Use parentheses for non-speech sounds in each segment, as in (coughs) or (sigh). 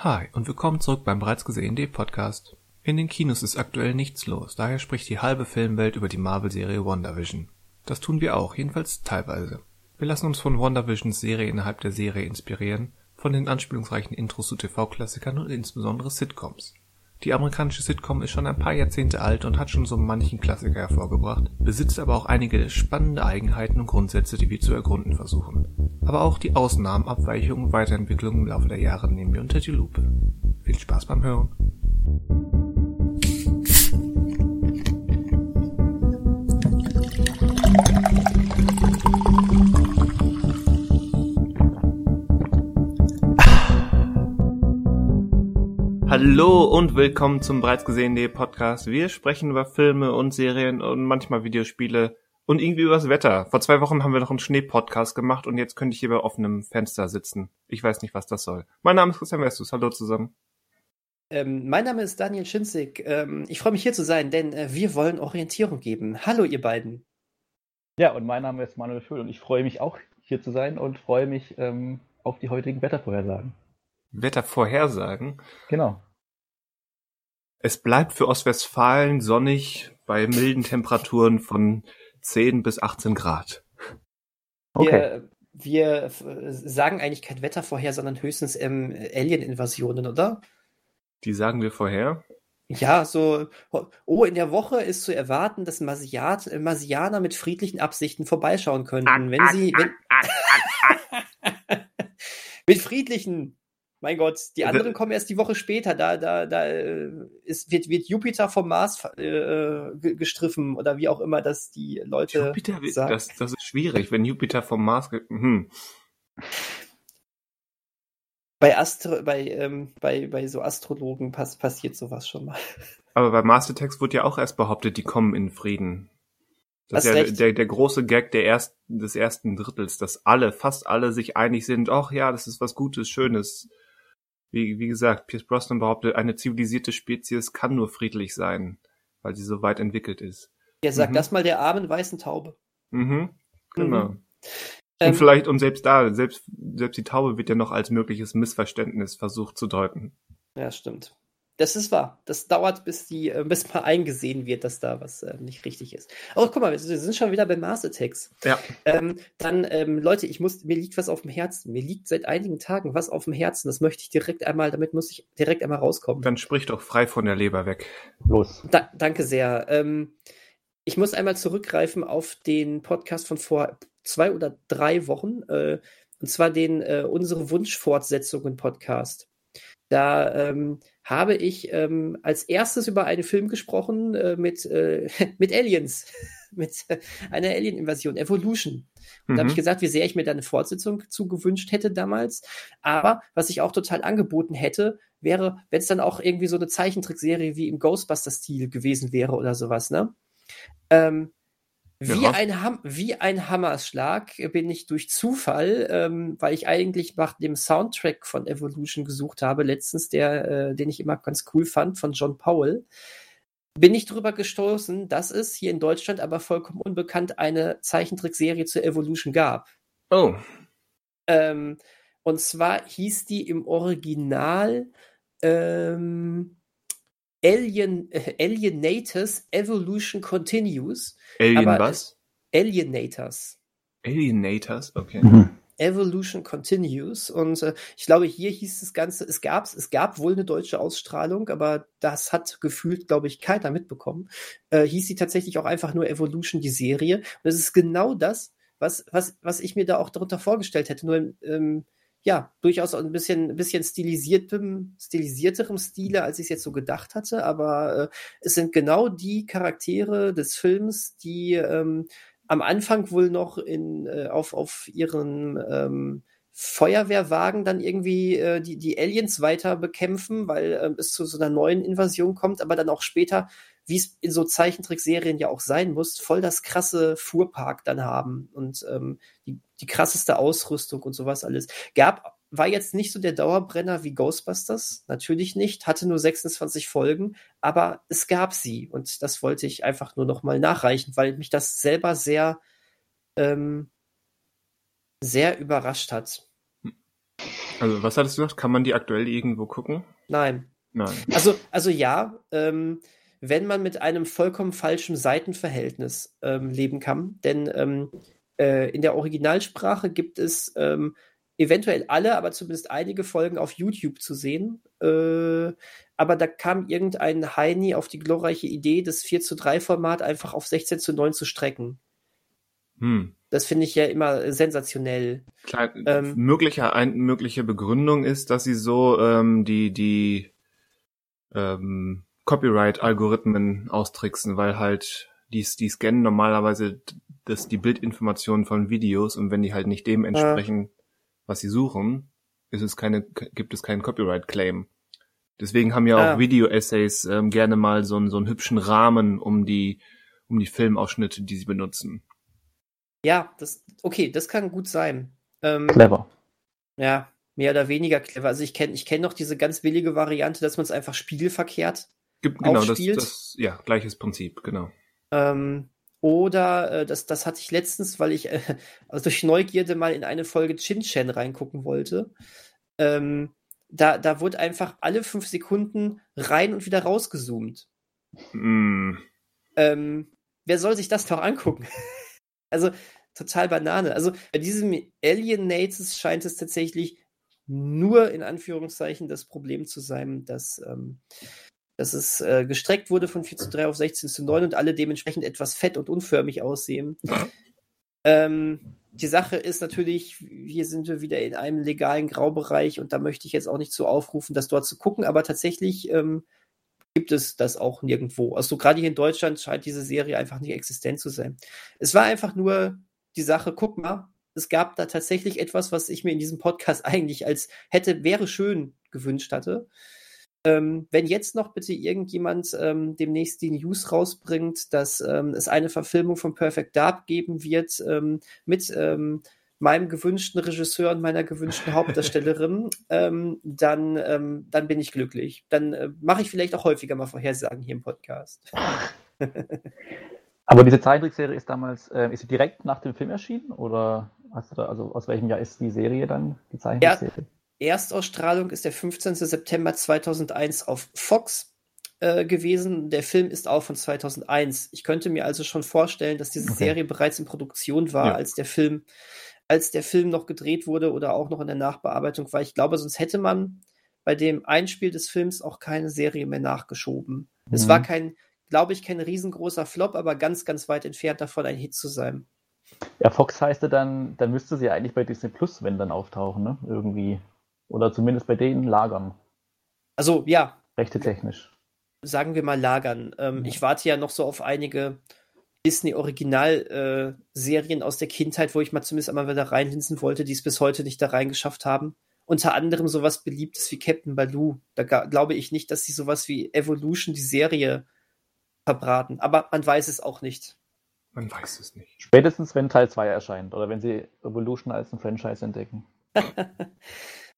Hi und willkommen zurück beim bereits gesehenen Podcast. In den Kinos ist aktuell nichts los, daher spricht die halbe Filmwelt über die Marvel-Serie WandaVision. Das tun wir auch, jedenfalls teilweise. Wir lassen uns von WandaVisions Serie innerhalb der Serie inspirieren, von den anspielungsreichen Intros zu TV-Klassikern und insbesondere Sitcoms. Die amerikanische Sitcom ist schon ein paar Jahrzehnte alt und hat schon so manchen Klassiker hervorgebracht, besitzt aber auch einige spannende Eigenheiten und Grundsätze, die wir zu ergründen versuchen. Aber auch die Ausnahmen, Abweichungen und Weiterentwicklungen im Laufe der Jahre nehmen wir unter die Lupe. Viel Spaß beim Hören. Hallo und willkommen zum bereits gesehenen Podcast. Wir sprechen über Filme und Serien und manchmal Videospiele und irgendwie übers Wetter. Vor zwei Wochen haben wir noch einen Schnee-Podcast gemacht und jetzt könnte ich hier bei offenem Fenster sitzen. Ich weiß nicht, was das soll. Mein Name ist Christian Westus. Hallo zusammen. Ähm, mein Name ist Daniel Schinzig. Ähm, ich freue mich hier zu sein, denn äh, wir wollen Orientierung geben. Hallo, ihr beiden. Ja, und mein Name ist Manuel Schul und ich freue mich auch hier zu sein und freue mich ähm, auf die heutigen Wettervorhersagen. Wettervorhersagen? Genau. Es bleibt für Ostwestfalen sonnig bei milden Temperaturen von 10 bis 18 Grad. Okay. Wir, wir sagen eigentlich kein Wetter vorher, sondern höchstens ähm, Alien-Invasionen, oder? Die sagen wir vorher? Ja, so, oh, in der Woche ist zu erwarten, dass Marsiat, äh, Marsianer mit friedlichen Absichten vorbeischauen könnten, wenn sie, wenn, (laughs) (laughs) mit friedlichen mein Gott, die anderen kommen erst die Woche später. Da, da, da äh, ist, wird, wird Jupiter vom Mars äh, gestriffen oder wie auch immer, dass die Leute. Jupiter, sagen. Das, das ist schwierig, wenn Jupiter vom Mars. Hm. Bei, Astro bei, ähm, bei, bei so Astrologen pass passiert sowas schon mal. (laughs) Aber bei Mastertext wurde ja auch erst behauptet, die kommen in Frieden. Das ist ja der, der große Gag der erst, des ersten Drittels, dass alle, fast alle sich einig sind, ach ja, das ist was Gutes, Schönes wie, wie gesagt, Pierce Brosnan behauptet, eine zivilisierte Spezies kann nur friedlich sein, weil sie so weit entwickelt ist. Er sagt mhm. das mal der armen weißen Taube. Mhm, genau. Mhm. Und ähm, vielleicht, und selbst da, selbst, selbst die Taube wird ja noch als mögliches Missverständnis versucht zu deuten. Ja, stimmt. Das ist wahr. Das dauert, bis die, äh, bis mal eingesehen wird, dass da was äh, nicht richtig ist. Aber guck mal, wir sind schon wieder bei Mars Attacks. Ja. Ähm, dann, ähm, Leute, ich muss, mir liegt was auf dem Herzen. Mir liegt seit einigen Tagen was auf dem Herzen. Das möchte ich direkt einmal, damit muss ich direkt einmal rauskommen. Dann sprich doch frei von der Leber weg. Los. Da, danke sehr. Ähm, ich muss einmal zurückgreifen auf den Podcast von vor zwei oder drei Wochen. Äh, und zwar den äh, unsere Wunschfortsetzungen Podcast. Da ähm, habe ich ähm, als erstes über einen Film gesprochen äh, mit, äh, (laughs) mit Aliens, (laughs) mit einer Alien-Invasion, Evolution. Und mhm. da habe ich gesagt, wie sehr ich mir da eine Fortsetzung zugewünscht hätte damals. Aber was ich auch total angeboten hätte, wäre, wenn es dann auch irgendwie so eine Zeichentrickserie wie im Ghostbuster-Stil gewesen wäre oder sowas, ne? Ähm, wie, ja. ein Ham wie ein Hammerschlag bin ich durch Zufall, ähm, weil ich eigentlich nach dem Soundtrack von Evolution gesucht habe, letztens, der, äh, den ich immer ganz cool fand, von John Powell, bin ich darüber gestoßen, dass es hier in Deutschland aber vollkommen unbekannt eine Zeichentrickserie zur Evolution gab. Oh. Ähm, und zwar hieß die im Original ähm, Alien, äh, Alienators Evolution Continues. Alien aber, was? Alienators. Alienators, okay. Mhm. Evolution Continues und äh, ich glaube, hier hieß das Ganze, es gab es gab wohl eine deutsche Ausstrahlung, aber das hat gefühlt, glaube ich, keiner mitbekommen. Äh, hieß sie tatsächlich auch einfach nur Evolution, die Serie. Und es ist genau das, was, was, was ich mir da auch darunter vorgestellt hätte. Nur ähm, ja, durchaus ein bisschen, ein bisschen stilisiertem, stilisierterem Stile, als ich es jetzt so gedacht hatte, aber äh, es sind genau die Charaktere des Films, die ähm, am Anfang wohl noch in, äh, auf, auf ihren ähm, Feuerwehrwagen dann irgendwie äh, die, die Aliens weiter bekämpfen, weil äh, es zu so einer neuen Invasion kommt, aber dann auch später wie es in so Zeichentrickserien ja auch sein muss, voll das krasse Fuhrpark dann haben. Und ähm, die, die krasseste Ausrüstung und sowas alles. Gab, war jetzt nicht so der Dauerbrenner wie Ghostbusters, natürlich nicht, hatte nur 26 Folgen, aber es gab sie und das wollte ich einfach nur noch mal nachreichen, weil mich das selber sehr, ähm, sehr überrascht hat. Also, was hattest du gesagt? Kann man die aktuell irgendwo gucken? Nein. Nein. Also, also ja, ähm, wenn man mit einem vollkommen falschen Seitenverhältnis ähm, leben kann. Denn ähm, äh, in der Originalsprache gibt es ähm, eventuell alle, aber zumindest einige Folgen auf YouTube zu sehen. Äh, aber da kam irgendein Heini auf die glorreiche Idee, das 4 zu 3 Format einfach auf 16 zu 9 zu strecken. Hm. Das finde ich ja immer sensationell. Klar, Ähm, mögliche, ein, mögliche Begründung ist, dass sie so ähm, die, die ähm, Copyright-Algorithmen austricksen, weil halt die, die scannen normalerweise das, die Bildinformationen von Videos und wenn die halt nicht dem entsprechen, was sie suchen, ist es keine, gibt es keinen Copyright-Claim. Deswegen haben ja auch Ah. Video-Essays ähm, gerne mal so einen, so einen hübschen Rahmen um die, um die Filmausschnitte, die sie benutzen. Ja, das, okay, das kann gut sein. Ähm, Clever. Ja, mehr oder weniger clever. Also ich kenne ich kenn noch diese ganz billige Variante, dass man es einfach spiegelverkehrt. Gibt, genau, das, Aufspielt. das, ja, gleiches Prinzip, genau. Ähm, oder äh, das, das hatte ich letztens, weil ich äh, (laughs) also durch Neugierde mal in eine Folge Chin-Chan reingucken wollte. Ähm, da, da wurde einfach alle fünf Sekunden rein und wieder rausgezoomt. Mm. Ähm, wer soll sich das doch angucken? (laughs) also total Banane. Also bei diesem Alienates scheint es tatsächlich nur in Anführungszeichen das Problem zu sein, dass, ähm, dass es äh, gestreckt wurde von 4 zu 3 auf 16 zu 9 und alle dementsprechend etwas fett und unförmig aussehen. ähm, die Sache ist natürlich, hier sind wir wieder in einem legalen Graubereich und da möchte ich jetzt auch nicht so aufrufen, das dort zu gucken, aber tatsächlich ähm, gibt es das auch nirgendwo. Also gerade hier in Deutschland scheint diese Serie einfach nicht existent zu sein. Es war einfach nur die Sache, guck mal, es gab da tatsächlich etwas, was ich mir in diesem Podcast (laughs) eigentlich als hätte, wäre schön gewünscht hatte. Ähm, wenn jetzt noch bitte irgendjemand ähm, demnächst die News rausbringt, dass ähm, es eine Verfilmung von Perfect Dark geben wird ähm, mit ähm, meinem gewünschten Regisseur und meiner gewünschten Hauptdarstellerin, (laughs) ähm, dann, ähm, dann bin ich glücklich. Dann äh, mache ich vielleicht auch häufiger mal Vorhersagen hier im Podcast. Aber diese Zeichentrickserie ist damals, äh, ist sie direkt nach dem Film erschienen? Oder hast du da, also aus welchem Jahr ist die Serie dann, die Zeichentrickserie? Erstausstrahlung ist der 15. September 2001 auf Fox äh, gewesen. Der Film ist auch von 2001. Ich könnte mir also schon vorstellen, dass diese Okay. Serie bereits in Produktion war, Ja. als der Film, als der Film noch gedreht wurde oder auch noch in der Nachbearbeitung war. Ich glaube, sonst hätte man bei dem Einspiel des Films auch keine Serie mehr nachgeschoben. Es Mhm. war kein, glaube ich, kein riesengroßer Flop, aber ganz, ganz weit entfernt davon, ein Hit zu sein. Ja, Fox heißt ja dann, dann müsste sie eigentlich bei Disney Plus, wenn dann auftauchen, ne? Irgendwie. Oder zumindest bei denen lagern. Also ja, Rechte technisch. sagen wir mal, lagern. Ähm, Ja. Ich warte ja noch so auf einige Disney-Original-Serien aus der Kindheit, wo ich mal zumindest einmal wieder reinlinsen wollte, die es bis heute nicht da reingeschafft haben. Unter anderem sowas Beliebtes wie Captain Baloo. Da glaube ich nicht, dass sie sowas wie Evolution, die Serie, verbraten. Aber man weiß es auch nicht. Man weiß es nicht. Spätestens, wenn Teil 2 erscheint oder wenn sie Evolution als ein Franchise entdecken. (laughs)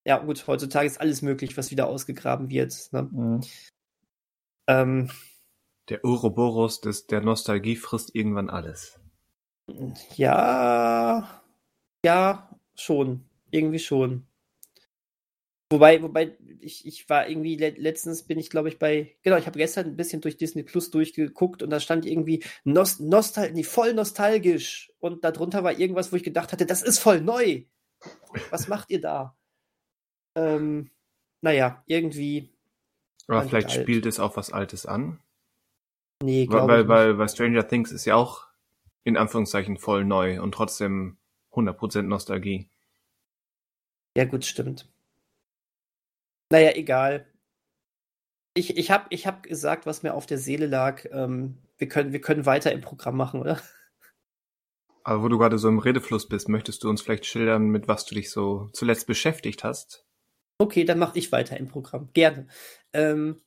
Ja, gut, heutzutage ist alles möglich, was wieder ausgegraben wird. Ne? Mhm. Ähm, Der Ouroboros des, der Nostalgie frisst irgendwann alles. Ja, ja, schon. Irgendwie schon. Wobei, wobei, ich, ich war irgendwie, le letztens bin ich, glaube ich, bei, genau, ich habe gestern ein bisschen durch Disney Plus durchgeguckt und da stand irgendwie Nost Nostal nee, voll nostalgisch. Und darunter war irgendwas, wo ich gedacht hatte, das ist voll neu. Was macht ihr da? Ähm, naja, irgendwie, Aber vielleicht alt. spielt es auch was Altes an. nee, glaube weil, weil, weil Stranger Things ist ja auch in Anführungszeichen voll neu und trotzdem 100% Nostalgie. Ja, gut, stimmt. Naja, egal. Ich, ich habe ich hab gesagt, was mir auf der Seele lag. Ähm, wir, können, wir können weiter im Programm machen, oder? Aber wo du gerade so im Redefluss bist, möchtest du uns vielleicht schildern, mit was du dich so zuletzt beschäftigt hast? Okay, dann mache ich weiter im Programm. Gerne. Ähm,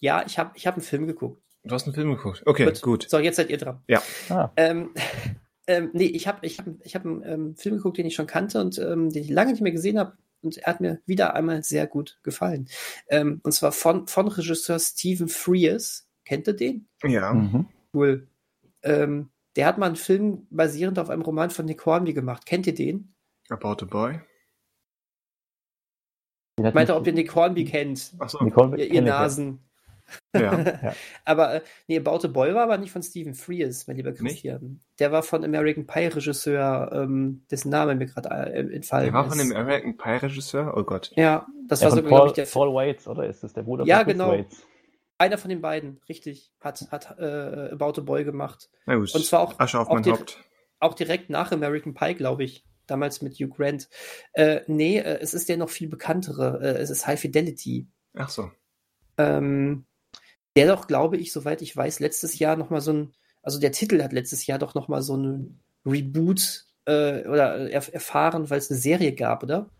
ja, ich habe ich hab einen Film geguckt. Du hast einen Film geguckt. Okay, gut. So, jetzt seid ihr dran. Ah, Ähm, (laughs) ähm, nee, ich habe ich hab, ich hab einen ähm, Film geguckt, den ich schon kannte und ähm, den ich lange nicht mehr gesehen habe. Und er hat mir wieder einmal sehr gut gefallen. Ähm, und zwar von, von Regisseur Stephen Frears. Kennt ihr den? Ja. mhm. Cool. Ähm, der hat mal einen Film basierend auf einem Roman von Nick Hornby gemacht. Kennt ihr den? About a Boy. Ich meinte, ob ihr Nick Hornby kennt. Achso. Nicole Ihr, ihr Nasen. Ja. (laughs) Ja. Aber äh, nee, About a Boy war aber nicht von Stephen Frears, mein lieber Christian. Der war von American Pie Regisseur, ähm, dessen Name mir gerade äh, entfallen Der war von ist. dem American Pie Regisseur? Oh Gott. Ja, das Ja, war von sogar, glaube Paul, ich, der Paul Waits, oder ist das der Bruder Ja, von Chris genau. Waits? einer von den beiden, richtig, hat, hat äh, About a Boy gemacht. Na gut. Und zwar auch- Asche auf auch mein Haupt. Auch direkt nach American Pie, glaube ich. Damals mit Hugh Grant. Äh, nee, äh, es ist der noch viel bekanntere. Äh, es ist High Fidelity. Ach so. Ähm, der doch, glaube ich, soweit ich weiß, letztes Jahr noch mal so ein, also der Titel hat letztes Jahr doch noch mal so ein Reboot äh, oder erf erfahren, weil es eine Serie gab, oder?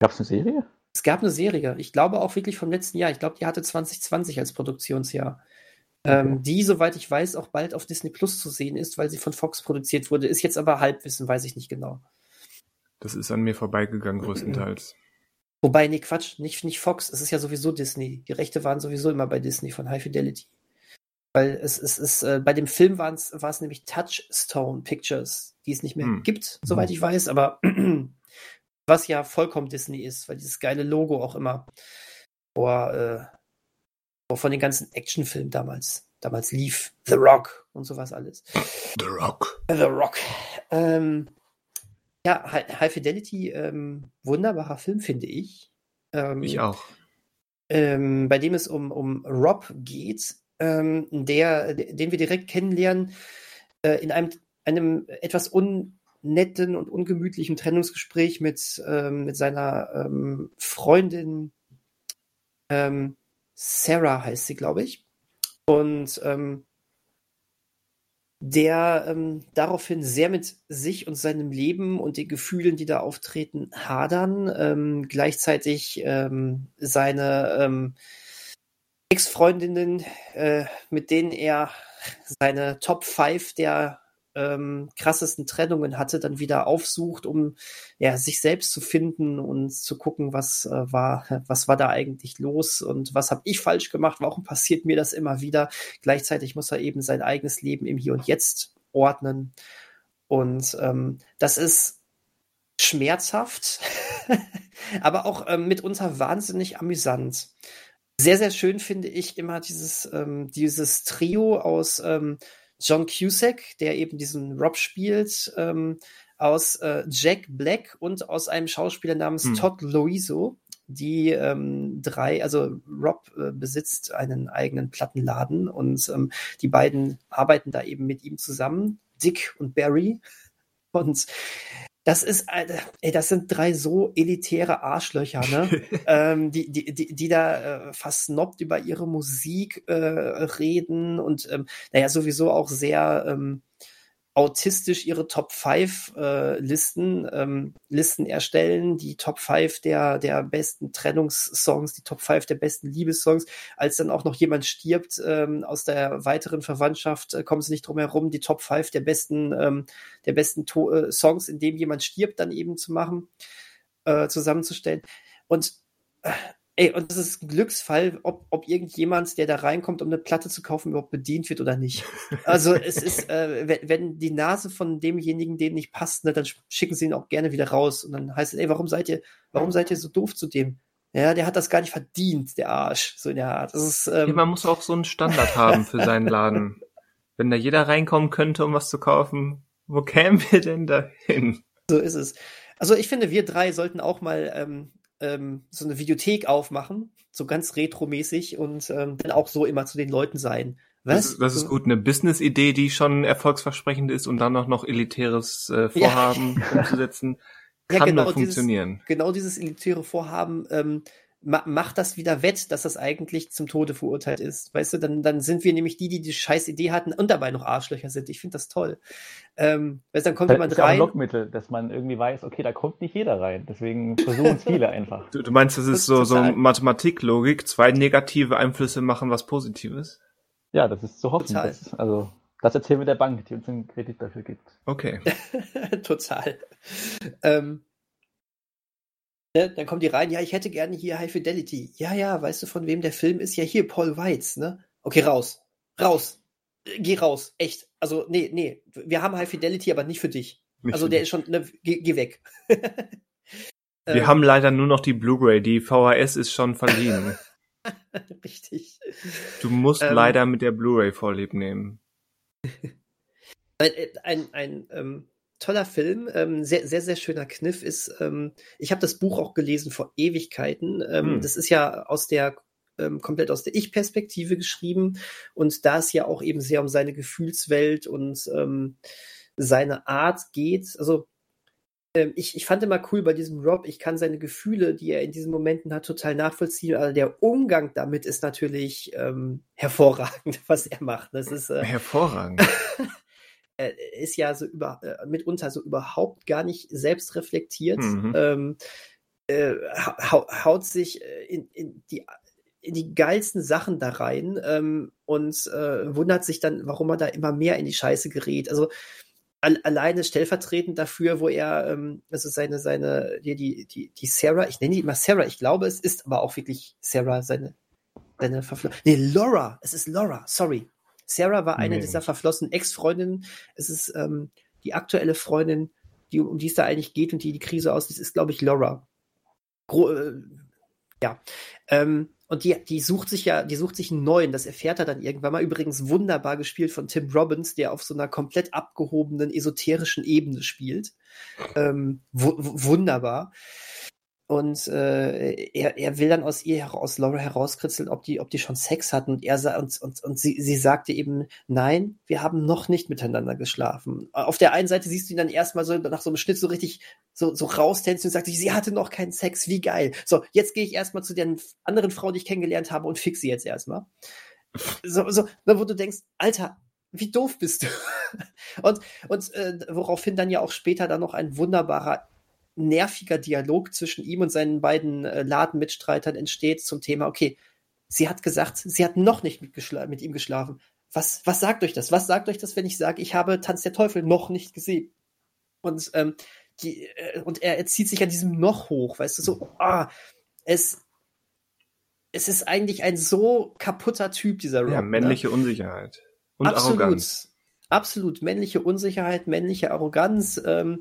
Gab es eine Serie? Es gab eine Serie, ich glaube auch wirklich vom letzten Jahr. Ich glaube, die hatte 2020 als Produktionsjahr. Ähm, die, soweit ich weiß, auch bald auf Disney Plus zu sehen ist, weil sie von Fox produziert wurde. Ist jetzt aber Halbwissen, weiß ich nicht genau. Das ist an mir vorbeigegangen, größtenteils. (clears throat) Wobei, nee, Quatsch, nicht, nicht Fox, es ist ja sowieso Disney. Die Rechte waren sowieso immer bei Disney von High Fidelity. Weil es, es ist, äh, bei dem Film war es war es nämlich Touchstone Pictures, die es nicht mehr Hm. gibt, soweit ich weiß, aber (clears throat) was ja vollkommen Disney ist, weil dieses geile Logo auch immer vor, äh, von den ganzen Actionfilmen damals, damals lief. The Rock und sowas alles. The Rock. The Rock. Ähm, ja, Hi- High Fidelity, ähm, wunderbarer Film, finde ich. Ähm, Ich auch. ähm, bei dem es um, um Rob geht, ähm, der, den wir direkt kennenlernen, äh, in einem, einem etwas unnetten und ungemütlichen Trennungsgespräch mit, ähm, mit seiner Freundin ähm, Sarah heißt sie, glaube ich. Und ähm, der ähm, daraufhin sehr mit sich und seinem Leben und den Gefühlen, die da auftreten, hadern, ähm, gleichzeitig ähm, seine ähm, Ex-Freundinnen, äh, mit denen er seine Top 5 der ähm, krassesten Trennungen hatte, dann wieder aufsucht, um ja, sich selbst zu finden und zu gucken, was äh, war, was war da eigentlich los und was habe ich falsch gemacht, warum passiert mir das immer wieder. Gleichzeitig muss er eben sein eigenes Leben im Hier und Jetzt ordnen. Und ähm, das ist schmerzhaft, (laughs) aber auch ähm, mitunter wahnsinnig amüsant. Sehr, sehr schön finde ich immer dieses, ähm, dieses Trio aus ähm, John Cusack, der eben diesen Rob spielt, ähm, aus äh, Jack Black und aus einem Schauspieler namens Hm. Todd Loiso. Die ähm, drei, also Rob äh, besitzt einen eigenen Plattenladen und ähm, die beiden arbeiten da eben mit ihm zusammen, Dick und Barry. Und das ist, ey, das sind drei so elitäre Arschlöcher, ne? (laughs) ähm, die, die, die, die da äh, versnobbt über ihre Musik äh, reden und ähm, naja, sowieso auch sehr ähm, autistisch ihre Top 5 äh, Listen, ähm, Listen erstellen, die Top 5 der, der besten Trennungssongs, die Top 5 der besten Liebessongs. Als dann auch noch jemand stirbt ähm, aus der weiteren Verwandtschaft, äh, kommen sie nicht drum herum, die Top 5 der besten, ähm, der besten to äh, Songs, in dem jemand stirbt, dann eben zu machen, äh, zusammenzustellen. Und äh, Ey, und das ist ein Glücksfall, ob, ob irgendjemand, der da reinkommt, um eine Platte zu kaufen, überhaupt bedient wird oder nicht. Also es ist, äh, wenn, wenn die Nase von demjenigen dem nicht passt, ne, dann schicken sie ihn auch gerne wieder raus. Und dann heißt es, ey, warum seid ihr, warum seid ihr so doof zu dem? Ja, der hat das gar nicht verdient, der Arsch. So in der Art. Das ist, Ja, ähm, man muss auch so einen Standard haben für seinen Laden. (laughs) Wenn da jeder reinkommen könnte, um was zu kaufen, wo kämen wir denn da hin? so ist es. Also ich finde, wir drei sollten auch mal ähm, ähm, so eine Videothek aufmachen, so ganz retromäßig und ähm, dann auch so immer zu den Leuten sein. Das, Was? ist- das ist gut, eine Business-Idee, die schon erfolgsversprechend ist und dann auch noch elitäres äh, Ja. Vorhaben umzusetzen, (laughs) Ja, kann genau, nur dieses- funktionieren. genau dieses elitäre Vorhaben ähm, ma macht das wieder wett, dass das eigentlich zum Tode verurteilt ist. Weißt du, dann, dann sind wir nämlich die, die die scheiß Idee hatten und dabei noch Arschlöcher sind. Ich finde das toll. Ähm, weißt, du, dann kommt Das jemand ist ja auch ein rein. Lockmittel, dass man irgendwie weiß, okay, da kommt nicht jeder rein. Deswegen versuchen es viele einfach. (laughs) Du, du meinst, das ist so, so Total. Mathematiklogik, zwei negative Einflüsse machen was Positives? Ja, das ist zu hoffen. Total. Das, also, das erzählen wir der Bank, die uns einen Kredit dafür gibt. Okay. (laughs) Total. Ähm, ne, dann kommen die rein, ja, ich hätte gerne hier High Fidelity. Ja, ja, weißt du, von wem der Film ist? Ja, hier, Paul Weitz, ne? Okay, raus. Raus. Äh, Geh raus. Echt. Also, nee, nee. Wir haben High Fidelity, aber nicht für dich. Nicht also, der ist schon, ne, geh, geh weg. (laughs) Wir ähm, haben leider nur noch die Blu-ray. Die VHS ist schon verliehen. (laughs) Richtig. Du musst ähm, leider mit der Blu-ray Vorlieb nehmen. (laughs) Ein, ein, ein ähm, toller Film, ähm, sehr, sehr, sehr schöner Kniff ist, ähm, ich habe das Buch auch gelesen vor Ewigkeiten. Ähm, hm. Das ist ja aus der ähm, komplett aus der Ich-Perspektive geschrieben und da es ja auch eben sehr um seine Gefühlswelt und ähm, seine Art geht. Also ähm, ich, ich fand immer cool bei diesem Rob, ich kann seine Gefühle, die er in diesen Momenten hat, total nachvollziehen. Aber der Umgang damit ist natürlich ähm, hervorragend, (laughs) was er macht. Das ist äh, hervorragend. (laughs) ist ja so über, äh, mitunter so überhaupt gar nicht selbst reflektiert. Mhm. Ähm, äh, haut sich äh, in, in die in die geilsten Sachen da rein ähm, und äh, wundert sich dann, warum er da immer mehr in die Scheiße gerät. Also al alleine stellvertretend dafür, wo er, ähm, also seine, seine, die, die, die, Sarah, ich nenne die immer Sarah, ich glaube, es ist aber auch wirklich Sarah, seine, seine verflossene, nee, Laura, es ist Laura, sorry. Sarah war eine nee. dieser verflossenen Ex-Freundinnen. Es ist ähm, die aktuelle Freundin, die, um die es da eigentlich geht und die die Krise auslöst, ist, glaube ich, Laura. Gro äh, ja. Ähm, und die, die sucht sich ja, die sucht sich einen neuen, das erfährt er dann irgendwann mal. Übrigens wunderbar gespielt von Tim Robbins, der auf so einer komplett abgehobenen, esoterischen Ebene spielt. Ähm, wunderbar. Und äh, er, er will dann aus ihr aus Laura herauskritzeln, ob die, ob die schon Sex hatten. Und er und, und, und sie, sie sagte eben, nein, wir haben noch nicht miteinander geschlafen. Auf der einen Seite siehst du ihn dann erstmal so nach so einem Schnitt so richtig so, so raustänzen und sagt, sie hatte noch keinen Sex, wie geil. So, jetzt gehe ich erstmal zu der anderen Frau, die ich kennengelernt habe und fix sie jetzt erstmal. So, so, wo du denkst, Alter, wie doof bist du? (laughs) und und äh, woraufhin dann ja auch später dann noch ein wunderbarer nerviger Dialog zwischen ihm und seinen beiden äh, Ladenmitstreitern entsteht zum Thema, okay, sie hat gesagt, sie hat noch nicht mit, mit ihm geschlafen. Was, was sagt euch das? Was sagt euch das, wenn ich sage, ich habe Tanz der Teufel noch nicht gesehen? Und, ähm, die, äh, und er, er zieht sich an diesem noch hoch, weißt du, so, ah, es, es ist eigentlich ein so kaputter Typ, dieser Rob. Ja, ne? männliche ne? Unsicherheit. Und Absolut. Arroganz. Absolut. Männliche Unsicherheit, männliche Arroganz, ähm,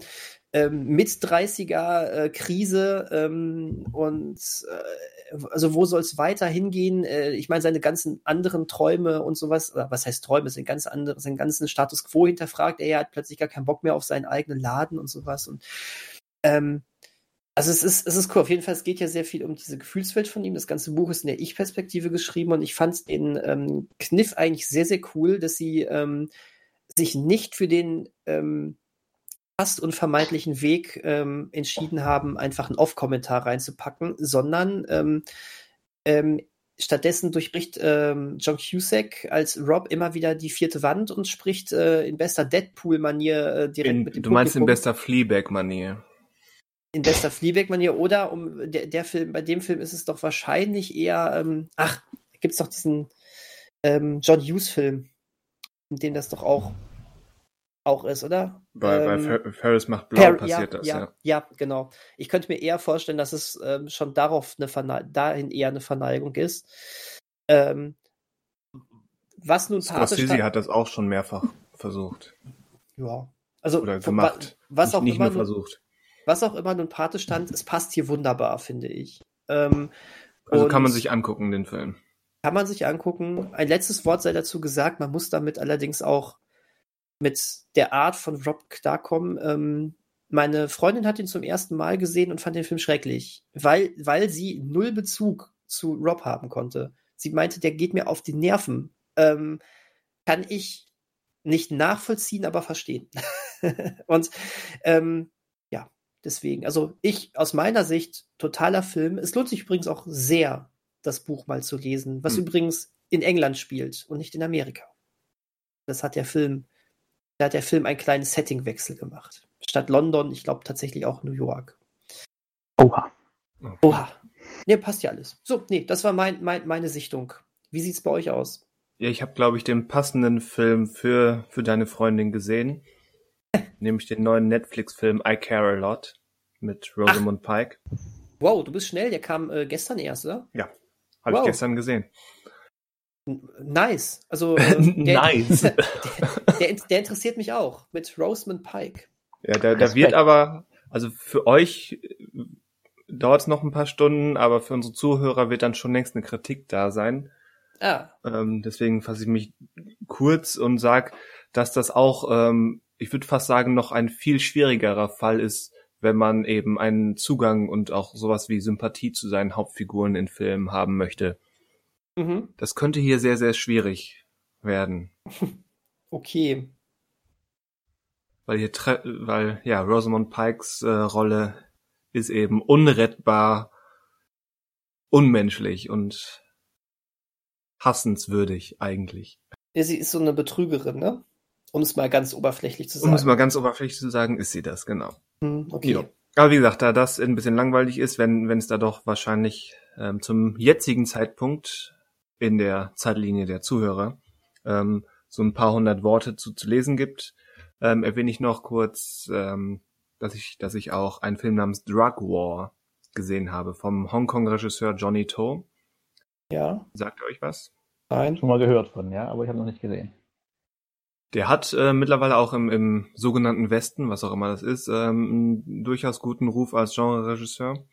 ähm, mit 30er äh, Krise ähm, und äh, also wo soll es weiter hingehen? Äh, ich meine, seine ganzen anderen Träume und sowas, was heißt Träume, sind ganz andere, seinen ganzen Status quo hinterfragt. Er hat plötzlich gar keinen Bock mehr auf seinen eigenen Laden und sowas. Und ähm, also es ist, es ist cool. Auf jeden Fall, es geht ja sehr viel um diese Gefühlswelt von ihm. Das ganze Buch ist in der Ich-Perspektive geschrieben und ich fand den ähm, Kniff eigentlich sehr, sehr cool, dass sie ähm, sich nicht für den ähm, fast unvermeidlichen Weg ähm, entschieden haben, einfach einen Off-Kommentar reinzupacken, sondern ähm, ähm, stattdessen durchbricht ähm, John Cusack als Rob immer wieder die vierte Wand und spricht äh, in bester Deadpool-Manier äh, direkt in, mit dem Du meinst in bester Fleabag-Manier? In bester Fleabag-Manier oder um der, der Film, bei dem Film ist es doch wahrscheinlich eher, ähm, ach, gibt's doch diesen ähm, John Hughes-Film, in dem das doch auch auch ist, oder? Bei, ähm, bei Ferris macht blau Fer passiert ja, das, ja, ja. Ja, genau. Ich könnte mir eher vorstellen, dass es ähm, schon darauf eine Verne dahin eher eine Verneigung ist. Ähm, was nun Scorsese hat das auch schon mehrfach versucht. Ja. Also Oder gemacht. was auch nicht immer nur versucht. Was auch immer nun Pate stand, es passt hier wunderbar, finde ich. Ähm, also kann man sich angucken, den Film. Kann man sich angucken. Ein letztes Wort sei dazu gesagt, man muss damit allerdings auch mit der Art von Rob klarkommen. Ähm, meine Freundin hat ihn zum ersten Mal gesehen und fand den Film schrecklich, weil, weil sie null Bezug zu Rob haben konnte. Sie meinte, der geht mir auf die Nerven. Ähm, kann ich nicht nachvollziehen, aber verstehen. (laughs) und ähm, ja, deswegen, also ich aus meiner Sicht totaler Film. Es lohnt sich übrigens auch sehr, das Buch mal zu lesen, was hm. übrigens in England spielt und nicht in Amerika. Das hat der Film da hat der Film einen kleinen Settingwechsel gemacht. Statt London, ich glaube tatsächlich auch New York. Oha. Oha. Ne, passt ja alles. So, nee, das war mein, mein, meine Sichtung. Wie sieht's bei euch aus? Ja, ich habe, glaube ich, den passenden Film für, für deine Freundin gesehen. (laughs) nämlich den neuen Netflix-Film I Care a Lot mit Rosamund. Pike. Wow, du bist schnell. Der kam äh, gestern erst, oder? Ja, habe wow. ich gestern gesehen. Nice. Also (laughs) äh, der, nice. (laughs) Der, der, der, interessiert mich auch mit Rosamund Pike. Ja, da, da wird aber, also für euch dauert es noch ein paar Stunden, aber für unsere Zuhörer wird dann schon längst eine Kritik da sein. Ah, Ähm, deswegen fasse ich mich kurz und sag, dass das auch, ähm, ich würde fast sagen, noch ein viel schwierigerer Fall ist, wenn man eben einen Zugang und auch sowas wie Sympathie zu seinen Hauptfiguren in Filmen haben möchte. Mhm. Das könnte hier sehr, sehr schwierig werden. (laughs) okay. Weil hier, weil, ja, Rosamund Pikes äh, Rolle ist eben unrettbar, unmenschlich und hassenswürdig eigentlich. Ja, sie ist so eine Betrügerin, ne? Um es mal ganz oberflächlich zu sagen. Um es mal ganz oberflächlich zu sagen, ist sie das, genau. Hm, okay. Ja. Aber wie gesagt, da das ein bisschen langweilig ist, wenn wenn es da doch wahrscheinlich ähm, zum jetzigen Zeitpunkt in der Zeitlinie der Zuhörer ähm, so ein paar hundert Worte zu, zu lesen gibt, ähm, erwähne ich noch kurz, ähm, dass ich dass ich auch einen Film namens Drug War gesehen habe vom Hongkong-Regisseur Johnny To. Ja, Sagt ihr euch was? nein. Schon mal gehört von, ja, aber ich habe noch nicht gesehen. Der hat äh, mittlerweile auch im, im sogenannten Westen, was auch immer das ist, ähm, einen durchaus guten Ruf als Genre-Regisseur.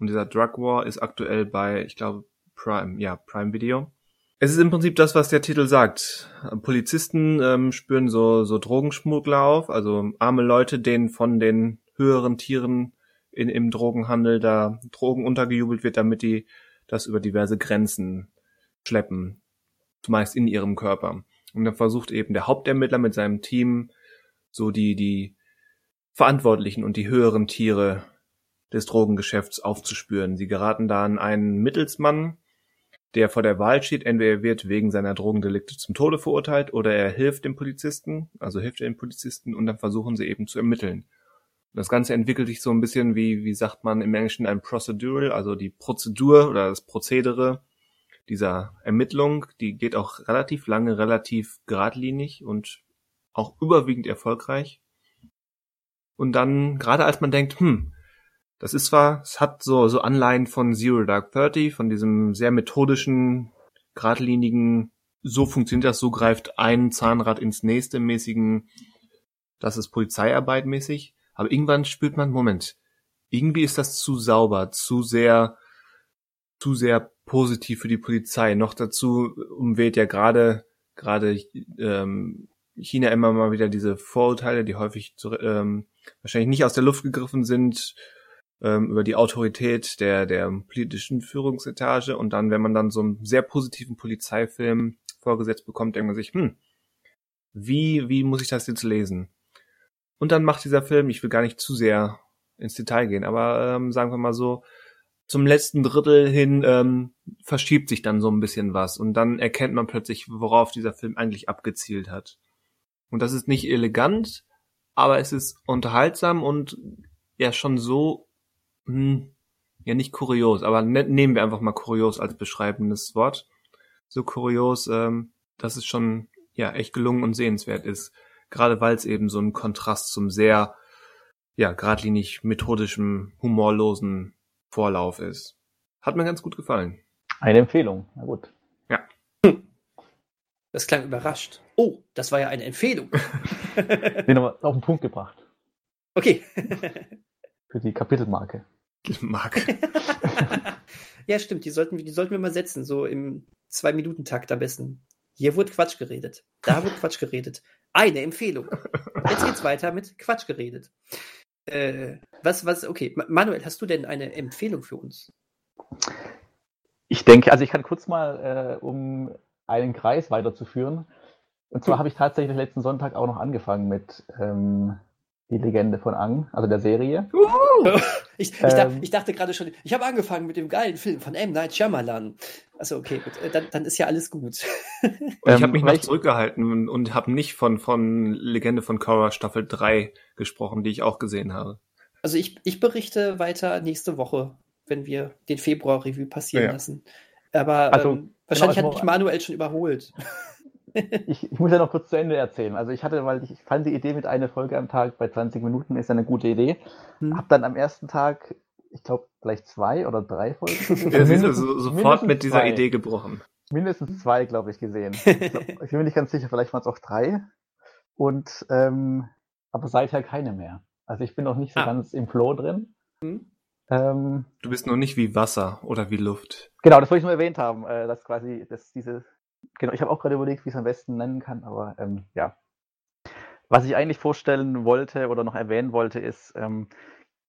Und dieser Drug War ist aktuell bei, ich glaube, Prime, ja, Prime Video. Es ist im Prinzip das, was der Titel sagt. Polizisten ähm, spüren so, so Drogenschmuggler auf, also arme Leute, denen von den höheren Tieren in, im Drogenhandel da Drogen untergejubelt wird, damit die das über diverse Grenzen schleppen. Zumeist in ihrem Körper. Und dann versucht eben der Hauptermittler mit seinem Team so die, die Verantwortlichen und die höheren Tiere des Drogengeschäfts aufzuspüren. Sie geraten da an einen Mittelsmann, der vor der Wahl steht, entweder er wird wegen seiner Drogendelikte zum Tode verurteilt oder er hilft dem Polizisten, also hilft er dem Polizisten und dann versuchen sie eben zu ermitteln. Das Ganze entwickelt sich so ein bisschen wie, wie sagt man im Englischen, ein Procedural, also die Prozedur oder das Prozedere dieser Ermittlung, die geht auch relativ lange, relativ geradlinig und auch überwiegend erfolgreich. Und dann, gerade als man denkt, hm, das ist zwar, es hat so, so Anleihen von Zero Dark Thirty, von diesem sehr methodischen, geradlinigen, so funktioniert das, so greift ein Zahnrad ins nächste mäßigen, das ist Polizeiarbeit mäßig. Aber irgendwann spürt man, Moment, irgendwie ist das zu sauber, zu sehr, zu sehr positiv für die Polizei. Noch dazu umweht ja gerade, gerade ähm, China immer mal wieder diese Vorurteile, die häufig ähm, wahrscheinlich nicht aus der Luft gegriffen sind, ähm, über die Autorität der, der politischen Führungsetage. Und dann, wenn man dann so einen sehr positiven Polizeifilm vorgesetzt bekommt, denkt man sich, hm, wie, wie muss ich das jetzt lesen? Und dann macht dieser Film, ich will gar nicht zu sehr ins Detail gehen, aber ähm, sagen wir mal so, zum letzten Drittel hin ähm, verschiebt sich dann so ein bisschen was und dann erkennt man plötzlich, worauf dieser Film eigentlich abgezielt hat. Und das ist nicht elegant, aber es ist unterhaltsam und ja schon so, hm, ja nicht kurios, aber ne, nehmen wir einfach mal kurios als beschreibendes Wort. So kurios, ähm, dass es schon ja echt gelungen und sehenswert ist. Gerade weil es eben so ein Kontrast zum sehr, ja, geradlinig methodischen, humorlosen Vorlauf ist. Hat mir ganz gut gefallen. Eine Empfehlung, na gut. (laughs) Das klang überrascht. Oh, das war ja eine Empfehlung. (laughs) Den haben wir auf den Punkt gebracht. Okay. (laughs) Für die Kapitelmarke. Mark. (laughs) ja, stimmt, die sollten, wir- die sollten wir mal setzen, so im Zwei-Minuten-Takt am besten. Hier wurde Quatsch geredet. Da wurde Quatsch geredet. Eine Empfehlung. Jetzt geht's weiter mit Quatsch geredet. Äh, was, was, okay. Ma- Manuel, hast du denn eine Empfehlung für uns? Ich denke, also ich kann kurz mal, äh, um einen Kreis weiterzuführen. Und zwar habe ich tatsächlich letzten Sonntag auch noch angefangen mit ähm, die Legende von Ang, also der Serie. Ich, ich, dach, Ähm. ich dachte gerade schon, ich habe angefangen mit dem geilen Film von M. Night Shyamalan. Also okay, gut, äh, dann, dann ist ja alles gut. (laughs) Und ich Ähm, habe mich noch ich- zurückgehalten und, und habe nicht von, von Legende von Korra Staffel 3 gesprochen, die ich auch gesehen habe. Also ich, ich berichte weiter nächste Woche, wenn wir den Februar-Review passieren Ja. lassen. Aber Also, ähm, wahrscheinlich genau, hat also- mich Manuel schon überholt. Ich, ich muss ja noch kurz zu Ende erzählen. Also ich hatte, weil ich fand die Idee mit einer Folge am Tag bei 20 Minuten ist ja eine gute Idee. Hm. Hab dann am ersten Tag, ich glaube, gleich zwei oder drei Folgen. (laughs) Ja, siehst du, Mindestens- so, sofort mit dieser zwei. Idee gebrochen. Mindestens zwei, glaube ich, gesehen. Ich, glaub, (laughs) ich bin mir nicht ganz sicher, vielleicht waren es auch drei. Und ähm, aber seither keine mehr. Also ich bin noch nicht so Ah. ganz im Flow drin. Hm? Ähm, Du bist noch nicht wie Wasser oder wie Luft. genau, das wollte ich nur erwähnt haben, äh, dass quasi, dass diese, genau, ich habe auch gerade überlegt, wie ich es am besten nennen kann, aber ähm, ja. Was ich eigentlich vorstellen wollte oder noch erwähnen wollte, ist, ähm,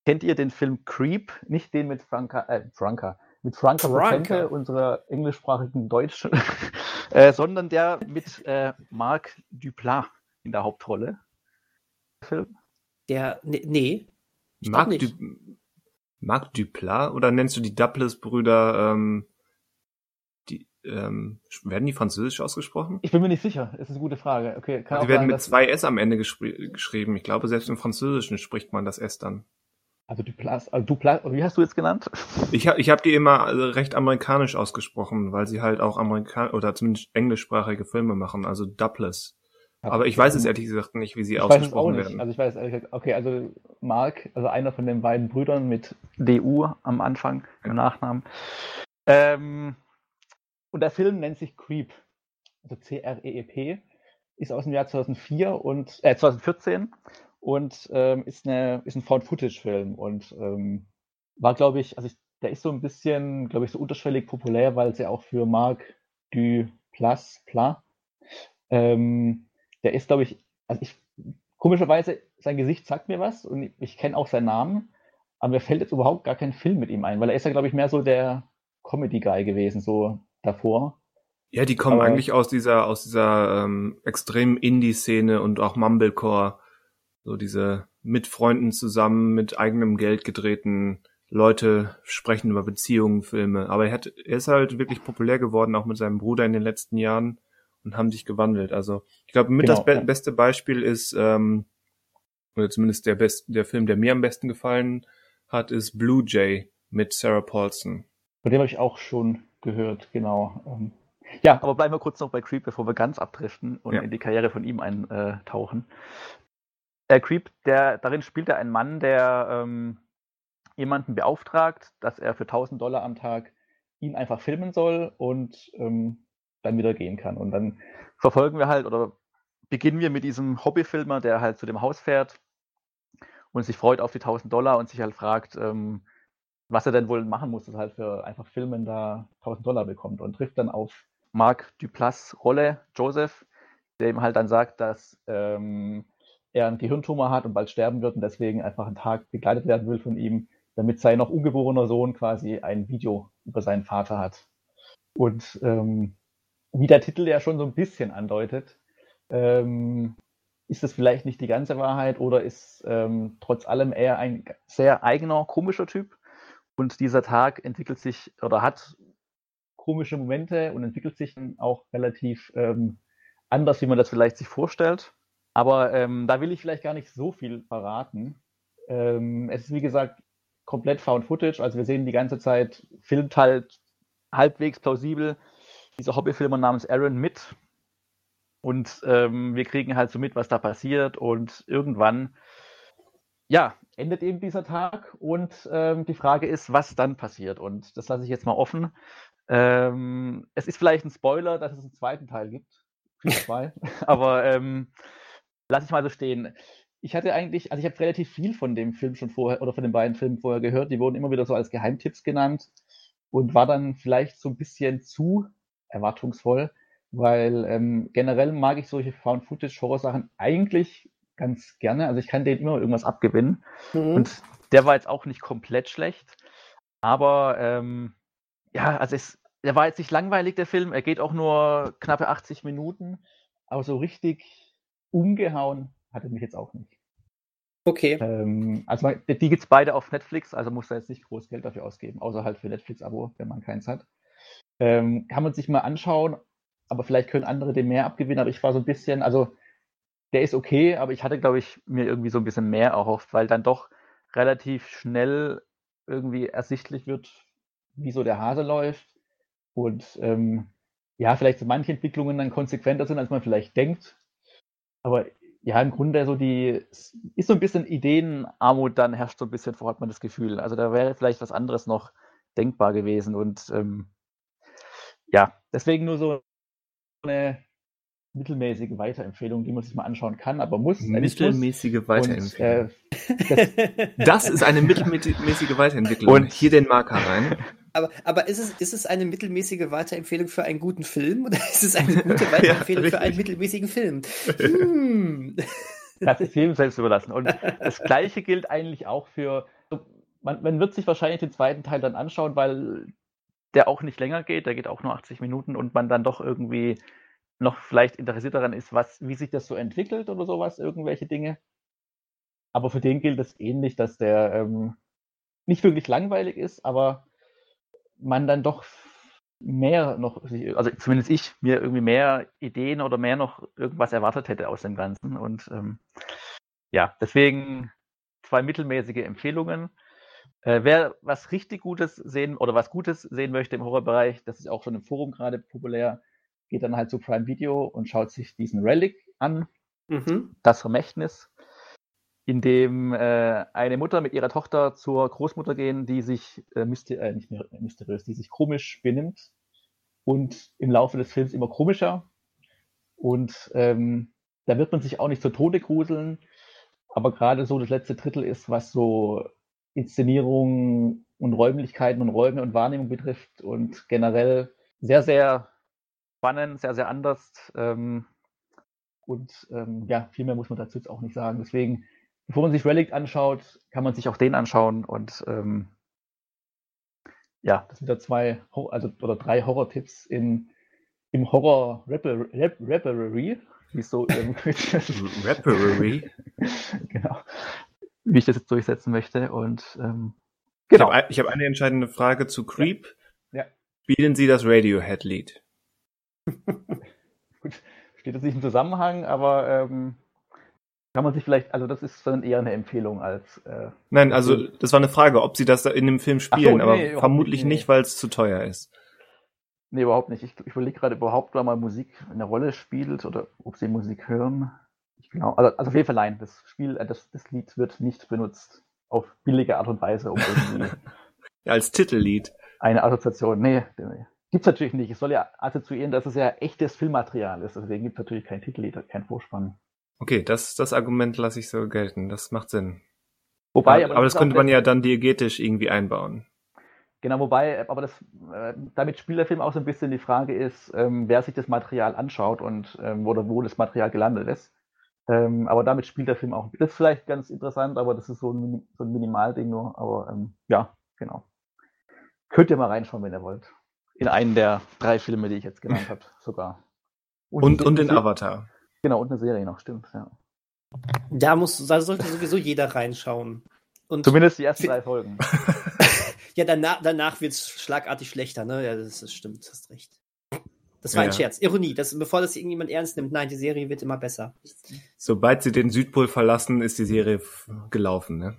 kennt ihr den Film Creep? Nicht den mit Franka, äh, Franka, mit Franka Franka. Potente, unserer englischsprachigen Deutschen, (laughs) äh, sondern der mit äh, Marc Duplat in der Hauptrolle. Film? Der, nee, nee Ich Marc, du. Marc Duplat oder nennst du die Douglas-Brüder, ähm, ähm, werden die französisch ausgesprochen? Ich bin mir nicht sicher, es ist eine gute Frage. Okay, kann Die werden sein, mit zwei S am Ende geschrieben. Ich glaube, selbst im Französischen spricht man das S dann. Also Duplas, also Duplas, wie hast du jetzt genannt? Ich, ich habe die immer äh, recht amerikanisch ausgesprochen, weil sie halt auch Amerikan oder zumindest englischsprachige Filme machen, also Douglas. Aber ich weiß es ehrlich gesagt nicht, wie sie ich weiß es auch ausgesprochen nicht. werden. Also ich weiß ehrlich gesagt, okay, also Mark, also einer von den beiden Brüdern mit DU am Anfang, im Nachnamen. Ähm, und der Film nennt sich Creep, also C-R-E-E-P, ist aus dem Jahr 2004 und äh, 2014 und ähm, ist, eine, ist ein Found-Footage-Film und ähm, war, glaube ich, also ich, der ist so ein bisschen, glaube ich, so unterschwellig populär, weil es ja auch für Marc Duplass, Pla, ähm, der ist, glaube ich, also ich, komischerweise, sein Gesicht sagt mir was und ich, ich kenne auch seinen Namen, aber mir fällt jetzt überhaupt gar kein Film mit ihm ein, weil er ist ja, glaube ich, mehr so der Comedy-Guy gewesen, so davor. Ja, die kommen Aber- eigentlich aus dieser, aus dieser ähm, extremen Indie-Szene und auch Mumblecore. So diese mit Freunden zusammen, mit eigenem Geld gedrehten Leute sprechen über Beziehungen, Filme. Aber er, hat, er ist halt wirklich populär geworden, auch mit seinem Bruder in den letzten Jahren und haben sich gewandelt. Also ich glaube, mit Genau, das be ja. beste Beispiel ist, ähm, oder zumindest der, best, der Film, der mir am besten gefallen hat, ist Blue Jay mit Sarah Paulson. Von dem habe ich auch schon gehört, genau. Ähm, ja, aber bleiben wir kurz noch bei Creep, bevor wir ganz abdriften und Ja. in die Karriere von ihm eintauchen. Äh, Creep, der, darin spielt er einen Mann, der ähm, jemanden beauftragt, dass er für 1000 Dollar am Tag ihn einfach filmen soll und ähm, dann wieder gehen kann. Und dann verfolgen wir halt oder beginnen wir mit diesem Hobbyfilmer, der halt zu dem Haus fährt und sich freut auf die 1000 Dollar und sich halt fragt, ähm, was er denn wohl machen muss, dass er halt für einfach Filmen da 1000 Dollar bekommt und trifft dann auf Marc Duplass Rolle, Joseph, der ihm halt dann sagt, dass ähm, er einen Gehirntumor hat und bald sterben wird und deswegen einfach einen Tag begleitet werden will von ihm, damit sein noch ungeborener Sohn quasi ein Video über seinen Vater hat. Und ähm, wie der Titel ja schon so ein bisschen andeutet, ähm, ist das vielleicht nicht die ganze Wahrheit oder ist ähm, trotz allem eher ein sehr eigener, komischer Typ. Und dieser Tag entwickelt sich oder hat komische Momente und entwickelt sich dann auch relativ ähm, anders, wie man das vielleicht sich vorstellt. Aber ähm, da will ich vielleicht gar nicht so viel verraten. Ähm, es ist wie gesagt komplett Found Footage, also wir sehen die ganze Zeit, filmt halt halbwegs plausibel dieser Hobbyfilmer namens Aaron mit. Und ähm, wir kriegen halt so mit, was da passiert. Und irgendwann, ja, endet eben dieser Tag. Und ähm, die Frage ist, was dann passiert. Und das lasse ich jetzt mal offen. Ähm, es ist vielleicht ein Spoiler, dass es einen zweiten Teil gibt. 2. (laughs) Aber ähm, lasse ich mal so stehen. Ich hatte eigentlich, also ich habe relativ viel von dem Film schon vorher oder von den beiden Filmen vorher gehört. Die wurden immer wieder so als Geheimtipps genannt und war dann vielleicht so ein bisschen zu erwartungsvoll, weil ähm, generell mag ich solche Found-Footage-Horror-Sachen eigentlich ganz gerne. Also ich kann denen immer irgendwas abgewinnen. Mhm. Und der war jetzt auch nicht komplett schlecht. Aber ähm, ja, also es, der war jetzt nicht langweilig, der Film. Er geht auch nur knappe 80 Minuten. Aber so richtig umgehauen hat er mich jetzt auch nicht. Okay. Ähm, also die gibt's beide auf Netflix, also muss da jetzt nicht groß Geld dafür ausgeben, außer halt für Netflix-Abo, wenn man keins hat. Ähm, kann man sich mal anschauen, aber vielleicht können andere dem mehr abgewinnen, aber ich war so ein bisschen, also der ist okay, aber ich hatte, glaube ich, mir irgendwie so ein bisschen mehr erhofft, weil dann doch relativ schnell irgendwie ersichtlich wird, wie so der Hase läuft und ähm, ja, vielleicht so manche Entwicklungen dann konsequenter sind, als man vielleicht denkt. Aber ja, im Grunde so die, ist so ein bisschen Ideenarmut, dann herrscht so ein bisschen vor, hat man das Gefühl. Also da wäre vielleicht was anderes noch denkbar gewesen und ähm, ja, deswegen nur so eine mittelmäßige Weiterempfehlung, die man sich mal anschauen kann, aber muss. Mittelmäßige Weiterempfehlung. Und, äh, das, (laughs) das, ist eine mittelmäßige Weiterentwicklung. Und hier den Marker rein. Aber, aber ist, es, ist es eine mittelmäßige Weiterempfehlung für einen guten Film oder (laughs) ist es eine gute (laughs) Weiterempfehlung ja, für einen mittelmäßigen Film? Hm. Das ist jedem selbst überlassen. Und das Gleiche gilt eigentlich auch für. Man, man wird sich wahrscheinlich den zweiten Teil dann anschauen, weil der auch nicht länger geht, der geht auch nur 80 Minuten und man dann doch irgendwie noch vielleicht interessiert daran ist, was, wie sich das so entwickelt oder sowas, irgendwelche Dinge. Aber für den gilt es ähnlich, dass der ähm, nicht wirklich langweilig ist, aber man dann doch mehr noch, also zumindest ich, mir irgendwie mehr Ideen oder mehr noch irgendwas erwartet hätte aus dem Ganzen. Und ähm, ja, deswegen zwei mittelmäßige Empfehlungen. Äh, wer was richtig Gutes sehen oder was Gutes sehen möchte im Horrorbereich, das ist auch schon im Forum gerade populär, geht dann halt zu Prime Video und schaut sich diesen Relic an, mhm. das Vermächtnis, in dem äh, eine Mutter mit ihrer Tochter zur Großmutter gehen, die sich äh, myster äh, nicht mysteriös, die sich komisch benimmt und im Laufe des Films immer komischer. Und ähm, da wird man sich auch nicht zu Tode gruseln, aber gerade so das letzte Drittel ist, was so Inszenierung und Räumlichkeiten und Räume und Wahrnehmung betrifft und generell sehr, sehr spannend, sehr, sehr anders. Ähm, und ähm, ja, viel mehr muss man dazu jetzt auch nicht sagen. Deswegen, bevor man sich Relic anschaut, kann man sich auch den anschauen. Und ähm, ja, das sind da zwei, also oder drei Horror-Tipps in, im Horror Repertory, wie so (laughs) (laughs) Repertory. (laughs) genau. Wie ich das jetzt durchsetzen möchte. Und ähm, genau. Ich habe hab eine entscheidende Frage zu Creep. Ja. ja. Spielen Sie das Radiohead-Lied? (laughs) Gut, steht jetzt nicht im Zusammenhang, aber ähm, kann man sich vielleicht, also das ist dann eher eine Empfehlung als. Äh, Nein, also das war eine Frage, ob sie das in dem Film spielen, so, nee, aber vermutlich nicht, nee. weil es zu teuer ist. Nee, überhaupt nicht. Ich, ich überlege gerade überhaupt, ob mal Musik eine Rolle spielt oder ob sie Musik hören. Genau, also, also auf jeden Fall nein. Das Spiel, äh, das, das Lied wird nicht benutzt auf billige Art und Weise, um irgendwie. (laughs) ja, als Titellied. Eine Assoziation. Nee, nee. Gibt es natürlich nicht. Es soll ja assoziieren, dass es ja echtes Filmmaterial ist. Deswegen gibt es natürlich kein Titellied, kein Vorspann. Okay, das, das Argument lasse ich so gelten. Das macht Sinn. Wobei, aber, aber das, das könnte man ja dann diegetisch irgendwie einbauen. Genau, wobei, aber das, äh, damit spielt der Film auch so ein bisschen die Frage ist, ähm, wer sich das Material anschaut und ähm, oder wo das Material gelandet ist. Ähm, aber damit spielt der Film auch. Das ist vielleicht ganz interessant, aber das ist so ein, so ein Minimalding nur. Aber ähm, ja, genau. Könnt ihr mal reinschauen, wenn ihr wollt in einen der drei Filme, die ich jetzt genannt habe, sogar. Und, und, und den Avatar. Genau, und eine Serie noch, stimmt, ja. Da muss, da sollte sowieso jeder reinschauen. Und Zumindest die ersten drei Folgen. (laughs) ja, danach, danach wird es schlagartig schlechter, ne? Ja, das, das stimmt, hast recht. Das war ja. ein Scherz. Ironie, das, bevor das irgendjemand ernst nimmt. Nein, die Serie wird immer besser. Sobald sie den Südpol verlassen, ist die Serie gelaufen, ne?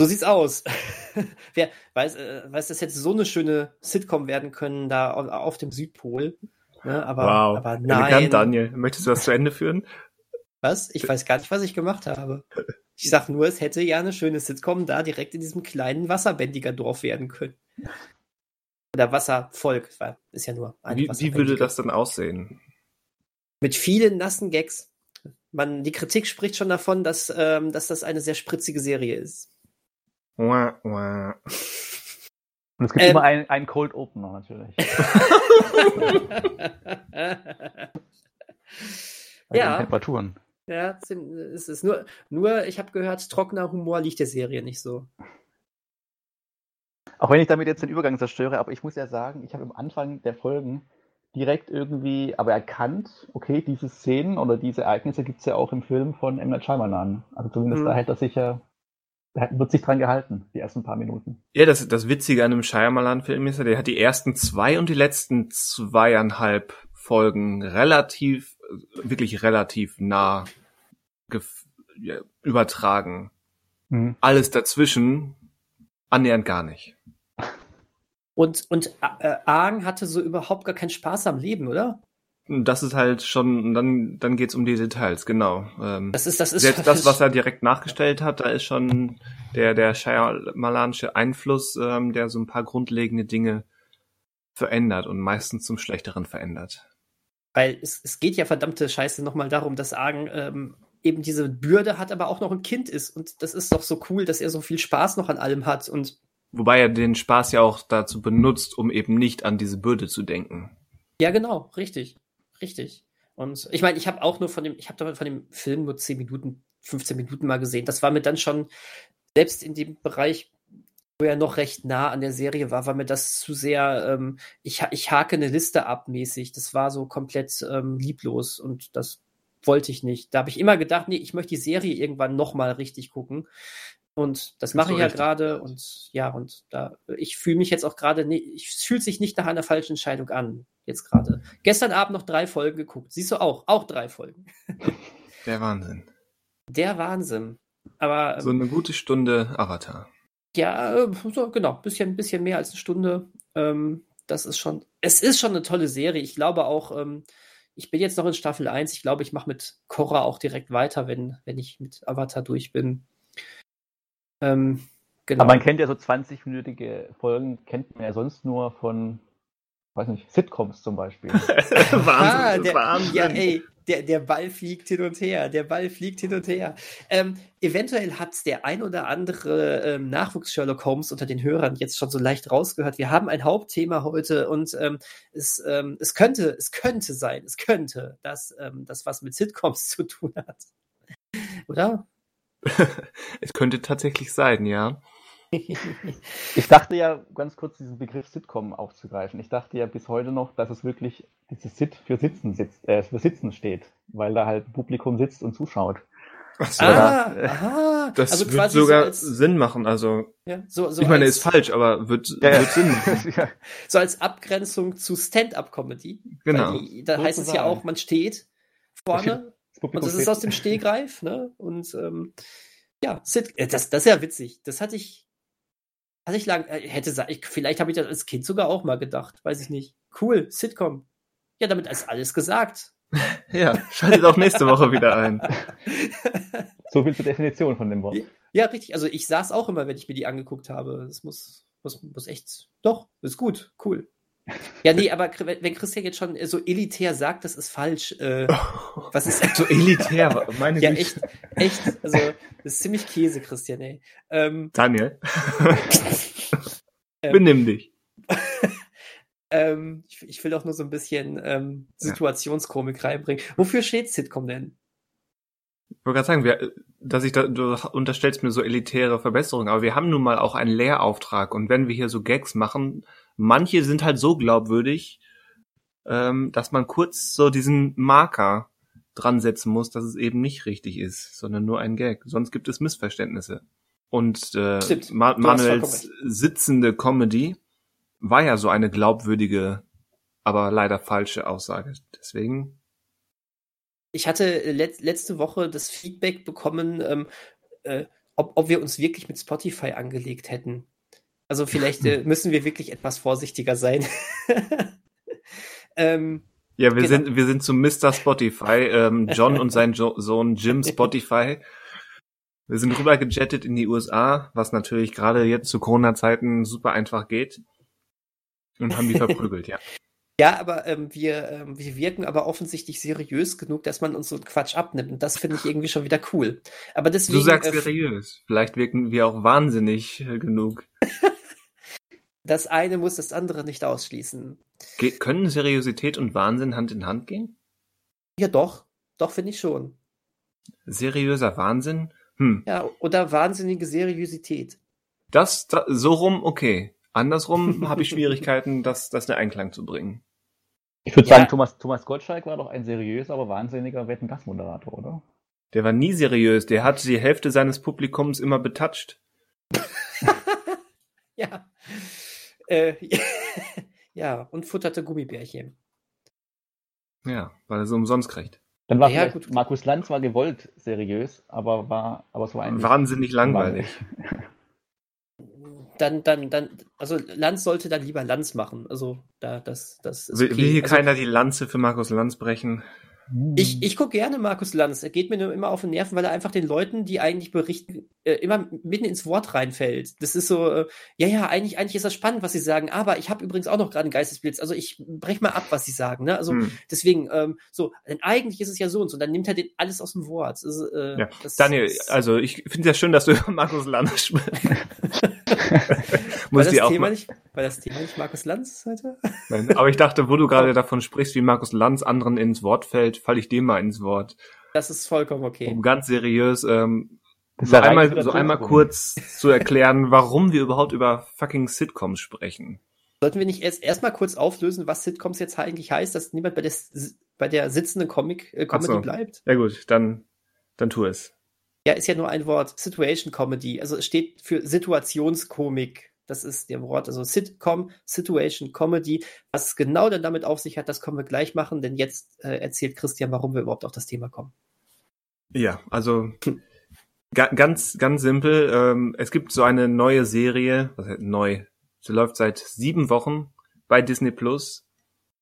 So sieht's aus. (laughs) Wer weiß, äh, weiß, das hätte so eine schöne Sitcom werden können da auf, auf dem Südpol. Ne? Aber, wow. aber nein. Elegant, Daniel. Möchtest du das zu Ende führen? Was? Ich weiß gar nicht, was ich gemacht habe. Ich sag nur, es hätte ja eine schöne Sitcom da direkt in diesem kleinen Wasserbändiger Dorf werden können. Oder Wasservolk, ist ja nur ein Wie, wie würde das dann aussehen? Mit vielen nassen Gags. Man, die Kritik spricht schon davon, dass, ähm, dass das eine sehr spritzige Serie ist. Und es gibt ähm, immer einen, einen Cold Opener natürlich. (laughs) ja. Temperaturen. Ja, es ist nur, nur ich habe gehört, trockener Humor liegt der Serie nicht so. Auch wenn ich damit jetzt den Übergang zerstöre, aber ich muss ja sagen, ich habe am Anfang der Folgen direkt irgendwie aber erkannt, okay, diese Szenen oder diese Ereignisse gibt es ja auch im Film von M. Night Shyamalan. Also zumindest mhm. da hätte er sich ja da wird sich dran gehalten, die ersten paar Minuten. Ja, das, das Witzige an einem Shyamalan-Film ist ja, der hat die ersten zwei und die letzten zweieinhalb Folgen relativ, wirklich relativ nah ja, übertragen. Mhm. Alles dazwischen annähernd gar nicht. Und, und äh, Aang hatte so überhaupt gar keinen Spaß am Leben, oder? Das ist halt schon, dann, dann geht's um die Details, genau. Ähm, das ist, das ist selbst das, was er direkt nachgestellt hat, da ist schon der, der Shyamalanische Einfluss, ähm, der so ein paar grundlegende Dinge verändert und meistens zum Schlechteren verändert. Weil es, es geht ja verdammte Scheiße nochmal darum, dass Argen ähm, eben diese Bürde hat, aber auch noch ein Kind ist. Und das ist doch so cool, dass er so viel Spaß noch an allem hat. Und Wobei er den Spaß ja auch dazu benutzt, um eben nicht an diese Bürde zu denken. ja, genau, richtig. Richtig. Und ich meine, ich habe auch nur von dem, ich habe von dem Film nur 10 Minuten, 15 Minuten mal gesehen. Das war mir dann schon, selbst in dem Bereich, wo er noch recht nah an der Serie war, war mir das zu sehr, ähm, ich, ich hake eine Liste ab mäßig. Das war so komplett ähm, lieblos und das wollte ich nicht. Da habe ich immer gedacht, nee, ich möchte die Serie irgendwann nochmal richtig gucken. Und das mache du ich ja gerade und ja, und da, ich fühle mich jetzt auch gerade, nee, ich es fühlt sich nicht nach einer falschen Entscheidung an, jetzt gerade. Gestern Abend noch drei Folgen geguckt. Siehst du auch, auch drei Folgen. (laughs) Der Wahnsinn. Der Wahnsinn. Aber ähm, So eine gute Stunde Avatar. ja, äh, so, genau, bisschen, bisschen mehr als eine Stunde. Ähm, das ist schon, es ist schon eine tolle Serie. Ich glaube auch, ähm, ich bin jetzt noch in Staffel 1. Ich glaube, ich mache mit Korra auch direkt weiter, wenn, wenn ich mit Avatar durch bin. Ähm, genau. Aber man kennt ja so 20-minütige Folgen, kennt man ja sonst nur von, weiß nicht, Sitcoms zum Beispiel. (laughs) Ah, der, Ja, ey, der, der Ball fliegt hin und her. Der Ball fliegt hin und her. Ähm, eventuell hat der ein oder andere ähm, Nachwuchs-Sherlock Holmes unter den Hörern jetzt schon so leicht rausgehört. Wir haben ein Hauptthema heute und ähm, es, ähm, es könnte, es könnte sein, es könnte, dass ähm, das was mit Sitcoms (laughs) zu tun hat. Oder? (laughs) es könnte tatsächlich sein, ja. (laughs) Ich dachte ja, ganz kurz diesen Begriff Sitcom aufzugreifen. Ich dachte ja bis heute noch, dass es wirklich dieses Sit für Sitzen sitzt, äh, für Sitzen steht, weil da halt ein Publikum sitzt und zuschaut. Ach so, ah, da- aha. das also wird sogar so als, Sinn machen. Also, ja, so, so ich meine, als, ist falsch, aber wird, Ja, ja. wird Sinn (laughs) machen. ja. so als Abgrenzung zu Stand-up-Comedy. Genau. Weil die, da heißt es ja auch, man steht vorne Publikum und es ist steht- aus dem Stehgreif, ne? Und ähm, ja, Sit äh, das, das ist ja witzig. Das hatte ich, hatte ich lang, äh, hätte ich, vielleicht habe ich das als Kind sogar auch mal gedacht, weiß ich nicht. Cool, Sitcom. Ja, damit ist alles gesagt. (laughs) Ja, schaltet auch nächste Woche wieder ein. So viel zur Definition von dem Wort. Ja. Ja, richtig. Also ich saß auch immer, wenn ich mir die angeguckt habe. Das muss, muss, muss echt. Doch, ist gut, cool. Ja, nee, aber wenn Christian jetzt schon äh, so elitär sagt, das ist falsch. Äh, (laughs) was ist (laughs) so elitär, meine Ja, Güte. echt, echt. Also, das ist ziemlich Käse, Christian, ey. Ähm, Daniel, (laughs) Ähm, benimm dich. ähm, ich, ich will auch nur so ein bisschen ähm, Situationskomik reinbringen. Wofür steht Sitcom denn? Ich wollte gerade sagen, wir, dass ich da, du unterstellst mir so elitäre Verbesserungen, aber wir haben nun mal auch einen Lehrauftrag und wenn wir hier so Gags machen, manche sind halt so glaubwürdig, ähm, dass man kurz so diesen Marker dran setzen muss, dass es eben nicht richtig ist, sondern nur ein Gag. Sonst gibt es Missverständnisse. Und äh. Ma Manuels sitzende Comedy war ja so eine glaubwürdige, aber leider falsche Aussage. Deswegen Ich hatte let, letzte Woche das Feedback bekommen, ähm, äh, ob, ob wir uns wirklich mit Spotify angelegt hätten. Also vielleicht äh, müssen wir wirklich etwas vorsichtiger sein. (laughs) ähm, Ja, wir Genau. sind wir sind zu Mr. Spotify, ähm, John und sein jo Sohn Jim (laughs) Spotify. Wir sind rüber gejettet in die USA, was natürlich gerade jetzt zu Corona-Zeiten super einfach geht. Und haben die (laughs) verprügelt, ja. ja, aber ähm, wir, ähm, wir wirken aber offensichtlich seriös genug, dass man uns so einen Quatsch abnimmt. Und das finde ich irgendwie schon wieder cool. Aber deswegen. Du sagst äh, seriös. Vielleicht wirken wir auch wahnsinnig äh, genug. Das eine muss das andere nicht ausschließen. Ge können Seriosität und Wahnsinn Hand in Hand gehen? Ja, doch. Doch, finde ich schon. Seriöser Wahnsinn? Hm. Ja, oder wahnsinnige Seriosität. Das, da, so rum, okay. Andersrum (laughs) habe ich Schwierigkeiten, das, das in Einklang zu bringen. Ich würde Ja. sagen, Thomas, Thomas Gottschalk war doch ein seriöser, aber wahnsinniger Wetten-Gastmoderator, oder? Der war nie seriös. Der hat die Hälfte seines Publikums immer betatscht. (laughs) Ja. Äh, (laughs) ja, und futterte Gummibärchen. Ja, weil er so umsonst kriegt. Dann war Ja, gut. Markus Lanz war gewollt seriös, aber war, aber es war eigentlich Wahnsinnig langweilig. (laughs) Dann, dann, dann, also Lanz sollte dann lieber Lanz machen. Also da, das, das ist Will, okay. will hier also, keiner die Lanze für Markus Lanz brechen? Ich, ich gucke gerne Markus Lanz. Er geht mir nur immer auf den Nerven, weil er einfach den Leuten, die eigentlich berichten, äh, immer mitten ins Wort reinfällt. Das ist so, äh, ja, ja, eigentlich, eigentlich ist das spannend, was sie sagen, aber ich habe übrigens auch noch gerade einen Geistesblitz. Also ich brech mal ab, was sie sagen. Ne? Also Hm. deswegen, ähm, so, denn eigentlich ist es ja so und so. Dann nimmt er den alles aus dem Wort. Also, äh, Ja. Daniel, also ich finde es ja schön, dass du (laughs) über Markus Lanz sprichst. (laughs) war, Muss das ich dir auch Thema mal, nicht, war das Thema nicht Markus Lanz heute? Nein, aber ich dachte, wo du (laughs) gerade davon sprichst, wie Markus Lanz anderen ins Wort fällt, falle ich dem mal ins Wort. Das ist vollkommen okay. Um ganz seriös ähm, Das so einmal, so einmal kurz zu erklären, warum wir überhaupt über fucking Sitcoms sprechen. Sollten wir nicht erst erstmal kurz auflösen, was Sitcoms jetzt eigentlich heißt, dass niemand bei der, bei der sitzenden Comic äh, Comedy so. bleibt? Ja gut, dann, dann tu es. Ja, ist ja nur ein Wort. Situation Comedy. Also es steht für Situationskomik. Das ist der Wort. Also Sitcom, Situation Comedy. Was es genau dann damit auf sich hat, das können wir gleich machen, denn jetzt äh, erzählt Christian, warum wir überhaupt auf das Thema kommen. Ja, also ga, ganz, ganz simpel. Ähm, es gibt so eine neue Serie, was heißt neu? Sie läuft seit sieben Wochen bei Disney Plus,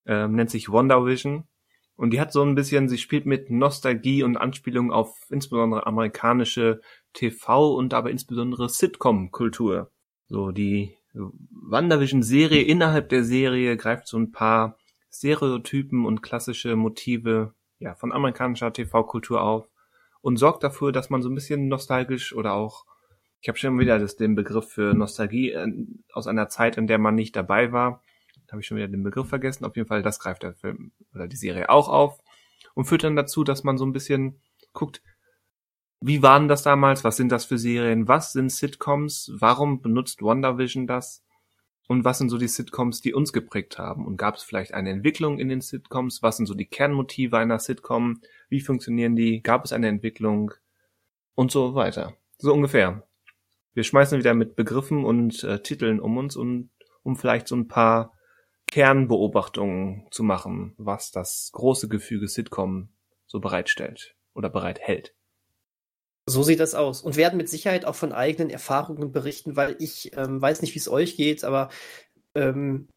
ähm, nennt sich Wonder Vision. Und die hat so ein bisschen, sie spielt mit Nostalgie und Anspielung auf insbesondere amerikanische TV und aber insbesondere Sitcom-Kultur. So, die WandaVision-Serie innerhalb der Serie greift so ein paar Stereotypen und klassische Motive ja, von amerikanischer TV-Kultur auf und sorgt dafür, dass man so ein bisschen nostalgisch oder auch, ich habe schon wieder das, den Begriff für Nostalgie äh, aus einer Zeit, in der man nicht dabei war. Da habe ich schon wieder den Begriff vergessen. Auf jeden Fall, das greift der Film oder die Serie auch auf und führt dann dazu, dass man so ein bisschen guckt, wie waren das damals? Was sind das für Serien? Was sind Sitcoms? Warum benutzt WandaVision das? Und was sind so die Sitcoms, die uns geprägt haben? Und gab es vielleicht eine Entwicklung in den Sitcoms? Was sind so die Kernmotive einer Sitcom? Wie funktionieren die? Gab es eine Entwicklung? Und so weiter. So ungefähr. Wir schmeißen wieder mit Begriffen und äh, Titeln um uns und um vielleicht so ein paar Kernbeobachtungen zu machen, was das große Gefüge Sitcom so bereitstellt oder bereithält. So sieht das aus. Und werden mit Sicherheit auch von eigenen Erfahrungen berichten, weil ich ähm, weiß nicht, wie es euch geht, aber ähm,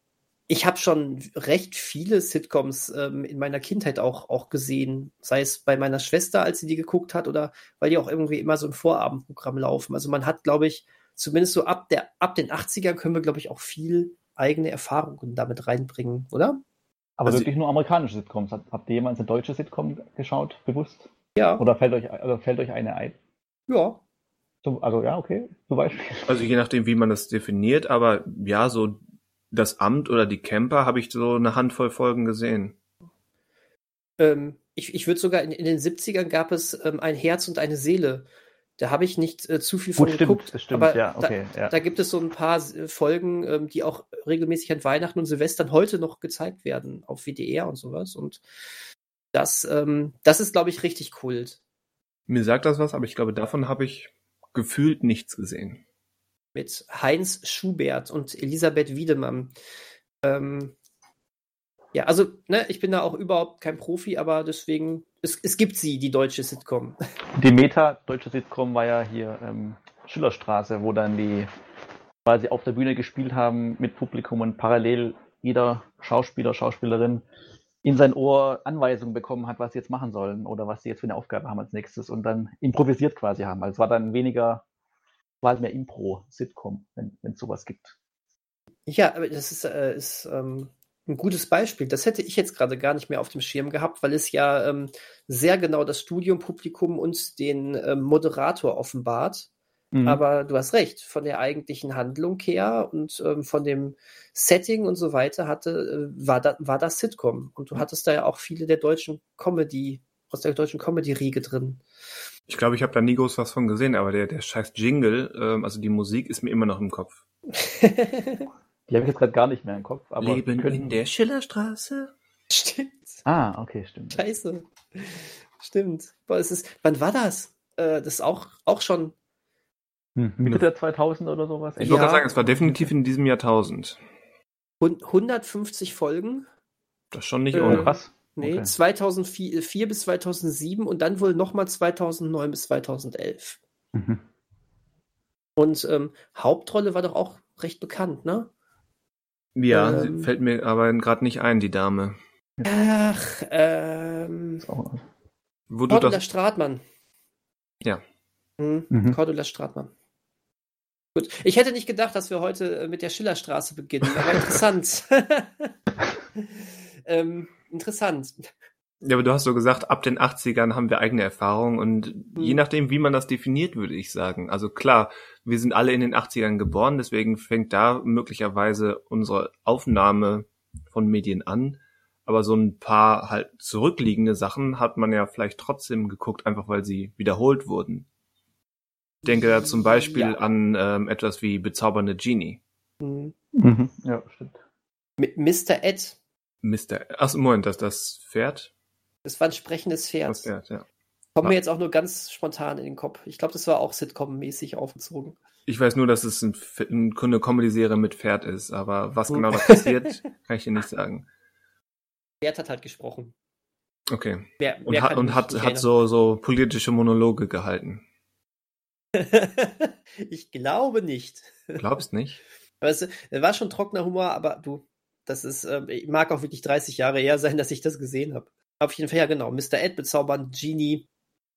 ich habe schon recht viele Sitcoms ähm, in meiner Kindheit auch, auch gesehen. Sei es bei meiner Schwester, als sie die geguckt hat, oder weil die auch irgendwie immer so im Vorabendprogramm laufen. Also man hat, glaube ich, zumindest so ab, der, ab den 80ern können wir, glaube ich, auch viel eigene Erfahrungen damit reinbringen, oder? Aber Also- wirklich nur amerikanische Sitcoms. Habt, ihr jemals eine deutsche Sitcom geschaut, bewusst? Ja, Oder fällt euch, also fällt euch eine ein? Ja. Zum, also ja, okay, zum Beispiel. Also je nachdem, wie man das definiert, aber ja, so das Amt oder die Camper habe ich so eine Handvoll Folgen gesehen. Ähm, ich ich würde sogar in, in den 70ern gab es ähm, ein Herz und eine Seele. Da habe ich nicht äh, zu viel von Gut, stimmt, geguckt. das stimmt, aber ja, da, okay, ja. da gibt es so ein paar äh, Folgen, ähm, die auch regelmäßig an Weihnachten und Silvestern heute noch gezeigt werden auf WDR und sowas. Und das, ähm, das ist, glaube ich, richtig Kult. Mir sagt das was, aber ich glaube, davon habe ich gefühlt nichts gesehen. Mit Heinz Schubert und Elisabeth Wiedemann. Ähm, ja, also, ne, ich bin da auch überhaupt kein Profi, aber deswegen, es, es gibt sie, die deutsche Sitcom. (laughs) Die Meta deutsche Sitcom war ja hier ähm, Schillerstraße, wo dann die quasi auf der Bühne gespielt haben mit Publikum und parallel jeder Schauspieler, Schauspielerin in sein Ohr Anweisungen bekommen hat, was sie jetzt machen sollen oder was sie jetzt für eine Aufgabe haben als nächstes und dann improvisiert quasi haben. Also es war dann weniger, war halt mehr Impro-Sitcom, wenn es sowas gibt. Ja, aber das ist, äh, ist ähm, ein gutes Beispiel. Das hätte ich jetzt gerade gar nicht mehr auf dem Schirm gehabt, weil es ja ähm, sehr genau das Studiumpublikum und den ähm, Moderator offenbart. Mhm. Aber du hast recht, von der eigentlichen Handlung her und ähm, von dem Setting und so weiter hatte, äh, war, da, war das Sitcom. Und du hattest da ja auch viele der deutschen Comedy, aus der deutschen Comedy-Riege drin. Ich glaube, ich habe da nie groß was von gesehen, aber der, der scheiß Jingle, ähm, also die Musik ist mir immer noch im Kopf. (laughs) Die habe ich jetzt gerade gar nicht mehr im Kopf. Aber Leben können- in der Schillerstraße. Stimmt. Ah, okay, stimmt. Scheiße. Stimmt. Boah, es ist, wann war das? Äh, das ist auch, auch schon Hm, Mitte der 2000 oder sowas? Ich wollte Ja. gerade sagen, es war definitiv in diesem Jahrtausend. hun- 150 Folgen. Das ist schon nicht Äh, Oh, ohne. krass. Nee, Okay. 2004 bis 2007 und dann wohl nochmal 2009 bis 2011. Mhm. Und ähm, Hauptrolle war doch auch recht bekannt, ne? Ja, ähm, sie fällt mir aber gerade nicht ein, die Dame. Ach, ähm. Wo du Cordula das, Stratmann. Ja. Mhm. Mhm. Cordula Stratmann. Gut. Ich hätte nicht gedacht, dass wir heute äh, mit der Schillerstraße beginnen, aber interessant. (laughs) ähm, interessant. ja, aber du hast so gesagt, ab den 80ern haben wir eigene Erfahrungen und Hm. je nachdem, wie man das definiert, würde ich sagen. Also klar, wir sind alle in den 80ern geboren, deswegen fängt da möglicherweise unsere Aufnahme von Medien an. Aber so ein paar halt zurückliegende Sachen hat man ja vielleicht trotzdem geguckt, einfach weil sie wiederholt wurden. Ich denke da zum Beispiel Ja. an ähm, etwas wie Bezaubernde Genie. Mhm. Mhm. Ja, stimmt. Mit Mr. Ed. Mr. Ach, Moment, das das Pferd? Das war ein sprechendes Pferd. Das Pferd, ja. Kommt mir jetzt auch nur ganz spontan in den Kopf. Ich glaube, das war auch Sitcom-mäßig aufgezogen. Ich weiß nur, dass es ein, ein, eine Comedy-Serie mit Pferd ist, aber was Hm. genau da passiert, (laughs) kann ich dir nicht sagen. Pferd hat halt gesprochen. Okay. Wer, Und, wer hat, kann und hat, hat so, so politische Monologe gehalten. (laughs) ich glaube nicht. Glaubst nicht? Weißt du, das war schon trockener Humor, aber du, das ist, ich mag auch wirklich 30 Jahre her sein, (laughs) dass ich das gesehen habe. Auf jeden Fall, ja genau. Mr. Ed bezaubern, Genie.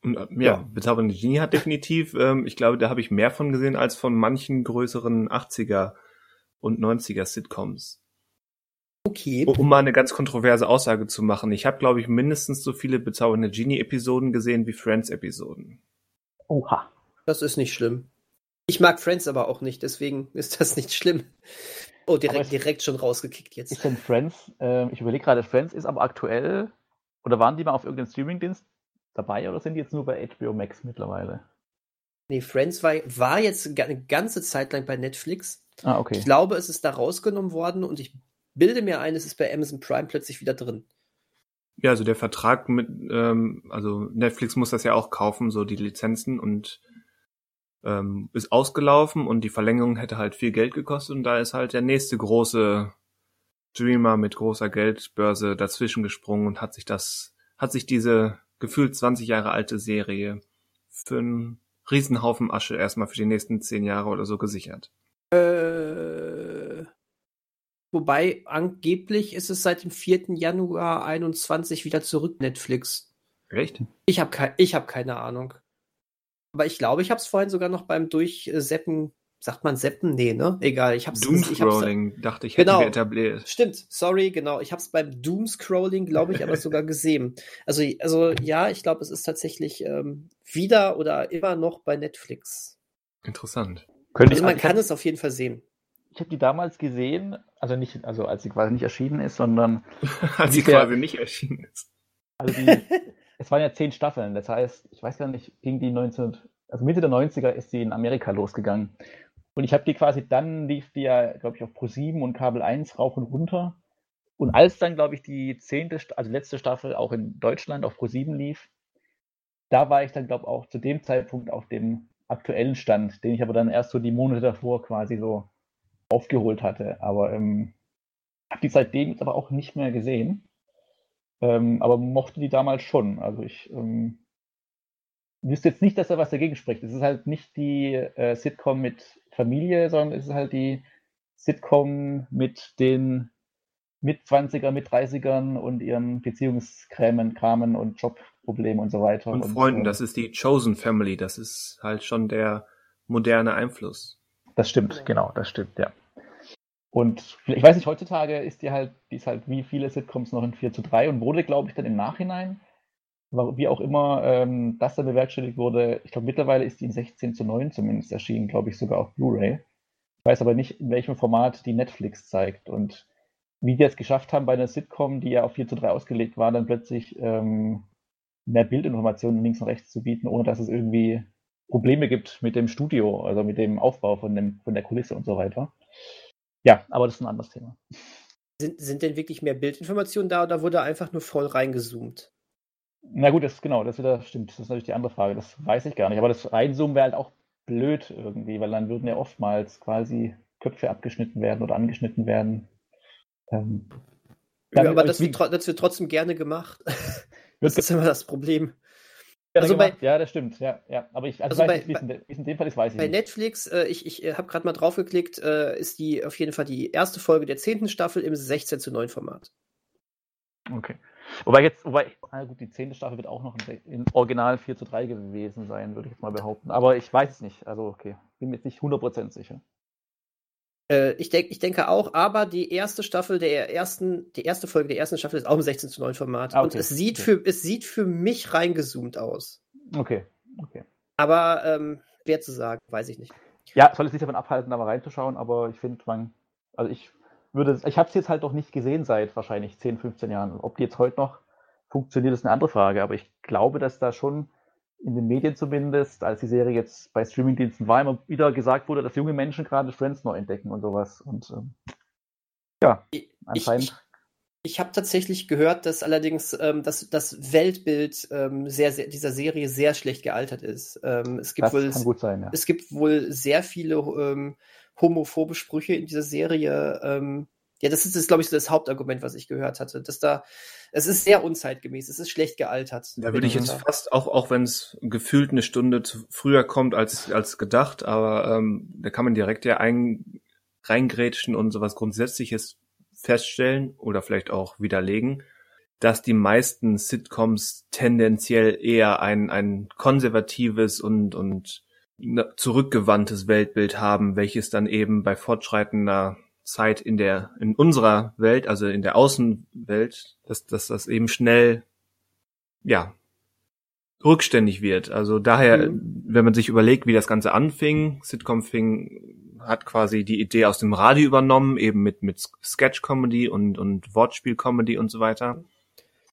Und, äh, ja, Ja. Bezaubernde Genie hat definitiv, ähm, ich glaube, da habe ich mehr von gesehen als von manchen größeren 80er und 90er Sitcoms. Okay. Um mal eine ganz kontroverse Aussage zu machen, ich habe, glaube ich, mindestens so viele Bezaubernde Genie-Episoden gesehen wie Friends-Episoden. Oha. Das ist nicht schlimm. Ich mag Friends aber auch nicht, deswegen (laughs) ist das nicht schlimm. Oh, direkt, direkt schon rausgekickt Ich jetzt. finde Friends, ähm, ich überlege gerade, Friends ist aber aktuell, oder waren die mal auf irgendeinem Streamingdienst dabei oder sind die jetzt nur bei HBO Max mittlerweile? Nee, Friends war, war jetzt eine ganze Zeit lang bei Netflix. Ah, okay. Ich glaube, es ist da rausgenommen worden und ich bilde mir ein, es ist bei Amazon Prime plötzlich wieder drin. Ja, also der Vertrag mit, ähm, also Netflix muss das ja auch kaufen, so die Lizenzen und ähm, ist ausgelaufen und die Verlängerung hätte halt viel Geld gekostet und da ist halt der nächste große Streamer mit großer Geldbörse dazwischen gesprungen und hat sich das, hat sich diese gefühlt 20 Jahre alte Serie für einen Riesenhaufen Asche erstmal für die nächsten 10 Jahre oder so gesichert. Äh, wobei angeblich ist es seit dem 4. Januar 21 wieder zurück Netflix. Echt? Ich habe kei ich hab keine Ahnung. Aber ich glaube, ich habe es vorhin sogar noch beim Durchseppen, sagt man Seppen? Nee, ne? Egal, ich habe es Doomscrolling, dachte ich, hätten Genau. wir etabliert. Stimmt, sorry, genau. Ich habe es beim Doomscrolling, glaube ich, aber sogar gesehen. Also, also ja, ich glaube, es ist tatsächlich ähm, wieder oder immer noch bei Netflix. Interessant. Könnte Also ich, man ich kann hab, es auf jeden Fall sehen. ich habe die damals gesehen, also nicht, also als sie quasi nicht erschienen ist, sondern (laughs) Als sie quasi nicht erschienen ist. also die, (laughs) es waren ja zehn Staffeln. Das heißt, ich weiß gar nicht, ging die 19, also Mitte der 90er ist sie in Amerika losgegangen. Und ich habe die quasi, dann lief die ja, glaube ich, auf Pro7 und Kabel 1 rauf und runter. Und als dann, glaube ich, die zehnte, also letzte Staffel auch in Deutschland auf Pro7 lief, da war ich dann, glaube ich, auch zu dem Zeitpunkt auf dem aktuellen Stand, den ich aber dann erst so die Monate davor quasi so aufgeholt hatte. Aber ähm, habe die seitdem jetzt aber auch nicht mehr gesehen. Ähm, aber mochte die damals schon. Also ich ähm, wüsste jetzt nicht, dass da was dagegen spricht. Es ist halt nicht die äh, Sitcom mit Familie, sondern es ist halt die Sitcom mit den mit 20er, mit 30ern und ihren Beziehungskrämen, Kramen und Jobproblemen und so weiter. Und Freunden, äh, das ist die Chosen Family, das ist halt schon der moderne Einfluss. Das stimmt, genau, das stimmt, ja. Und ich weiß nicht, heutzutage ist die halt, die ist halt wie viele Sitcoms noch in 4 zu 3 und wurde, glaube ich, dann im Nachhinein, wie auch immer ähm, das dann bewerkstelligt wurde, ich glaube, mittlerweile ist die in 16 zu 9 zumindest erschienen, glaube ich, sogar auf Blu-ray. Ich weiß aber nicht, in welchem Format die Netflix zeigt und wie die es geschafft haben bei einer Sitcom, die ja auf 4 zu 3 ausgelegt war, dann plötzlich ähm, mehr Bildinformationen links und rechts zu bieten, ohne dass es irgendwie Probleme gibt mit dem Studio, also mit dem Aufbau von, dem, von der Kulisse und so weiter. Ja, aber das ist ein anderes Thema. Sind, sind denn wirklich mehr Bildinformationen da oder wurde einfach nur voll reingezoomt? Na gut, das genau, das wieder stimmt. Das ist natürlich die andere Frage. Das weiß ich gar nicht. Aber das Reinzoomen wäre halt auch blöd irgendwie, weil dann würden ja oftmals quasi Köpfe abgeschnitten werden oder angeschnitten werden. Ähm, Ja, aber das wird, das wird trotzdem gerne gemacht. (laughs) Das ist immer das Problem. Also bei- ja, das stimmt. Ja, ja. Aber ich also Also weiß bei- nicht, wie es in, dem Fall ist, weiß ich Bei nicht. Netflix, äh, ich, ich äh, habe gerade mal draufgeklickt, äh, ist die auf jeden Fall die erste Folge der zehnten Staffel im 16 zu 9 Format. Okay. Wobei jetzt, wobei, na gut, die zehnte Staffel wird auch noch in Original 4 zu 3 gewesen sein, würde ich jetzt mal behaupten. Aber ich weiß es nicht. Also, okay. Bin mir jetzt nicht 100% sicher. Äh, ich, denk, ich denke auch, aber die erste Staffel der ersten, die erste Folge der ersten Staffel ist auch im 16 zu 9 Format. Ah, okay. Und es sieht, okay. für, es sieht für mich reingezoomt aus. Okay, okay. Aber ähm, wer zu sagen, weiß ich nicht. Ja, soll es nicht davon abhalten, da mal reinzuschauen, aber ich finde, man, also ich würde, ich habe es jetzt halt noch nicht gesehen seit wahrscheinlich 10, 15 Jahren. Ob die jetzt heute noch funktioniert, ist eine andere Frage, aber ich glaube, dass da schon in den Medien zumindest, als die Serie jetzt bei Streamingdiensten war, immer wieder gesagt wurde, dass junge Menschen gerade Friends neu entdecken und sowas. Und ähm, ja, anscheinend. Ich, ich, ich habe tatsächlich gehört, dass allerdings ähm, dass das Weltbild ähm, sehr, sehr, dieser Serie sehr schlecht gealtert ist. Ähm, es gibt das wohl, kann gut sein, ja. Es gibt wohl sehr viele ähm, homophobe Sprüche in dieser Serie. Ja, das ist, glaube ich, so das Hauptargument, was ich gehört hatte. Dass da, es ist sehr unzeitgemäß, es ist schlecht gealtert. Da würde ich jetzt fast, auch, auch wenn es gefühlt eine Stunde zu früher kommt als, als gedacht, aber ähm, da kann man direkt ja ein, reingrätschen und sowas Grundsätzliches feststellen oder vielleicht auch widerlegen, dass die meisten Sitcoms tendenziell eher ein, ein konservatives und, und zurückgewandtes Weltbild haben, welches dann eben bei fortschreitender Zeit in der, in unserer Welt, also in der Außenwelt, dass, dass das eben schnell, ja, rückständig wird. Also daher, mhm. wenn man sich überlegt, wie das Ganze anfing, Sitcom fing hat quasi die Idee aus dem Radio übernommen, eben mit, mit Sketch-Comedy und, und Wortspiel-Comedy und so weiter.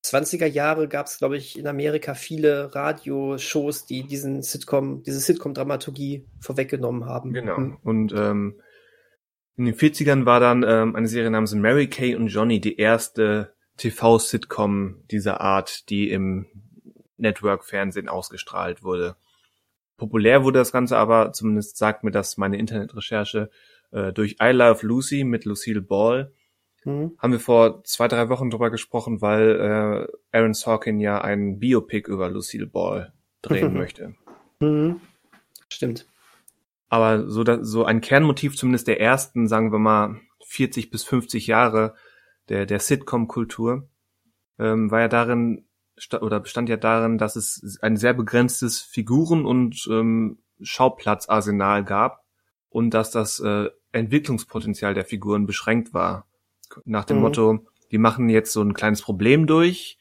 20er Jahre gab es, glaube ich, in Amerika viele Radioshows, die diesen Sitcom, diese Sitcom-Dramaturgie vorweggenommen haben. Genau. Hm. Und ähm, in den 40ern war dann ähm, eine Serie namens Mary Kay und Johnny die erste TV-Sitcom dieser Art, die im Network-Fernsehen ausgestrahlt wurde. Populär wurde das Ganze aber, zumindest sagt mir das meine Internetrecherche, äh, durch I Love Lucy mit Lucille Ball. Mhm. Haben wir vor zwei, drei Wochen drüber gesprochen, weil äh, Aaron Sorkin ja einen Biopic über Lucille Ball drehen (laughs) möchte. Mhm. Stimmt. Aber so, da, so ein Kernmotiv zumindest der ersten, sagen wir mal, 40 bis 50 Jahre der, der Sitcom-Kultur, ähm, war ja darin, oder bestand ja darin, dass es ein sehr begrenztes Figuren- und ähm, Schauplatzarsenal gab und dass das äh, Entwicklungspotenzial der Figuren beschränkt war. Nach dem mhm. Motto, die machen jetzt so ein kleines Problem durch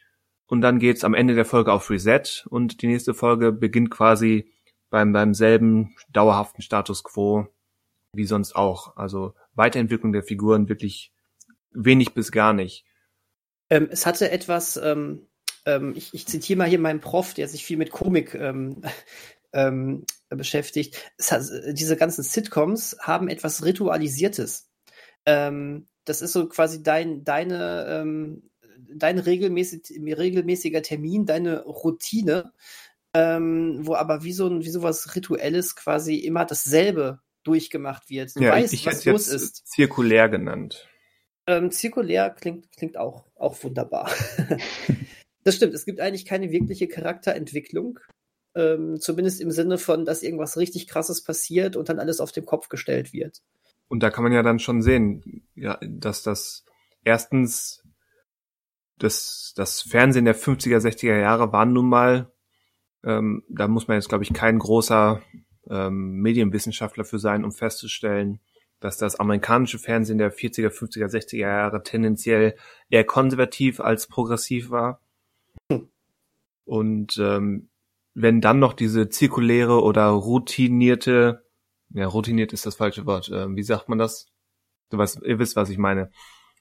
und dann geht's am Ende der Folge auf Reset und die nächste Folge beginnt quasi beim, beim selben dauerhaften Status quo wie sonst auch. Also Weiterentwicklung der Figuren wirklich wenig bis gar nicht. Ähm, es hatte etwas, ähm, ähm, ich, ich zitiere mal hier meinen Prof, der sich viel mit Komik ähm, (laughs) ähm, beschäftigt. Hat, diese ganzen Sitcoms haben etwas Ritualisiertes. Ähm, das ist so quasi dein, deine, ähm, dein regelmäßig, regelmäßiger Termin, deine Routine, ähm, wo aber wie so, ein, wie so was Rituelles quasi immer dasselbe durchgemacht wird. Du ja, weißt, ich was los ist. Zirkulär genannt. Ähm, zirkulär klingt, klingt auch, auch wunderbar. (laughs) Das stimmt, es gibt eigentlich keine wirkliche Charakterentwicklung. Ähm, zumindest im Sinne von, dass irgendwas richtig krasses passiert und dann alles auf den Kopf gestellt wird. Und da kann man ja dann schon sehen, ja, dass das erstens das, das Fernsehen der 50er, 60er Jahre war nun mal, ähm, da muss man jetzt, glaube ich, kein großer ähm, Medienwissenschaftler für sein, um festzustellen, dass das amerikanische Fernsehen der 40er, 50er, 60er Jahre tendenziell eher konservativ als progressiv war und ähm, wenn dann noch diese zirkuläre oder routinierte, ja, routiniert ist das falsche Wort, äh, wie sagt man das? Du weißt, ihr wisst, was ich meine.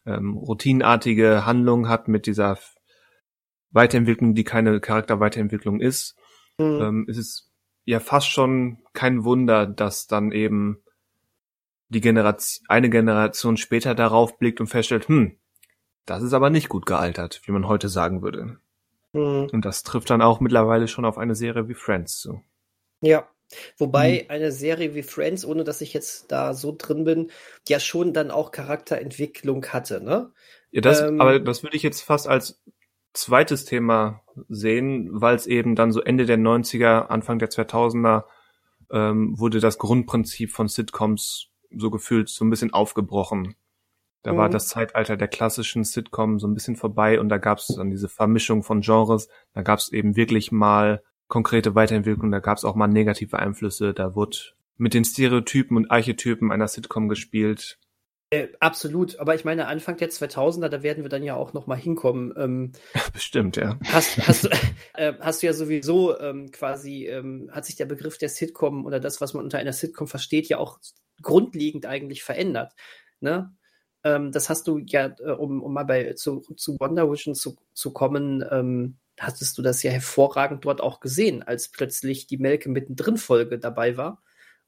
Ähm, routinartige Handlung hat mit dieser Weiterentwicklung, die keine Charakterweiterentwicklung ist, mhm. ähm, ist es ja fast schon kein Wunder, dass dann eben die Generation, eine Generation später darauf blickt und feststellt, hm, das ist aber nicht gut gealtert, wie man heute sagen würde. Mhm. Und das trifft dann auch mittlerweile schon auf eine Serie wie Friends zu. Ja. Wobei mhm. eine Serie wie Friends, ohne dass ich jetzt da so drin bin, ja schon dann auch Charakterentwicklung hatte, ne? Ja, das, ähm, aber das würde ich jetzt fast als zweites Thema sehen, weil es eben dann so Ende der 90er, Anfang der 2000er ähm, wurde das Grundprinzip von Sitcoms so gefühlt so ein bisschen aufgebrochen. Da mhm. war das Zeitalter der klassischen Sitcom so ein bisschen vorbei und da gab es dann diese Vermischung von Genres. Da gab es eben wirklich mal konkrete Weiterentwicklung, da gab es auch mal negative Einflüsse, da wurde mit den Stereotypen und Archetypen einer Sitcom gespielt. Äh, absolut, aber ich meine, Anfang der 2000er, da werden wir dann ja auch noch mal hinkommen. Ähm, Bestimmt, ja. Hast, (laughs) hast, du, äh, hast du ja sowieso ähm, quasi, ähm, hat sich der Begriff der Sitcom oder das, was man unter einer Sitcom versteht, ja auch grundlegend eigentlich verändert. Ne? Ähm, das hast du ja, äh, um, um mal bei zu, zu Wonder Vision zu, zu kommen, ähm, hattest du das ja hervorragend dort auch gesehen, als plötzlich die Melke mittendrin Folge dabei war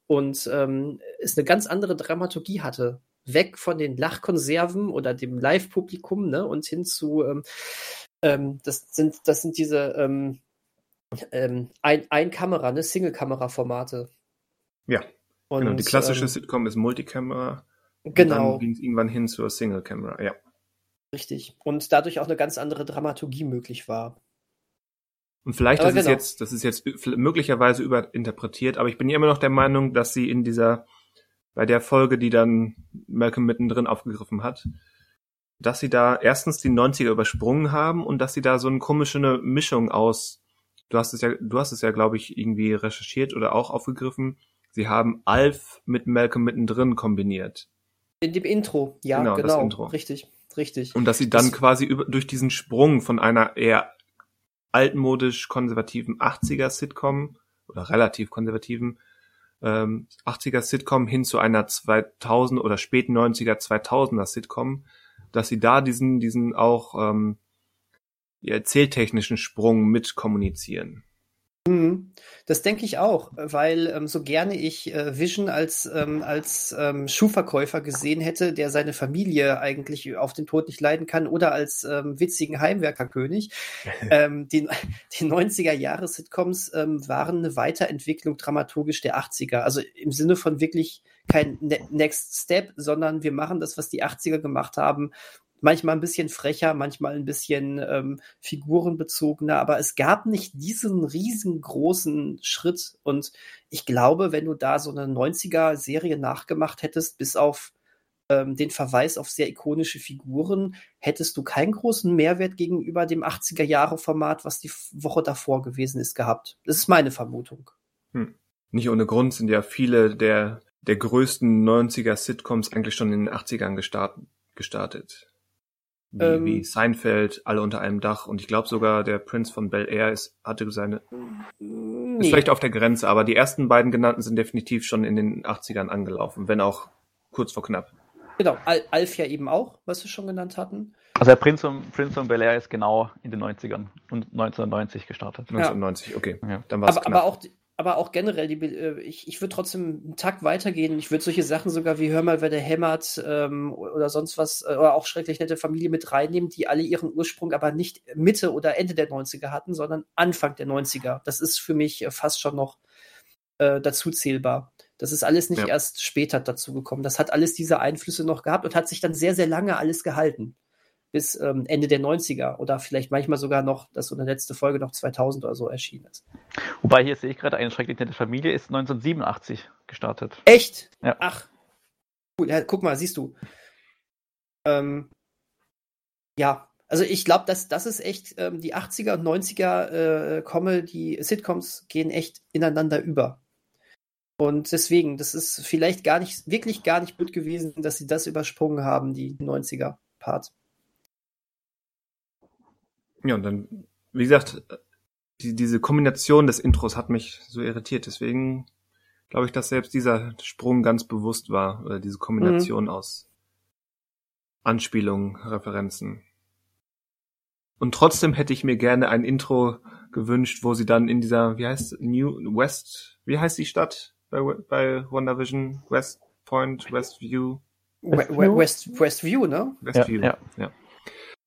und ähm, es eine ganz andere Dramaturgie hatte. Weg von den Lachkonserven oder dem Live-Publikum, ne, und hin zu, ähm, ähm, das sind, das sind diese ähm, ähm, ein, ein Kamera, ne, Single-Kamera-Formate. Ja. Und, genau, die klassische ähm, Sitcom ist Multikamera. Genau. dann ging es irgendwann hin zur Single-Kamera, ja. Richtig. Und dadurch auch eine ganz andere Dramaturgie möglich war. Und vielleicht ist genau. es jetzt, das ist jetzt möglicherweise überinterpretiert, aber ich bin immer noch der Meinung, dass sie in dieser, bei der Folge, die dann Malcolm mittendrin aufgegriffen hat, dass sie da erstens die 90er übersprungen haben und dass sie da so eine komische Mischung aus, du hast es ja, du hast es ja, glaube ich, irgendwie recherchiert oder auch aufgegriffen. Sie haben Alf mit Malcolm mittendrin kombiniert. In dem Intro, ja, genau, genau Intro. richtig, richtig. Und dass sie dann das quasi über, durch diesen Sprung von einer eher altmodisch konservativen 80er Sitcom oder relativ konservativen ähm, 80er Sitcom hin zu einer 2000 oder späten 90er 2000er Sitcom, dass sie da diesen diesen auch ähm, erzähltechnischen Sprung mit kommunizieren. Mhm. Das denke ich auch, weil ähm, so gerne ich äh, Vision als, ähm, als ähm, Schuhverkäufer gesehen hätte, der seine Familie eigentlich auf den Tod nicht leiden kann, oder als ähm, witzigen Heimwerkerkönig. (laughs) ähm, die, die 90er-Jahre-Sitcoms ähm, waren eine Weiterentwicklung dramaturgisch der 80er. Also im Sinne von wirklich kein ne Next Step, sondern wir machen das, was die 80er gemacht haben, manchmal ein bisschen frecher, manchmal ein bisschen ähm, figurenbezogener, aber es gab nicht diesen riesengroßen Schritt. Und ich glaube, wenn du da so eine 90er-Serie nachgemacht hättest, bis auf ähm, den Verweis auf sehr ikonische Figuren, hättest du keinen großen Mehrwert gegenüber dem 80er-Jahre-Format, was die Woche davor gewesen ist, gehabt. Das ist meine Vermutung. Hm. Nicht ohne Grund sind ja viele der, der größten 90er-Sitcoms eigentlich schon in den 80ern gestartet. gestartet wie, ähm, wie Seinfeld, alle unter einem Dach und ich glaube sogar der Prince von Bel Air ist, hatte seine nee. ist vielleicht auf der Grenze, aber die ersten beiden genannten sind definitiv schon in den 80ern angelaufen, wenn auch kurz vor knapp. Genau, Al Alf ja eben auch, was wir schon genannt hatten. Also der Prince von, Prince von Bel Air ist genau in den 90ern und 1990 gestartet. 1990, okay. Ja. Dann war's aber, knapp. aber auch aber auch generell, die, äh, ich, ich würde trotzdem einen Takt weitergehen. Ich würde solche Sachen sogar wie Hör mal, wer der hämmert ähm, oder sonst was, äh, oder auch schrecklich nette Familie mit reinnehmen, die alle ihren Ursprung aber nicht Mitte oder Ende der 90er hatten, sondern Anfang der 90er. Das ist für mich äh, fast schon noch äh, dazu zählbar. Das ist alles nicht ja. erst später dazu gekommen. Das hat alles diese Einflüsse noch gehabt und hat sich dann sehr, sehr lange alles gehalten bis ähm, Ende der 90er oder vielleicht manchmal sogar noch, dass so eine letzte Folge noch 2000 oder so erschienen ist. Wobei hier sehe ich gerade, eine schrecklich nette Familie ist 1987 gestartet. Echt? Ja. Ach. Cool, ja, guck mal, siehst du. Ähm, ja, also ich glaube, dass das ist echt, ähm, die 80er und 90er äh, die Sitcoms gehen echt ineinander über. Und deswegen, das ist vielleicht gar nicht, wirklich gar nicht gut gewesen, dass sie das übersprungen haben, die 90er-Part. Ja, und dann, wie gesagt, die, diese Kombination des Intros hat mich so irritiert. Deswegen glaube ich, dass selbst dieser Sprung ganz bewusst war, oder diese Kombination mhm. aus Anspielungen, Referenzen. Und trotzdem hätte ich mir gerne ein Intro gewünscht, wo sie dann in dieser, wie heißt New West, wie heißt die Stadt bei, bei WandaVision? West Point, Westview? West, West, Westview, ne? Westview, ja. ja. ja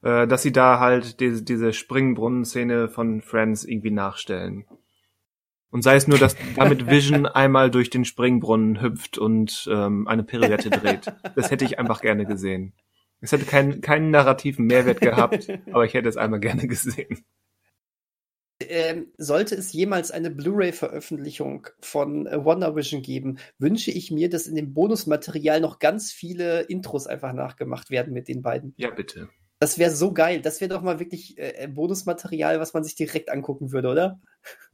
äh, dass sie da halt diese, diese Springbrunnen-Szene von Friends irgendwie nachstellen. Und sei es nur, dass (laughs) damit Vision einmal durch den Springbrunnen hüpft und ähm, eine Pirouette dreht. Das hätte ich einfach gerne gesehen. Es hätte keinen, keinen narrativen Mehrwert gehabt, aber ich hätte es einmal gerne gesehen. ähm, sollte es jemals eine Blu-ray-Veröffentlichung von äh, WandaVision geben, wünsche ich mir, dass in dem Bonusmaterial noch ganz viele Intros einfach nachgemacht werden mit den beiden. Ja, bitte. Das wäre so geil. Das wäre doch mal wirklich äh, Bonusmaterial, was man sich direkt angucken würde, oder?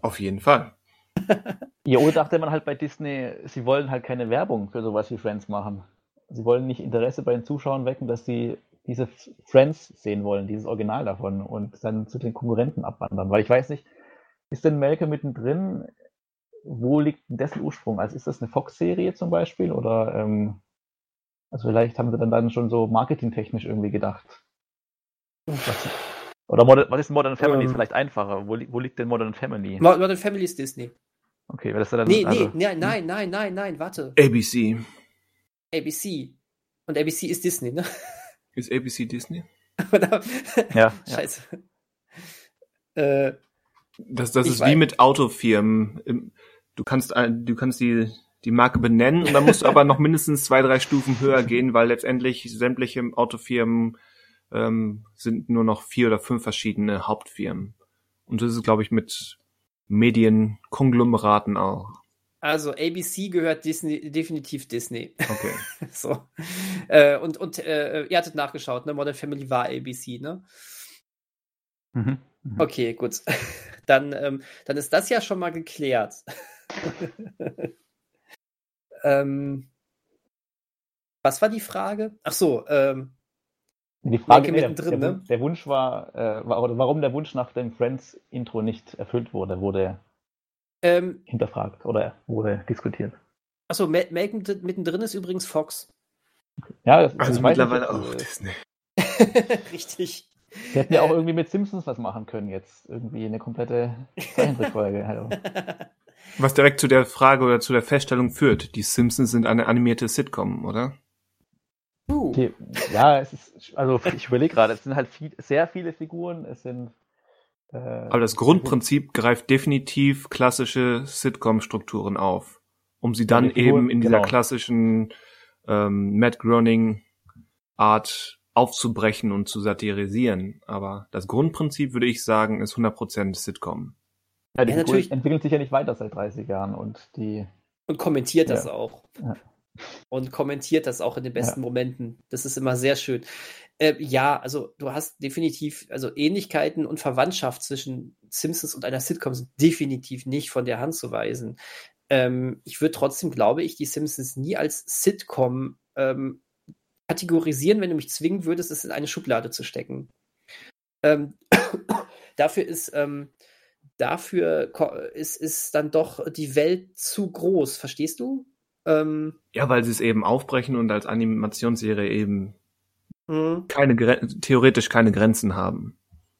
Auf jeden Fall. (laughs) ja, oder dachte man halt bei Disney, sie wollen halt keine Werbung für sowas wie Friends machen. Sie wollen nicht Interesse bei den Zuschauern wecken, dass sie diese Friends sehen wollen, dieses Original davon und dann zu den Konkurrenten abwandern. Weil ich weiß nicht, ist denn Melke mittendrin? Wo liegt denn dessen Ursprung? Also ist das eine Fox-Serie zum Beispiel? Oder ähm, also vielleicht haben sie dann, dann schon so marketingtechnisch irgendwie gedacht. Oder Modern, was ist Modern Family? Ähm, ist vielleicht einfacher. Wo, wo, liegt denn Modern Family? Modern Family ist Disney. Okay, das ist dann. Nee, also, nee, nein, nein, nein, nein, warte. ABC. ABC. Und ABC ist Disney, ne? (laughs) Ist ABC Disney? (laughs) ja. Scheiße. Ja. Äh, das das ist weiß. wie mit Autofirmen. Du kannst, du kannst die, die Marke benennen und dann musst du aber (laughs) noch mindestens zwei, drei Stufen höher gehen, weil letztendlich sämtliche Autofirmen ähm, sind nur noch vier oder fünf verschiedene Hauptfirmen. Und das ist, glaube ich, mit Medienkonglomeraten auch. Also ABC gehört Disney, definitiv Disney. Okay. (laughs) so. Äh, und und äh, ihr hattet nachgeschaut, ne? Modern Family war ABC, ne? Mhm. Mhm. Okay, gut. (laughs) Dann, ähm, dann ist das ja schon mal geklärt. (laughs) ähm, was war die Frage? Ach so, ähm, die Frage nee, mittendrin, der, ne? der Wunsch war, äh, warum der Wunsch nach dem Friends-Intro nicht erfüllt wurde, wurde ähm, hinterfragt oder wurde diskutiert. Achso, Malcolm mittendrin ist übrigens Fox. Ja, das also mittlerweile nicht, auch Disney. (laughs) Richtig. Sie hätten ja auch irgendwie mit Simpsons was machen können jetzt. Irgendwie eine komplette Zeichentrickfolge. (laughs) was direkt zu der Frage oder zu der Feststellung führt. Die Simpsons sind eine animierte Sitcom, oder? Uh. Okay. Ja, es ist, also ich überlege gerade, es sind halt viel, sehr viele Figuren, es sind äh, aber das Grundprinzip greift definitiv klassische Sitcom-Strukturen auf, um sie dann eben in dieser genau. klassischen ähm, Matt Groening-Art aufzubrechen und zu satirisieren. Aber das Grundprinzip, würde ich sagen, ist 100% Sitcom. Ja, die ja, natürlich entwickelt sich ja nicht weiter seit 30 Jahren und die. Und kommentiert ja. das auch. Ja. Und kommentiert das auch in den besten Momenten. Das ist immer sehr schön. Äh, ja, also du hast definitiv, also Ähnlichkeiten und Verwandtschaft zwischen Simpsons und einer Sitcom sind definitiv nicht von der Hand zu weisen. Ähm, ich würde trotzdem, glaube ich, die Simpsons nie als Sitcom ähm, kategorisieren, wenn du mich zwingen würdest, es in eine Schublade zu stecken. Ähm, (coughs) dafür ist, ähm, dafür ist, ist dann doch die Welt zu groß, verstehst du? Ähm, ja, weil sie es eben aufbrechen und als Animationsserie eben Mhm. keine theoretisch keine Grenzen haben.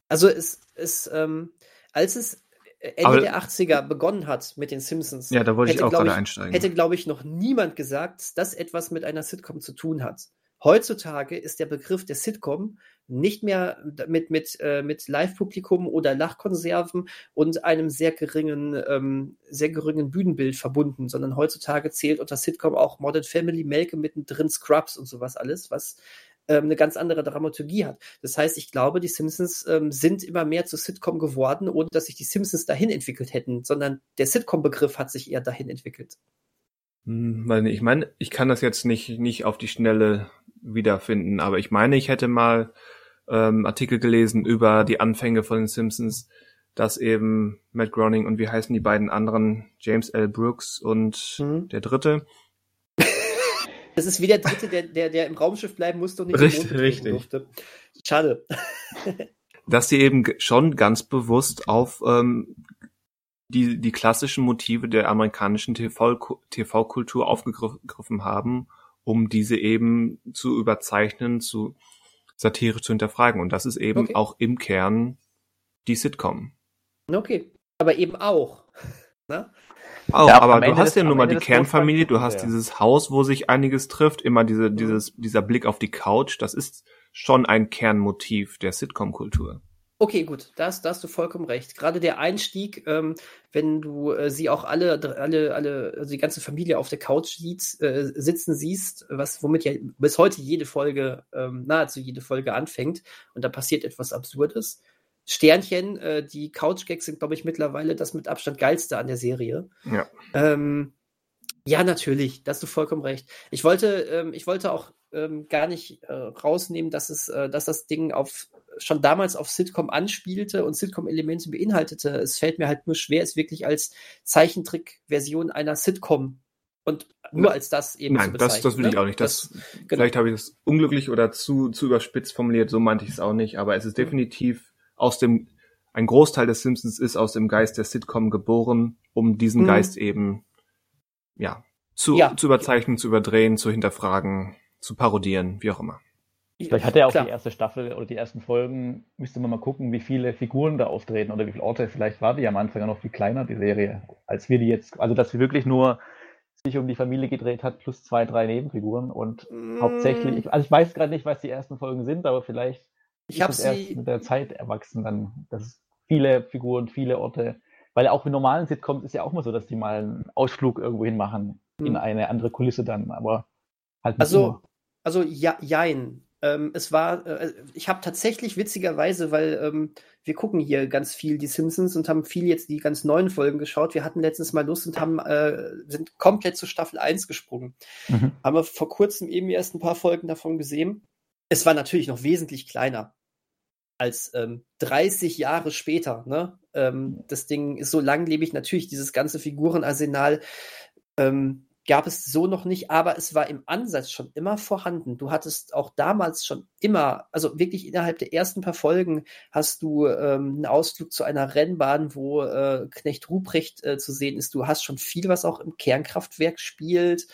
Also es ist, ähm, als es Ende Aber, der 80er begonnen hat mit den Simpsons, ja, da wollte ich auch gerade einsteigen. Hätte, glaube ich, noch niemand gesagt, dass das etwas mit einer Sitcom zu tun hat. Heutzutage ist der Begriff der Sitcom nicht mehr mit, mit, äh, mit Live-Publikum oder Lachkonserven und einem sehr geringen, ähm, sehr geringen Bühnenbild verbunden, sondern heutzutage zählt unter Sitcom auch Modern Family, Melke mittendrin, Scrubs und sowas alles, was ähm, eine ganz andere Dramaturgie hat. Das heißt, ich glaube, die Simpsons ähm, sind immer mehr zu Sitcom geworden, ohne dass sich die Simpsons dahin entwickelt hätten, sondern der Sitcom-Begriff hat sich eher dahin entwickelt. Hm, ich meine, ich kann das jetzt nicht, nicht auf die Schnelle wiederfinden, aber ich meine, ich hätte mal ähm, Artikel gelesen über die Anfänge von den Simpsons, dass eben Matt Groening und wie heißen die beiden anderen, James L. Brooks und mhm. der dritte, das ist wie der Dritte, der, der, der im Raumschiff bleiben musste und nicht richtig, im Mond richtig. durfte. Schade. Dass sie eben schon ganz bewusst auf ähm, die, die klassischen Motive der amerikanischen TV-Kultur aufgegriffen haben, um diese eben zu überzeichnen, zu satirisch zu hinterfragen. Und das ist eben okay. auch im Kern die Sitcom. Okay, aber eben auch. (laughs) Ne? Auch, ja, aber du hast ja nun mal die Kernfamilie, du hast ja. dieses Haus, wo sich einiges trifft, immer diese, mhm. dieses, dieser Blick auf die Couch, das ist schon ein Kernmotiv der Sitcom-Kultur. Okay, gut, da hast, da hast du vollkommen recht. Gerade der Einstieg, ähm, wenn du äh, sie auch alle, alle, alle, also die ganze Familie auf der Couch sieht, äh, sitzen siehst, was, womit ja bis heute jede Folge, ähm, nahezu jede Folge anfängt und da passiert etwas Absurdes, Sternchen, äh, die Couch-Gags sind, glaube ich, mittlerweile das mit Abstand geilste an der Serie. Ja. Ähm, ja, natürlich, da hast du vollkommen recht. Ich wollte, ähm, ich wollte auch ähm, gar nicht äh, rausnehmen, dass es, äh, dass das Ding auf schon damals auf Sitcom anspielte und Sitcom-Elemente beinhaltete. Es fällt mir halt nur schwer, es wirklich als Zeichentrick-Version einer Sitcom und nur als das eben Nein, das, das will ich ne? auch nicht. Das, genau. Vielleicht habe ich das unglücklich oder zu, zu überspitzt formuliert, so meinte ich es auch nicht, aber es ist Mhm. definitiv aus dem, ein Großteil des Simpsons ist aus dem Geist der Sitcom geboren, um diesen Mhm. Geist eben, ja, zu, Ja. zu überzeichnen, zu überdrehen, zu hinterfragen, zu parodieren, wie auch immer. Vielleicht hat er auch Klar. die erste Staffel oder die ersten Folgen, müsste man mal gucken, wie viele Figuren da auftreten oder wie viele Orte. Vielleicht war die am Anfang ja noch viel kleiner, die Serie, als wir die jetzt, also dass sie wirklich nur sich um die Familie gedreht hat, plus zwei, drei Nebenfiguren und Mm, hauptsächlich, also ich weiß gerade nicht, was die ersten Folgen sind, aber vielleicht Ich habe es erst sie, mit der Zeit erwachsen dann, dass es viele Figuren, viele Orte, weil auch mit normalen Sitcoms ist ja auch mal so, dass die mal einen Ausflug irgendwo hin machen, in Hm. eine andere Kulisse dann, aber halt nicht Also, immer. Also ja, jein. Ähm, es war, äh, ich habe tatsächlich witzigerweise, weil ähm, wir gucken hier ganz viel die Simpsons und haben viel jetzt die ganz neuen Folgen geschaut. Wir hatten letztens mal Lust und haben äh, sind komplett zu Staffel 1 gesprungen. Mhm. Haben wir vor kurzem eben erst ein paar Folgen davon gesehen. Es war natürlich noch wesentlich kleiner als ähm, 30 Jahre später. Ne? Ähm, das Ding ist so langlebig. Natürlich, dieses ganze Figurenarsenal ähm, gab es so noch nicht, aber es war im Ansatz schon immer vorhanden. Du hattest auch damals schon immer, also wirklich innerhalb der ersten paar Folgen hast du ähm, einen Ausflug zu einer Rennbahn, wo äh, Knecht Ruprecht äh, zu sehen ist. Du hast schon viel, was auch im Kernkraftwerk spielt.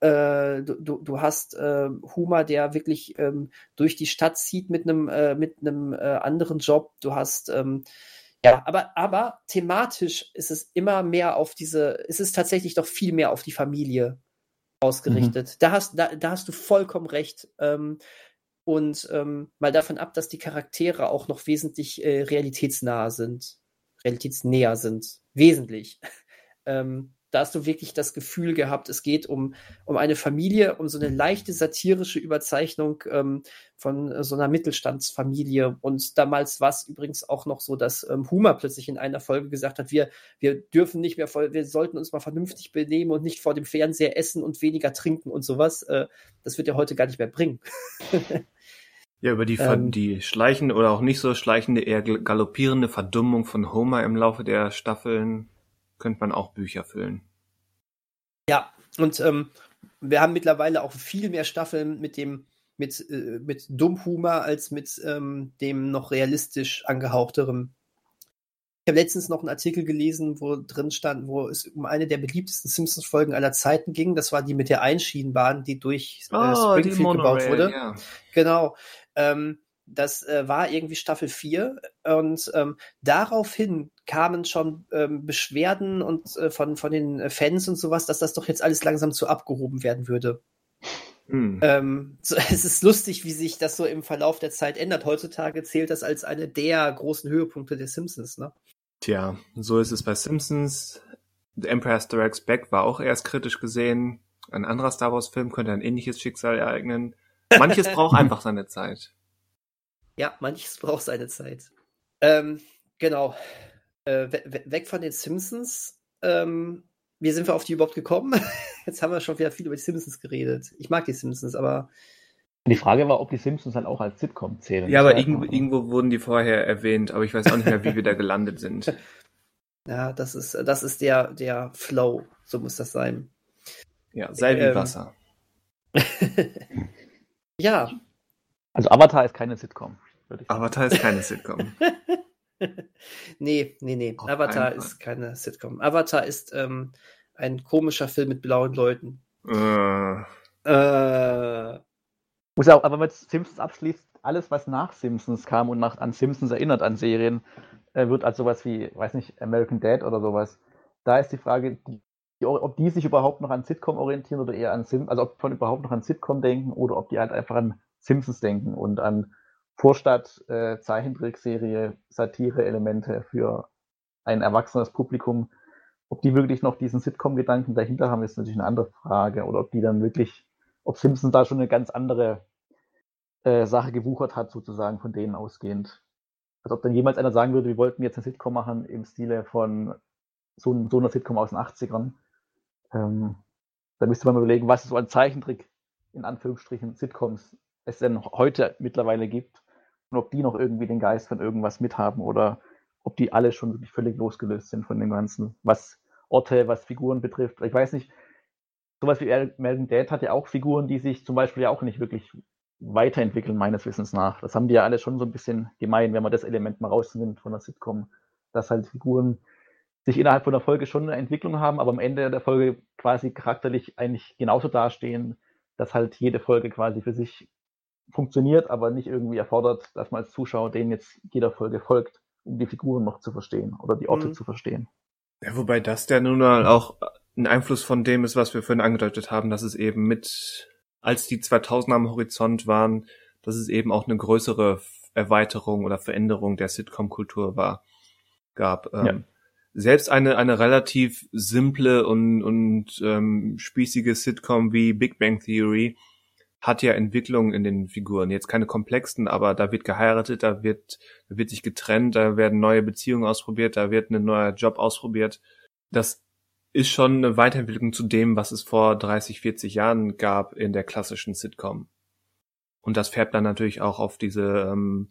Äh, du, du, hast äh, Huma, der wirklich ähm, durch die Stadt zieht mit einem äh, mit einem äh, anderen Job. Du hast ähm, ja, aber, aber thematisch ist es immer mehr auf diese, ist es tatsächlich doch viel mehr auf die Familie ausgerichtet. Da, hast, da, da hast du vollkommen recht. Ähm, und ähm, mal davon ab, dass die Charaktere auch noch wesentlich äh, realitätsnah sind, realitätsnäher sind. Wesentlich. (laughs) ähm, da hast du wirklich das Gefühl gehabt, es geht um, um eine Familie, um so eine leichte satirische Überzeichnung ähm, von äh, so einer Mittelstandsfamilie. Und damals war es übrigens auch noch so, dass ähm, Huma plötzlich in einer Folge gesagt hat, wir, wir dürfen nicht mehr, voll, wir sollten uns mal vernünftig benehmen und nicht vor dem Fernseher essen und weniger trinken und sowas. Äh, das wird er heute gar nicht mehr bringen. (laughs) Ja, über die, Ähm. die schleichende oder auch nicht so schleichende, eher gal- galoppierende Verdummung von Homer im Laufe der Staffeln könnte man auch Bücher füllen. Ja, und ähm, wir haben mittlerweile auch viel mehr Staffeln mit dem mit, äh, mit Dummhumor als mit ähm, dem noch realistisch angehauchteren. Ich habe letztens noch einen Artikel gelesen, wo drin stand, wo es um eine der beliebtesten Simpsons-Folgen aller Zeiten ging. Das war die mit der Einschienenbahn, die durch äh, Oh, die Springfield gebaut Monorail, wurde. Ja. Genau. Ähm, das äh, war irgendwie Staffel 4 und ähm, daraufhin kamen schon ähm, Beschwerden und äh, von, von den äh, Fans und sowas, dass das doch jetzt alles langsam zu abgehoben werden würde. Hm. Ähm, (laughs) so, es ist lustig, wie sich das so im Verlauf der Zeit ändert. Heutzutage zählt das als eine der großen Höhepunkte der Simpsons, ne? Tja, so ist es bei Simpsons. The Empire Strikes Back war auch erst kritisch gesehen. Ein anderer Star Wars Film könnte ein ähnliches Schicksal ereignen. Manches (laughs) braucht einfach seine Zeit. Ja, manches (laughs) braucht seine Zeit. Ähm, genau. Äh, we we weg von den Simpsons. Ähm, wie sind wir auf die überhaupt gekommen? (laughs) Jetzt haben wir schon wieder viel über die Simpsons geredet. Ich mag die Simpsons, aber Die Frage war, ob die Simpsons halt auch als Sitcom zählen. Ja, aber irgendwo, irgendwo wurden die vorher erwähnt, aber ich weiß auch nicht mehr, wie wir da gelandet sind. (laughs) ja, das ist, das ist der, der Flow. So muss das sein. Ja, sei wie Ähm, Wasser. Ja, Also Avatar ist keine Sitcom. Avatar ist keine Sitcom. (laughs) nee, nee, nee. Auf Avatar ist keine Sitcom. Avatar ist ähm, ein komischer Film mit blauen Leuten. äh, Äh, Muss ja auch, aber wenn man Simpsons abschließt, alles, was nach Simpsons kam und nach, an Simpsons erinnert, an Serien, äh, wird als sowas wie, weiß nicht, American Dad oder sowas. Da ist die Frage, die, die, ob die sich überhaupt noch an Sitcom orientieren oder eher an Simpsons, also ob von überhaupt noch an Sitcom denken oder ob die halt einfach an Simpsons denken und an Vorstadt, äh, Zeichentrickserie, Satire-Elemente für ein erwachsenes Publikum. Ob die wirklich noch diesen Sitcom-Gedanken dahinter haben, ist natürlich eine andere Frage. Oder ob die dann wirklich, ob Simpsons da schon eine ganz andere äh, Sache gewuchert hat, sozusagen von denen ausgehend. als ob dann jemals einer sagen würde, wir wollten jetzt eine Sitcom machen im Stile von so, so einer Sitcom aus den 80ern. Ähm, da müsste man mal überlegen, was es so an Zeichentrick, in Anführungsstrichen, Sitcoms es denn heute mittlerweile gibt und ob die noch irgendwie den Geist von irgendwas mithaben oder ob die alle schon wirklich völlig losgelöst sind von dem Ganzen, was Orte, was Figuren betrifft. Ich weiß nicht, sowas wie Melvin Dad hat ja auch Figuren, die sich zum Beispiel ja auch nicht wirklich weiterentwickeln, meines Wissens nach. Das haben die ja alle schon so ein bisschen gemein, wenn man das Element mal rausnimmt von der Sitcom, dass halt Figuren sich innerhalb von der Folge schon eine Entwicklung haben, aber am Ende der Folge quasi charakterlich eigentlich genauso dastehen, dass halt jede Folge quasi für sich funktioniert, aber nicht irgendwie erfordert, dass man als Zuschauer denen jetzt jeder Folge folgt, um die Figuren noch zu verstehen oder die Orte mhm. zu verstehen. Ja, wobei das ja nun mal auch ein Einfluss von dem ist, was wir vorhin angedeutet haben, dass es eben mit, als die 2000er am Horizont waren, dass es eben auch eine größere Erweiterung oder Veränderung der Sitcom-Kultur war, gab. Ähm, ja selbst eine, eine relativ simple und, und ähm, spießige Sitcom wie Big Bang Theory hat ja Entwicklungen in den Figuren. Jetzt keine komplexen, aber da wird geheiratet, da wird, da wird sich getrennt, da werden neue Beziehungen ausprobiert, da wird ein neuer Job ausprobiert. Das ist schon eine Weiterentwicklung zu dem, was es vor 30, 40 Jahren gab in der klassischen Sitcom. Und das färbt dann natürlich auch auf diese ähm,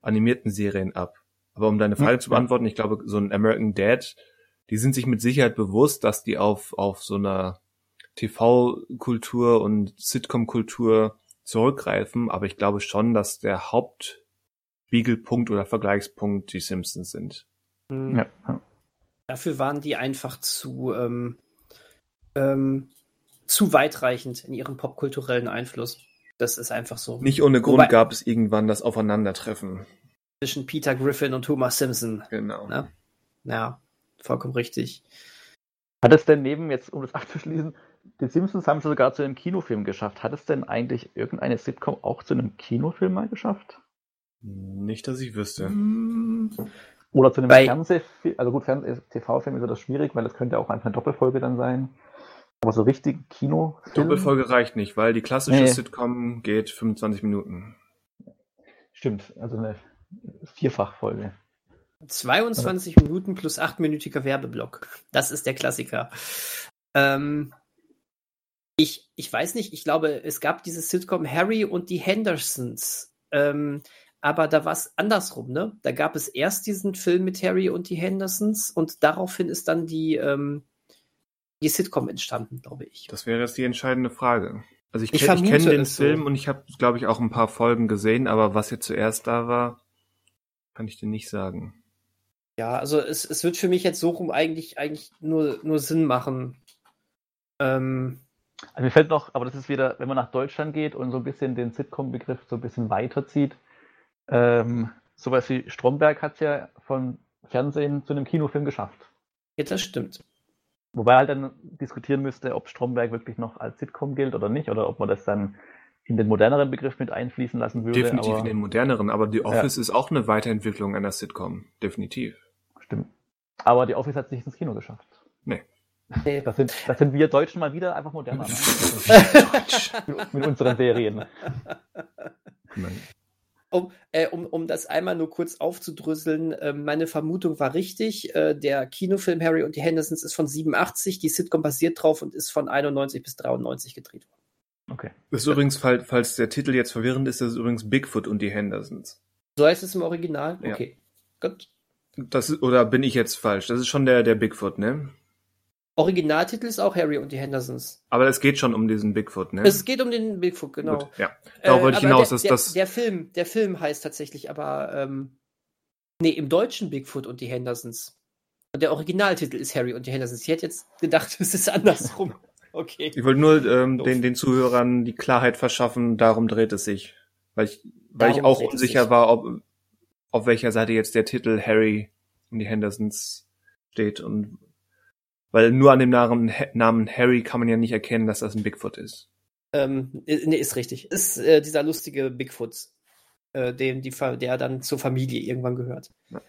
animierten Serien ab. Aber um deine Frage ja. zu beantworten, ich glaube, so ein American Dad, die sind sich mit Sicherheit bewusst, dass die auf, auf so einer TV-Kultur und Sitcom-Kultur zurückgreifen, aber ich glaube schon, dass der Hauptspiegelpunkt oder Vergleichspunkt die Simpsons sind. Mhm. Ja. Dafür waren die einfach zu, ähm, ähm, zu weitreichend in ihrem popkulturellen Einfluss. Das ist einfach so. Nicht ohne Grund Wobei, gab es irgendwann das Aufeinandertreffen zwischen Peter Griffin und Thomas Simpson. Genau. Ne? Ja, vollkommen richtig. Hat es denn neben, jetzt um das (laughs) abzuschließen, die Simpsons haben es sogar zu einem Kinofilm geschafft. Hat es denn eigentlich irgendeine Sitcom auch zu einem Kinofilm mal geschafft? Nicht, dass ich wüsste. Oder zu einem Fernsehfilm, also gut, Fernseh TV-Film ist das schwierig, weil das könnte auch einfach eine Doppelfolge dann sein. Aber so richtig Kino. Doppelfolge reicht nicht, weil die klassische nee. Sitcom geht 25 Minuten. Stimmt, also eine Vierfachfolge. 22 also. Minuten plus 8-minütiger Werbeblock. Das ist der Klassiker. Ähm, ich, ich weiß nicht, ich glaube, es gab dieses Sitcom Harry und die Hendersons. Ähm, aber da war es andersrum, ne? Da gab es erst diesen Film mit Harry und die Hendersons und daraufhin ist dann die, ähm, die Sitcom entstanden, glaube ich. Das wäre jetzt die entscheidende Frage. Also ich, ich, ich kenne den Film so. und ich habe, glaube ich, auch ein paar Folgen gesehen, aber was jetzt zuerst da war, kann ich dir nicht sagen. Ja, also es, es wird für mich jetzt so rum eigentlich, eigentlich nur, nur Sinn machen. Ähm, also mir fällt noch, aber das ist wieder, wenn man nach Deutschland geht und so ein bisschen den Sitcom-Begriff so ein bisschen weiterzieht, ähm, sowas wie Stromberg hat es ja von Fernsehen zu einem Kinofilm geschafft. Ja, das stimmt. Wobei halt dann diskutieren müsste, ob Stromberg wirklich noch als Sitcom gilt oder nicht, oder ob man das dann in den moderneren Begriff mit einfließen lassen würde. Definitiv aber, in den moderneren, aber The Office ja. ist auch eine Weiterentwicklung einer Sitcom. Definitiv. Stimmt. Aber The Office hat sich ins Kino geschafft. Nee. Das sind, das sind wir Deutschen mal wieder einfach moderner. Ne? (laughs) mit unseren Serien. Um, äh, um, um das einmal nur kurz aufzudrüsseln, äh, meine Vermutung war richtig. Äh, der Kinofilm Harry und die Hendersons ist von 87, die Sitcom basiert drauf und ist von 91 bis 93 gedreht worden. Okay. Das ist übrigens, falls, falls der Titel jetzt verwirrend ist, das ist übrigens Bigfoot und die Hendersons. So heißt es im Original? Okay. Ja. Gut. Das ist, oder bin ich jetzt falsch? Das ist schon der, der Bigfoot, ne? Originaltitel ist auch Harry und die Hendersons. Aber es geht schon um diesen Bigfoot, ne? Es geht um den Bigfoot, genau. Gut, ja. Darauf wollte ich äh, hinaus, dass der, das. Der Film, der Film heißt tatsächlich aber, ähm, nee, im Deutschen Bigfoot und die Hendersons. Und der Originaltitel ist Harry und die Hendersons. Ich hätte jetzt gedacht, (laughs) es ist andersrum. Okay. Ich wollte nur ähm, den, den Zuhörern die Klarheit verschaffen, darum dreht es sich. Weil ich, weil ich auch unsicher war, ob auf welcher Seite jetzt der Titel Harry und die Hendersons steht und weil nur an dem Namen, Namen Harry kann man ja nicht erkennen, dass das ein Bigfoot ist. Ähm, nee, ist richtig. Ist äh, dieser lustige Bigfoot, äh, dem die, der dann zur Familie irgendwann gehört. Ja.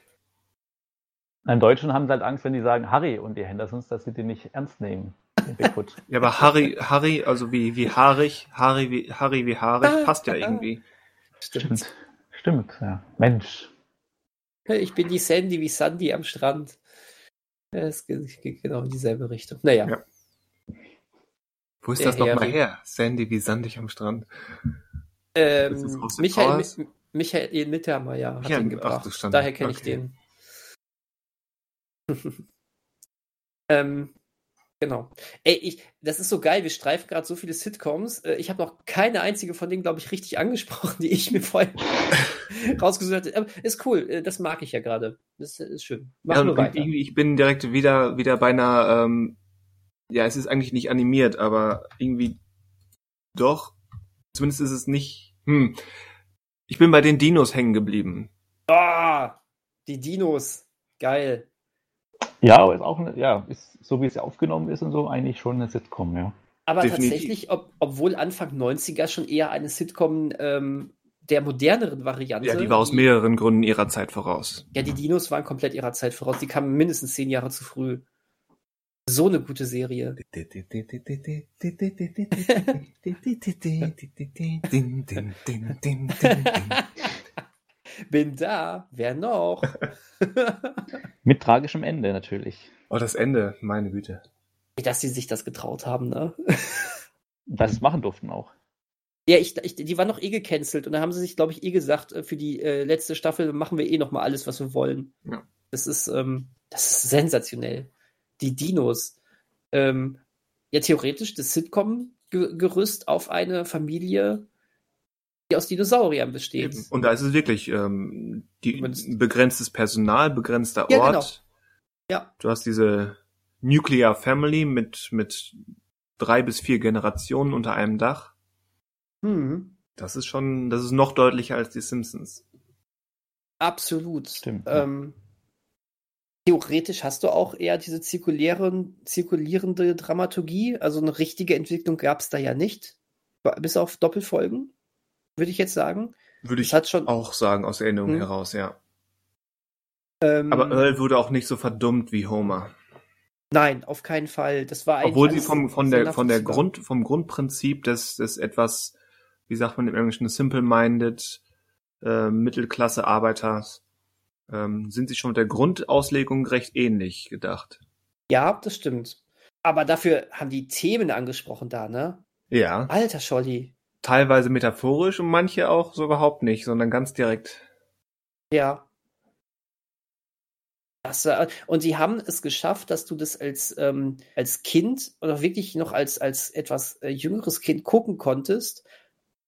In Deutschen haben sie halt Angst, wenn die sagen Harry und die Hendersons, dass sie den nicht ernst nehmen. Bigfoot. (laughs) ja, aber Harry, Harry, also wie, wie haarig, Harry wie, Harry wie haarig, passt ja irgendwie. Stimmt. Stimmt, ja. Mensch. Ich bin die Sandy wie Sandy am Strand. Es geht genau in dieselbe Richtung. Naja. Ja. Wo ist das nochmal her? Sandy wie sandig am Strand. Ähm, Michael, Michael Mittermeier hat ja, ihn gebracht. Ach, Daher kenne okay. ich den. (laughs) ähm, genau. Ey, ich, das ist so geil. Wir streifen gerade so viele Sitcoms. Äh, ich habe noch keine einzige von denen, glaube ich, richtig angesprochen, (laughs) die ich mir vorher (laughs) rausgesucht habe. Aber ist cool. Äh, das mag ich ja gerade. Das ist schön. Mach ja, nur weiter. Irgendwie, ich bin direkt wieder, wieder bei einer, ähm, ja, es ist eigentlich nicht animiert, aber irgendwie doch. Zumindest ist es nicht, hm. Ich bin bei den Dinos hängen geblieben. Ah, die Dinos. Geil. Ja, aber ist auch, eine, ja, ist, so wie es aufgenommen ist und so, eigentlich schon eine Sitcom, ja. Aber Definitiv. tatsächlich, ob, obwohl Anfang 90er schon eher eine Sitcom ähm, der moderneren Variante. Ja, die war aus mehreren Gründen ihrer Zeit voraus. Ja, die Dinos waren komplett ihrer Zeit voraus. Die kamen mindestens zehn Jahre zu früh. So eine gute Serie. (laughs) Bin da, wer noch? (laughs) Mit tragischem Ende natürlich. Oh, das Ende, meine Güte. Dass sie sich das getraut haben, ne? (laughs) Dass sie es machen durften auch. Ja, ich, ich, die waren noch eh gecancelt und da haben sie sich, glaube ich, eh gesagt, äh, für die äh, letzte Staffel machen wir eh noch mal alles, was wir wollen. Ja. Das ist, ähm, das ist sensationell. Die Dinos. Ähm, ja, theoretisch das Sitcom-Gerüst auf eine Familie, die aus Dinosauriern besteht. Und da ist es wirklich ähm, die, begrenztes Personal, begrenzter Ort. Ja, genau. ja. Du hast diese Nuclear Family mit, mit drei bis vier Generationen unter einem Dach. Hm. Das ist schon, das ist noch deutlicher als die Simpsons. Absolut. Stimmt. Ähm, theoretisch hast du auch eher diese zirkulären, zirkulierende Dramaturgie. Also eine richtige Entwicklung gab es da ja nicht. Bis auf Doppelfolgen, würde ich jetzt sagen. Würde ich hat schon, auch sagen, aus Erinnerung hm. heraus, ja. Ähm, Aber Earl wurde auch nicht so verdummt wie Homer. Nein, auf keinen Fall. Das war Obwohl sie vom, von der, von der Grund, vom Grundprinzip des, des etwas wie sagt man im Englischen, simple-minded äh, Mittelklasse-Arbeiters, ähm, sind sie schon mit der Grundauslegung recht ähnlich gedacht. Ja, das stimmt. Aber dafür haben die Themen angesprochen da, ne? Ja. Alter Scholli. Teilweise metaphorisch und manche auch so überhaupt nicht, sondern ganz direkt. Ja. Das, äh, und sie haben es geschafft, dass du das als, ähm, als Kind oder wirklich noch als, als etwas äh, jüngeres Kind gucken konntest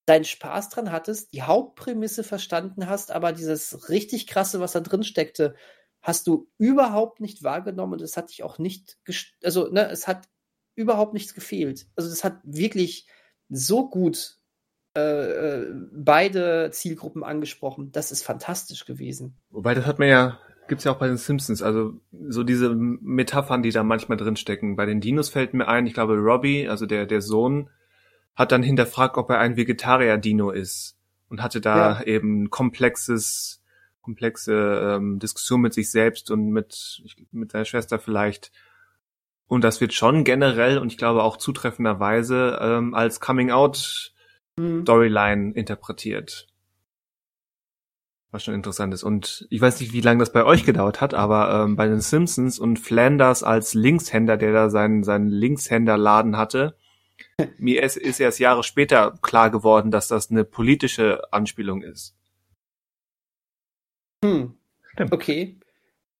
deinen Spaß dran hattest, die Hauptprämisse verstanden hast, aber dieses richtig krasse, was da drin steckte, hast du überhaupt nicht wahrgenommen und es hat dich auch nicht, also ne, es hat überhaupt nichts gefehlt. Also das hat wirklich so gut äh, äh, beide Zielgruppen angesprochen. Das ist fantastisch gewesen. Wobei das hat man ja, gibt's ja auch bei den Simpsons, also so diese Metaphern, die da manchmal drin stecken. Bei den Dinos fällt mir ein, ich glaube Robbie, also der der Sohn hat dann hinterfragt, ob er ein Vegetarier-Dino ist und hatte da ja. eben komplexes, komplexe ähm, Diskussion mit sich selbst und mit, mit seiner Schwester vielleicht. Und das wird schon generell und ich glaube auch zutreffenderweise ähm, als Coming-out-Storyline mhm. interpretiert. Was schon interessant ist. Und ich weiß nicht, wie lange das bei euch gedauert hat, aber ähm, bei den Simpsons und Flanders als Linkshänder, der da seinen, seinen Linkshänderladen hatte, (laughs) mir ist, ist erst Jahre später klar geworden, dass das eine politische Anspielung ist. Hm. Stimmt. Okay.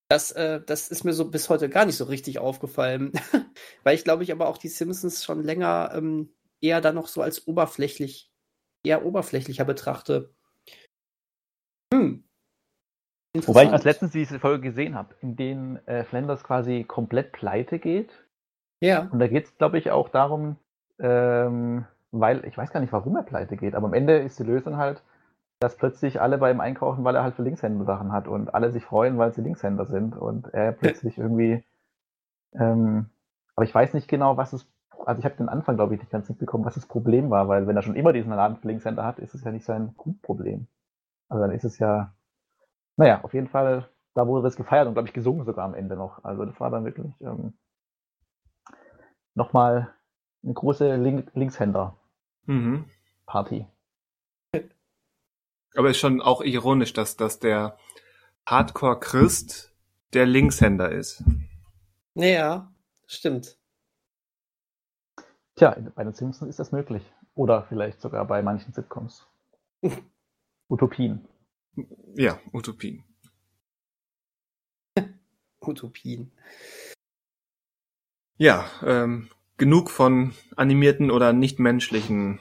Das, äh, das ist mir so bis heute gar nicht so richtig aufgefallen. (laughs) Weil ich glaube ich aber auch die Simpsons schon länger ähm, eher dann noch so als oberflächlich, eher oberflächlicher betrachte. Hm. Wobei ich als letztens diese Folge gesehen habe, in denen äh, Flanders quasi komplett pleite geht. Ja. Und da geht es, glaube ich, auch darum, ähm, weil ich weiß gar nicht, warum er pleite geht, aber am Ende ist die Lösung halt, dass plötzlich alle bei ihm einkaufen, weil er halt für Linkshänder Sachen hat und alle sich freuen, weil sie Linkshänder sind und er plötzlich irgendwie. Ähm, aber ich weiß nicht genau, was es. Also ich habe den Anfang, glaube ich, nicht ganz mitbekommen, was das Problem war, weil wenn er schon immer diesen Laden für Linkshänder hat, ist es ja nicht sein Grundproblem. Also dann ist es ja. Naja, auf jeden Fall, da wurde das gefeiert und, glaube ich, gesungen sogar am Ende noch. Also das war dann wirklich ähm, nochmal eine große Link Linkshänder-Party. Mhm. Aber ist schon auch ironisch, dass, dass der Hardcore-Christ, der Linkshänder ist. Ja, stimmt. Tja, bei den Simpsons ist das möglich. Oder vielleicht sogar bei manchen Sitcoms. (laughs) Utopien. Ja, Utopien. (laughs) Utopien. Ja, ähm, genug von animierten oder nicht menschlichen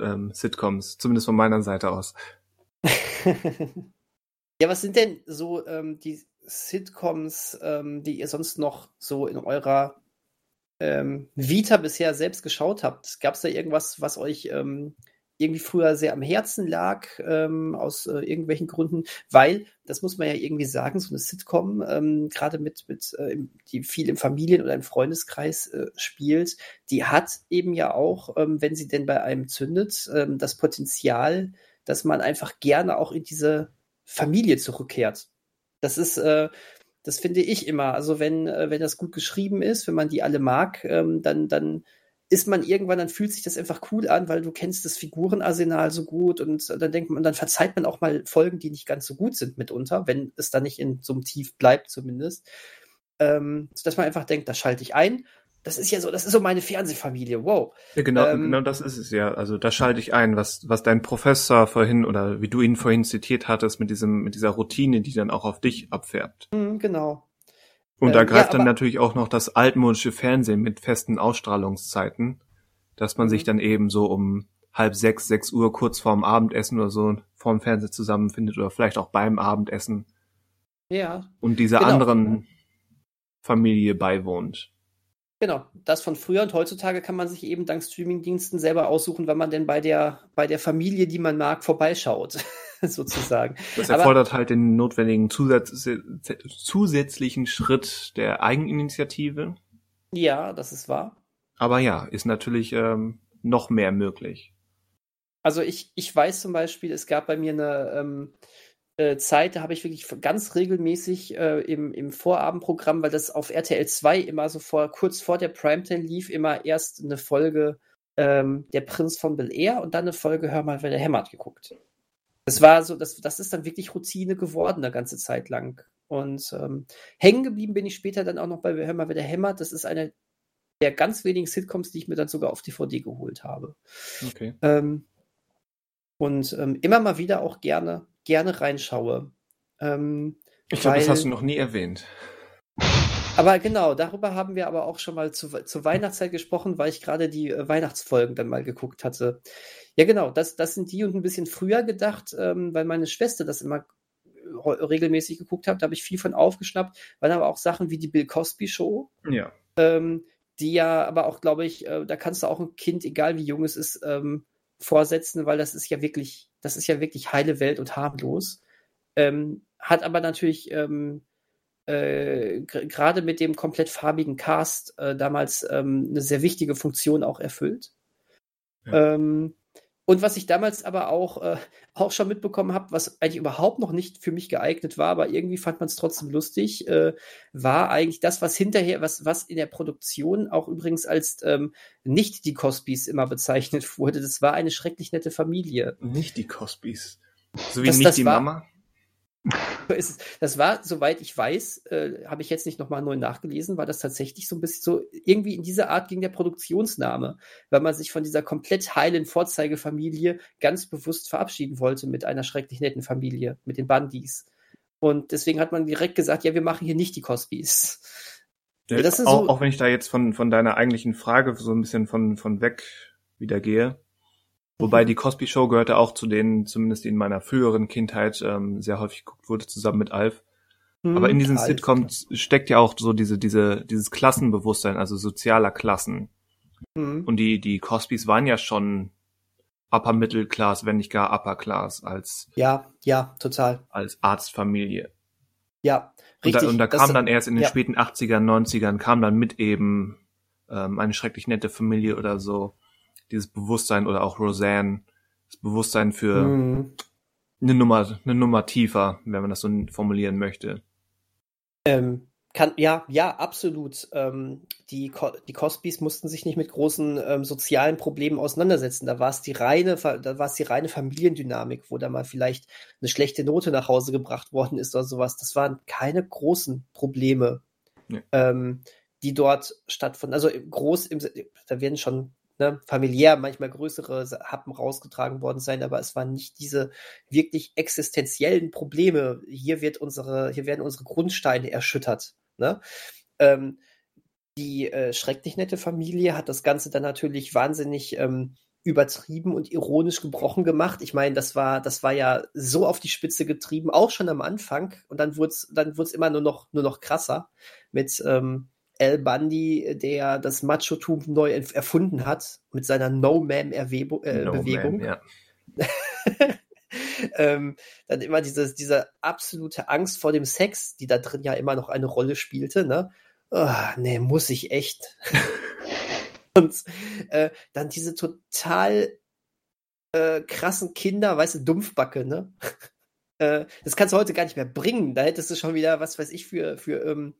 ähm, Sitcoms, zumindest von meiner Seite aus. (laughs) ja, was sind denn so ähm, die Sitcoms, ähm, die ihr sonst noch so in eurer ähm, Vita bisher selbst geschaut habt? Gab es da irgendwas, was euch ähm, irgendwie früher sehr am Herzen lag, ähm, aus äh, irgendwelchen Gründen, weil, das muss man ja irgendwie sagen, so eine Sitcom, ähm, gerade mit, mit äh, die viel im Familien- oder im Freundeskreis äh, spielt, die hat eben ja auch, ähm, wenn sie denn bei einem zündet, ähm, das Potenzial, dass man einfach gerne auch in diese Familie zurückkehrt. Das ist, äh, das finde ich immer. Also wenn, äh, wenn das gut geschrieben ist, wenn man die alle mag, ähm, dann, dann ist man irgendwann, dann fühlt sich das einfach cool an, weil du kennst das Figurenarsenal so gut und dann denkt man, dann verzeiht man auch mal Folgen, die nicht ganz so gut sind mitunter, wenn es dann nicht in so einem Tief bleibt zumindest. Ähm, dass man einfach denkt, da schalte ich ein. Das ist ja so, das ist so meine Fernsehfamilie, wow. Ja, genau, ähm, genau das ist es ja. Also da schalte ich ein, was, was dein Professor vorhin oder wie du ihn vorhin zitiert hattest mit diesem, mit dieser Routine, die dann auch auf dich abfärbt. Mhm, genau. Und da ähm, greift ja, dann natürlich auch noch das altmodische Fernsehen mit festen Ausstrahlungszeiten, dass man mhm. sich dann eben so um halb sechs, sechs Uhr kurz vorm Abendessen oder so vorm Fernseher zusammenfindet oder vielleicht auch beim Abendessen. Ja. Und dieser genau. anderen Familie beiwohnt. Genau, das von früher und heutzutage kann man sich eben dank Streamingdiensten selber aussuchen, wann man denn bei der, bei der Familie, die man mag, vorbeischaut. (laughs) sozusagen. Das erfordert Aber, halt den notwendigen Zusatz, zusätzlichen Schritt der Eigeninitiative. Ja, das ist wahr. Aber ja, ist natürlich ähm, noch mehr möglich. Also ich, ich weiß zum Beispiel, es gab bei mir eine ähm, äh, Zeit, da habe ich wirklich ganz regelmäßig äh, im, im Vorabendprogramm, weil das auf RTL 2 immer so vor, kurz vor der Primetime lief, immer erst eine Folge ähm, Der Prinz von Bel Air und dann eine Folge Hör mal, wer der hämmert geguckt. Das war so, das, das ist dann wirklich Routine geworden, eine ganze Zeit lang. Und ähm, hängen geblieben bin ich später dann auch noch bei Hör mal, wer der hämmert. Das ist eine der ganz wenigen Sitcoms, die ich mir dann sogar auf DVD geholt habe. Okay. Ähm, und ähm, immer mal wieder auch gerne, gerne reinschaue. Ähm, ich glaube, das hast du noch nie erwähnt. Aber genau, darüber haben wir aber auch schon mal zu, zur Weihnachtszeit gesprochen, weil ich gerade die äh, Weihnachtsfolgen dann mal geguckt hatte. Ja, genau, das, das sind die und ein bisschen früher gedacht, ähm, weil meine Schwester das immer äh, regelmäßig geguckt hat, da habe ich viel von aufgeschnappt, weil aber auch Sachen wie die Bill Cosby Show. Ja. Ähm, die ja aber auch, glaube ich, äh, da kannst du auch ein Kind, egal wie jung es ist, ähm, vorsetzen, weil das ist ja wirklich, das ist ja wirklich heile Welt und harmlos. Ähm, hat aber natürlich ähm, äh, gerade mit dem komplett farbigen Cast äh, damals ähm, eine sehr wichtige Funktion auch erfüllt. Ja. Ähm, und was ich damals aber auch, äh, (laughs) auch schon mitbekommen habe, was eigentlich überhaupt noch nicht für mich geeignet war, aber irgendwie fand man es trotzdem lustig, äh, war eigentlich das, was hinterher, was, was in der Produktion auch übrigens als ähm, nicht die Cosbys immer bezeichnet (laughs) wurde. Das war eine schrecklich nette Familie. Nicht die Cosbys. So wie das, nicht das die war, Mama? Das war, soweit ich weiß, äh, habe ich jetzt nicht nochmal neu nachgelesen, war das tatsächlich so ein bisschen so, irgendwie in dieser Art ging der Produktionsname, weil man sich von dieser komplett heilen Vorzeigefamilie ganz bewusst verabschieden wollte mit einer schrecklich netten Familie, mit den Bandys. Und deswegen hat man direkt gesagt, ja, wir machen hier nicht die Cosbys. Ja, auch, so, auch wenn ich da jetzt von, von deiner eigentlichen Frage so ein bisschen von, von weg wieder gehe, Wobei die Cosby Show gehörte auch zu denen, zumindest in meiner früheren Kindheit, ähm, sehr häufig geguckt wurde, zusammen mit Alf. Mhm, Aber in diesen Alf, Sitcoms klar. steckt ja auch so diese, diese, dieses Klassenbewusstsein, also sozialer Klassen. Mhm. Und die, die Cosbys waren ja schon Upper Middle Class, wenn nicht gar Upper Class als. Ja, ja, total. Als Arztfamilie. Ja, richtig. Und da, und da kam dann erst in den ja. späten 80ern, 90ern, kam dann mit eben ähm, eine schrecklich nette Familie oder so dieses Bewusstsein oder auch Roseanne, das Bewusstsein für mhm. eine Nummer, eine Nummer tiefer, wenn man das so formulieren möchte. Ähm, Kann, ja, ja, absolut. Ähm, die, die Cosbys mussten sich nicht mit großen ähm, sozialen Problemen auseinandersetzen. Da war es die reine, da war es die reine Familiendynamik, wo da mal vielleicht eine schlechte Note nach Hause gebracht worden ist oder sowas. Das waren keine großen Probleme, ja. ähm, die dort stattfanden. Also groß, im, da werden schon ne, familiär manchmal größere Happen rausgetragen worden sein, aber es waren nicht diese wirklich existenziellen Probleme. Hier wird unsere, hier werden unsere Grundsteine erschüttert. Ne? Ähm, die äh, schrecklich nette Familie hat das Ganze dann natürlich wahnsinnig ähm, übertrieben und ironisch gebrochen gemacht. Ich meine, das war, das war ja so auf die Spitze getrieben, auch schon am Anfang. Und dann wurde es dann wurd's immer nur noch, nur noch krasser mit ähm, Al Bundy, der das Machotum neu erfunden hat, mit seiner No-Man-Bewegung. Äh, no ja. (laughs) ähm, dann immer dieses, diese absolute Angst vor dem Sex, die da drin ja immer noch eine Rolle spielte, ne? Oh, nee, muss ich echt. (laughs) Und äh, dann diese total äh, krassen Kinder, weißt du, Dumpfbacke, ne? (laughs) äh, das kannst du heute gar nicht mehr bringen. Da hättest du schon wieder, was weiß ich, für, für, ähm,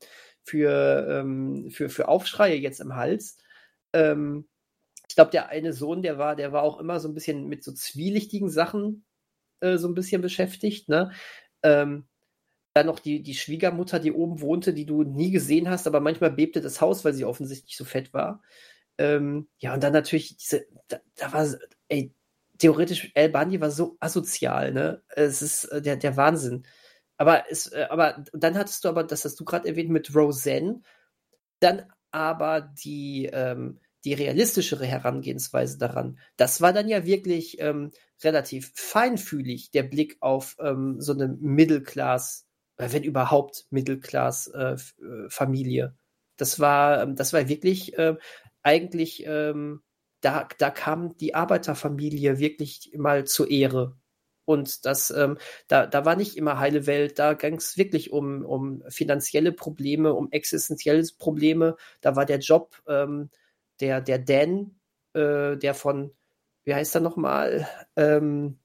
für, ähm, für, für Aufschreie jetzt im Hals. Ähm, ich glaube, der eine Sohn, der war, der war auch immer so ein bisschen mit so zwielichtigen Sachen äh, so ein bisschen beschäftigt. Ne? Ähm, dann noch die, die Schwiegermutter, die oben wohnte, die du nie gesehen hast, aber manchmal bebte das Haus, weil sie offensichtlich so fett war. Ähm, ja, und dann natürlich diese, da, da war, ey, theoretisch, El Bandi war so asozial, ne? Es ist äh, der, der Wahnsinn. Aber es, äh, aber dann hattest du aber, das hast du gerade erwähnt mit Roseanne, dann aber die, ähm, die realistischere Herangehensweise daran. Das war dann ja wirklich ähm, relativ feinfühlig, der Blick auf ähm, so eine Mittelklass, äh, wenn überhaupt Mittelklass-Familie. Äh, äh das war, ähm, das war wirklich äh, eigentlich, ähm, da, da kam die Arbeiterfamilie wirklich mal zur Ehre. Und das, ähm, da, da war nicht immer heile Welt, da ging es wirklich um, um finanzielle Probleme, um existenzielle Probleme. Da war der Job, ähm, der, der Dan, äh, der von, wie heißt er nochmal? Ähm,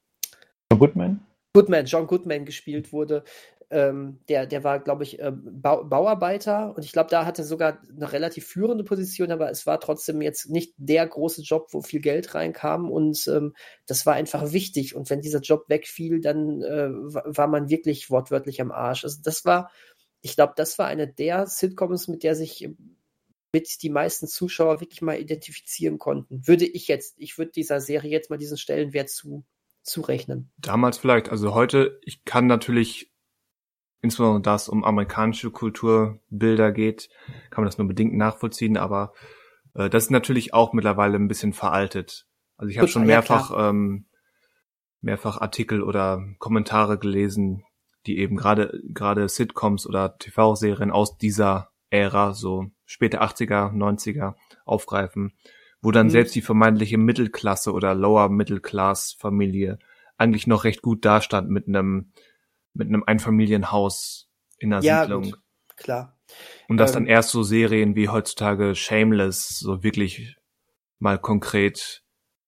Goodman? Goodman, John Goodman gespielt wurde. Ähm, der, der war, glaube ich, äh, Bau, Bauarbeiter und ich glaube, da hatte er sogar eine relativ führende Position, aber es war trotzdem jetzt nicht der große Job, wo viel Geld reinkam und ähm, das war einfach wichtig. Und wenn dieser Job wegfiel, dann äh, war man wirklich wortwörtlich am Arsch. Also das war, ich glaube, das war eine der Sitcoms, mit der sich mit die meisten Zuschauer wirklich mal identifizieren konnten. Würde ich jetzt, ich würde dieser Serie jetzt mal diesen Stellenwert zu, zurechnen. Damals vielleicht, also heute, ich kann natürlich, insbesondere da es um amerikanische Kulturbilder geht, kann man das nur bedingt nachvollziehen, aber äh, das ist natürlich auch mittlerweile ein bisschen veraltet. Also ich habe schon mehrfach, ja, ähm, mehrfach Artikel oder Kommentare gelesen, die eben gerade gerade Sitcoms oder TV-Serien aus dieser Ära, so späte 80er, 90er aufgreifen, wo dann mhm. selbst die vermeintliche Mittelklasse oder Lower Middle Class Familie eigentlich noch recht gut dastand mit einem mit einem Einfamilienhaus in der ja, Siedlung. Gut. Klar. Und dass ähm, dann erst so Serien wie heutzutage Shameless so wirklich mal konkret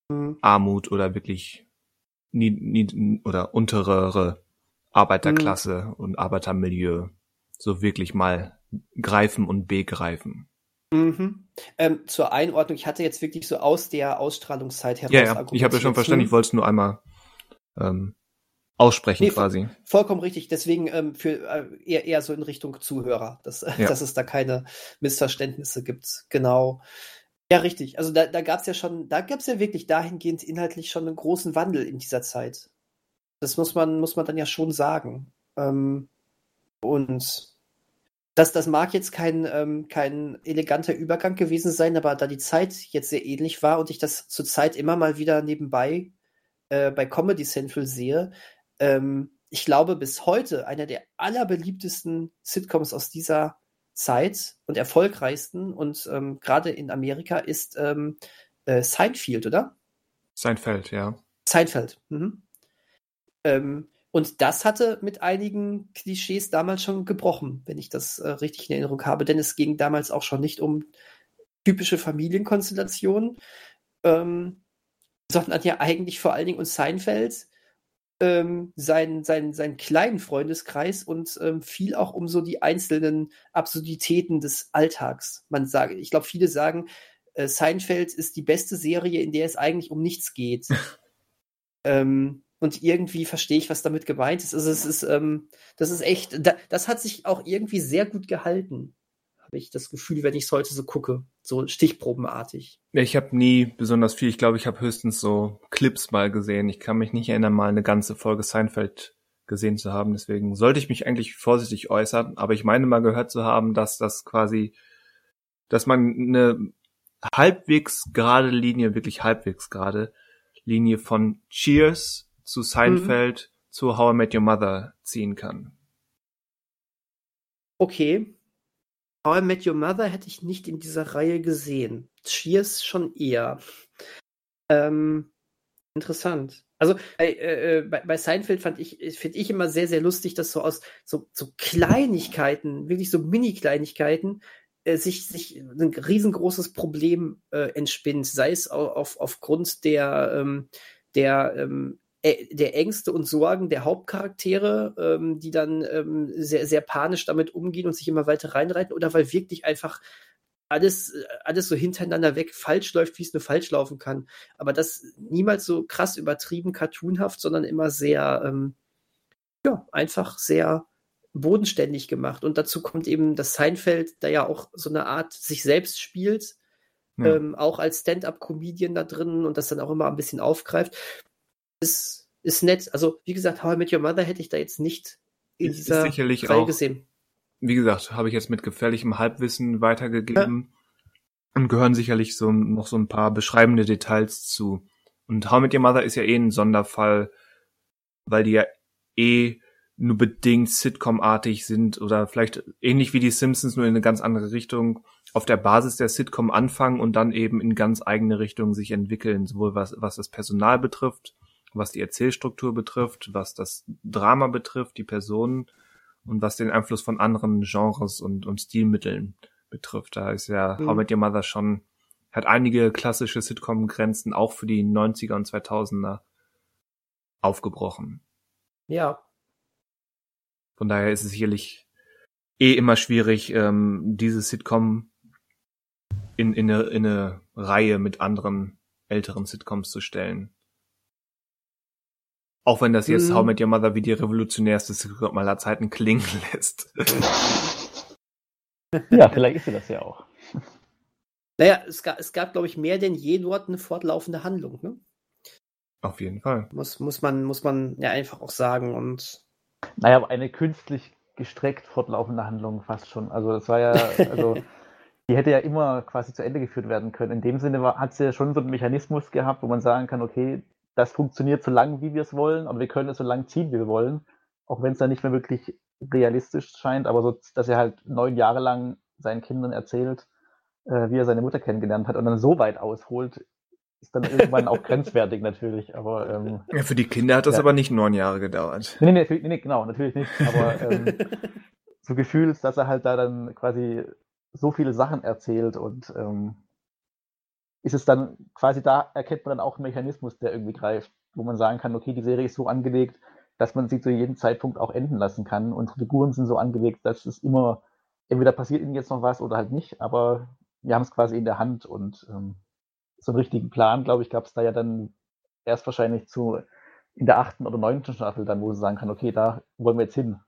mhm. Armut oder wirklich nie, nie, oder unterere Arbeiterklasse mhm. und Arbeitermilieu so wirklich mal greifen und begreifen. Mhm. Ähm, zur Einordnung, ich hatte jetzt wirklich so aus der Ausstrahlungszeit heraus. Ja, ja. ich habe ja schon verstanden, ich wollte es nur einmal ähm, aussprechen nee, quasi. Vollkommen richtig, deswegen ähm, für äh, eher, eher so in Richtung Zuhörer, dass, (laughs) ja. dass es da keine Missverständnisse gibt. Genau. Ja, richtig. Also da, da gab es ja schon, da gab es ja wirklich dahingehend inhaltlich schon einen großen Wandel in dieser Zeit. Das muss man, muss man dann ja schon sagen. Ähm, und das, das mag jetzt kein, ähm, kein eleganter Übergang gewesen sein, aber da die Zeit jetzt sehr ähnlich war und ich das zurzeit immer mal wieder nebenbei äh, bei Comedy Central sehe, ähm, ich glaube bis heute einer der allerbeliebtesten Sitcoms aus dieser Zeit und erfolgreichsten und ähm, gerade in Amerika ist ähm, äh, Seinfeld, oder? Seinfeld, ja. Seinfeld. Mhm. Ähm, und das hatte mit einigen Klischees damals schon gebrochen, wenn ich das äh, richtig in Erinnerung habe, denn es ging damals auch schon nicht um typische Familienkonstellationen, ähm, sondern ja eigentlich vor allen Dingen um Seinfeld, ähm, seinen, seinen, seinen kleinen Freundeskreis und ähm, viel auch um so die einzelnen Absurditäten des Alltags. Man sagt, ich glaube, viele sagen, äh, Seinfeld ist die beste Serie, in der es eigentlich um nichts geht. (laughs) ähm, und irgendwie verstehe ich, was damit gemeint ist. Also es ist, ähm, das ist echt, da, das hat sich auch irgendwie sehr gut gehalten habe ich das Gefühl, wenn ich es heute so gucke, so stichprobenartig. Ich habe nie besonders viel. Ich glaube, ich habe höchstens so Clips mal gesehen. Ich kann mich nicht erinnern, mal eine ganze Folge Seinfeld gesehen zu haben. Deswegen sollte ich mich eigentlich vorsichtig äußern. Aber ich meine mal gehört zu haben, dass das quasi, dass man eine halbwegs gerade Linie, wirklich halbwegs gerade Linie von Cheers zu Seinfeld mhm. zu How I Met Your Mother ziehen kann. Okay, How I Met Your Mother hätte ich nicht in dieser Reihe gesehen. Cheers schon eher. Ähm, interessant. Also bei, äh, äh, bei, bei Seinfeld fand ich, finde ich immer sehr, sehr lustig, dass so aus so, so Kleinigkeiten, wirklich so Mini-Kleinigkeiten, äh, sich, sich ein riesengroßes Problem äh, entspinnt, sei es auf, aufgrund der, ähm, der ähm, der Ängste und Sorgen der Hauptcharaktere, ähm, die dann ähm, sehr, sehr panisch damit umgehen und sich immer weiter reinreiten, oder weil wirklich einfach alles, alles so hintereinander weg falsch läuft, wie es nur falsch laufen kann. Aber das niemals so krass übertrieben cartoonhaft, sondern immer sehr, ähm, ja, einfach sehr bodenständig gemacht. Und dazu kommt eben das Seinfeld, da ja auch so eine Art sich selbst spielt, ja. ähm, auch als Stand-up-Comedian da drin und das dann auch immer ein bisschen aufgreift ist, ist nett. Also, wie gesagt, How I Met Your Mother hätte ich da jetzt nicht in ist, dieser ist sicherlich Reihe auch, gesehen. Wie gesagt, habe ich jetzt mit gefährlichem Halbwissen weitergegeben ja. und gehören sicherlich so noch so ein paar beschreibende Details zu. Und How I Met Your Mother ist ja eh ein Sonderfall, weil die ja eh nur bedingt Sitcom-artig sind oder vielleicht ähnlich wie die Simpsons nur in eine ganz andere Richtung auf der Basis der Sitcom anfangen und dann eben in ganz eigene Richtungen sich entwickeln, sowohl was, was das Personal betrifft, was die Erzählstruktur betrifft, was das Drama betrifft, die Personen und was den Einfluss von anderen Genres und, und Stilmitteln betrifft. Da ist ja mhm. How Met Your Mother schon, hat einige klassische Sitcom-Grenzen auch für die 90er und 2000er aufgebrochen. Ja. Von daher ist es sicherlich eh immer schwierig, ähm, diese Sitcom in, in, eine, in eine Reihe mit anderen älteren Sitcoms zu stellen. Auch wenn das jetzt mhm. How Met Your Mother wie die revolutionärste Sitcom aller Zeiten klingen (laughs) lässt. ja, vielleicht ist sie das ja auch. Naja, es gab, es gab glaube ich, mehr denn je dort eine fortlaufende Handlung, ne? Auf jeden Fall. Muss, muss, man, muss man ja einfach auch sagen. Und naja, aber eine künstlich gestreckt fortlaufende Handlung fast schon. Also das war ja, also (laughs) die hätte ja immer quasi zu Ende geführt werden können. In dem Sinne war, hat sie ja schon so einen Mechanismus gehabt, wo man sagen kann, okay, das funktioniert so lang, wie wir es wollen, aber wir können es so lang ziehen, wie wir wollen, auch wenn es dann nicht mehr wirklich realistisch scheint, aber so, dass er halt neun Jahre lang seinen Kindern erzählt, äh, wie er seine Mutter kennengelernt hat und dann so weit ausholt, ist dann irgendwann auch (laughs) grenzwertig natürlich, aber ähm, ja, für die Kinder hat das ja. aber nicht neun Jahre gedauert. Nee, nee, nee, nee genau, natürlich nicht, aber ähm, (laughs) so Gefühl dass er halt da dann quasi so viele Sachen erzählt und ähm, ist es dann quasi da erkennt man dann auch einen Mechanismus, der irgendwie greift, wo man sagen kann, okay, die Serie ist so angelegt, dass man sie zu jedem Zeitpunkt auch enden lassen kann. Unsere Figuren sind so angelegt, dass es immer, entweder passiert ihnen jetzt noch was oder halt nicht, aber wir haben es quasi in der Hand und ähm, so einen richtigen Plan, glaube ich, gab es da ja dann erst wahrscheinlich zu in der achten oder neunten Staffel dann, wo sie sagen kann, okay, da wollen wir jetzt hin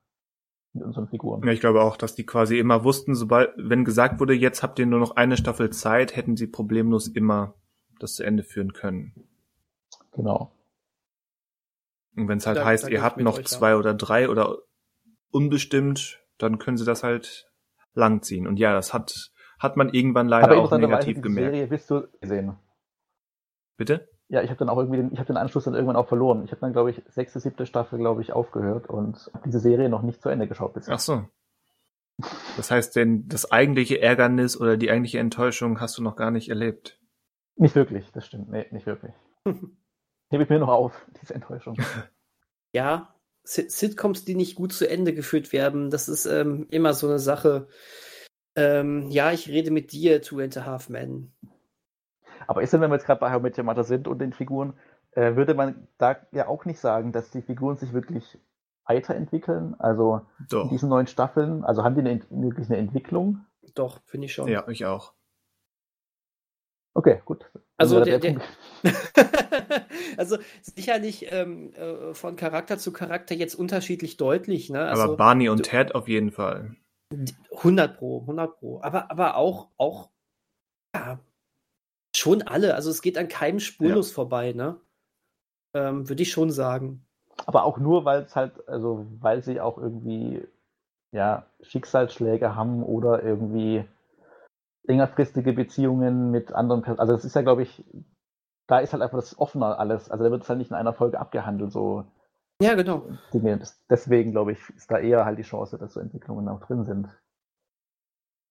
mit unseren Figuren. Ja, ich glaube auch, dass die quasi immer wussten, sobald, wenn gesagt wurde, jetzt habt ihr nur noch eine Staffel Zeit, hätten sie problemlos immer das zu Ende führen können. Genau. Und wenn es halt da, heißt, da ihr habt noch zwei ja. oder drei oder unbestimmt, dann können sie das halt langziehen. Und ja, das hat, hat man irgendwann leider auch negativ gemerkt. Serie bist du gesehen. Bitte? Ja, ich habe dann auch irgendwie, den, ich habe den Anschluss dann irgendwann auch verloren. Ich habe dann, glaube ich, sechste, siebte Staffel, glaube ich, aufgehört und habe diese Serie noch nicht zu Ende geschaut bisher. Ach so. Das heißt, denn das eigentliche Ärgernis oder die eigentliche Enttäuschung hast du noch gar nicht erlebt? Nicht wirklich, das stimmt. Nee, nicht wirklich. (laughs) Hebe ich mir noch auf, diese Enttäuschung. (laughs) Ja, Sitcoms, die nicht gut zu Ende geführt werden, das ist ähm, immer so eine Sache. Ähm, ja, ich rede mit dir, Two and a Half Men. Aber ist denn, wenn wir jetzt gerade bei How Met Your Mother sind und den Figuren, äh, würde man da ja auch nicht sagen, dass die Figuren sich wirklich weiterentwickeln? Also Doch. in diesen neuen Staffeln, also haben die eine, wirklich eine Entwicklung? Doch, finde ich schon. Ja, ich auch. Okay, gut. Also, der, der der (laughs) also sicherlich ähm, äh, von Charakter zu Charakter jetzt unterschiedlich deutlich. Ne? Also, Aber Barney und Ted auf jeden Fall. 100 pro, 100 pro. Aber, aber auch, auch, ja, schon alle. Also es geht an keinem spurlos vorbei, ne? Ähm, Würde ich schon sagen. Aber auch nur, weil es halt, also weil sie auch irgendwie ja, Schicksalsschläge haben oder irgendwie längerfristige Beziehungen mit anderen Personen. Also es ist ja, glaube ich, da ist halt einfach das offener alles. Also da wird es halt nicht in einer Folge abgehandelt, so Ja, genau. Dinge. Deswegen, glaube ich, ist da eher halt die Chance, dass so Entwicklungen auch drin sind.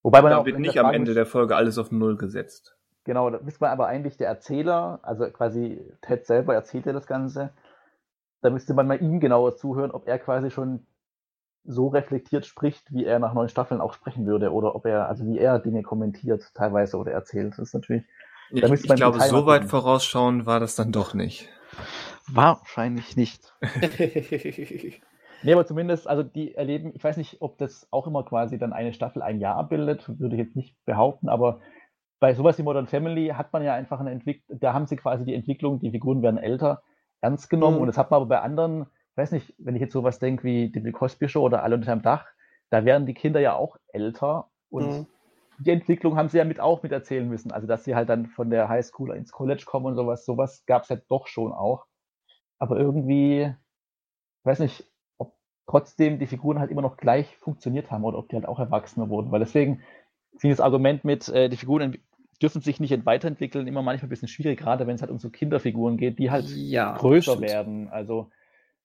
Wobei man Da auch wird nicht am Ende der Folge alles auf Null gesetzt. Genau, da müsste man aber eigentlich der Erzähler, also quasi Ted selber erzählt ja das Ganze, da müsste man mal ihm genauer zuhören, ob er quasi schon so reflektiert spricht, wie er nach neun Staffeln auch sprechen würde, oder ob er, also wie er Dinge kommentiert teilweise oder erzählt. Das ist natürlich Ich, müsste ich man glaube, so weit vorausschauen war das dann doch nicht. wahrscheinlich nicht. (laughs) Nee, aber zumindest, also die erleben, ich weiß nicht, ob das auch immer quasi dann eine Staffel ein Jahr bildet, würde ich jetzt nicht behaupten, aber bei sowas wie Modern Family hat man ja einfach eine Entwicklung, da haben sie quasi die Entwicklung, die Figuren werden älter, ernst genommen Mhm. und das hat man aber bei anderen, ich weiß nicht, wenn ich jetzt sowas denke wie die Cosby Show oder Alle unter einem Dach, da werden die Kinder ja auch älter und Mhm. die Entwicklung haben sie ja mit auch mit erzählen müssen, also dass sie halt dann von der Highschool ins College kommen und sowas, sowas gab es ja doch schon auch, aber irgendwie, ich weiß nicht, ob trotzdem die Figuren halt immer noch gleich funktioniert haben oder ob die halt auch erwachsener wurden. Weil deswegen das Argument mit, äh, die Figuren dürfen sich nicht ent- weiterentwickeln, immer manchmal ein bisschen schwierig, gerade wenn es halt um so Kinderfiguren geht, die halt ja, größer stimmt. werden. Also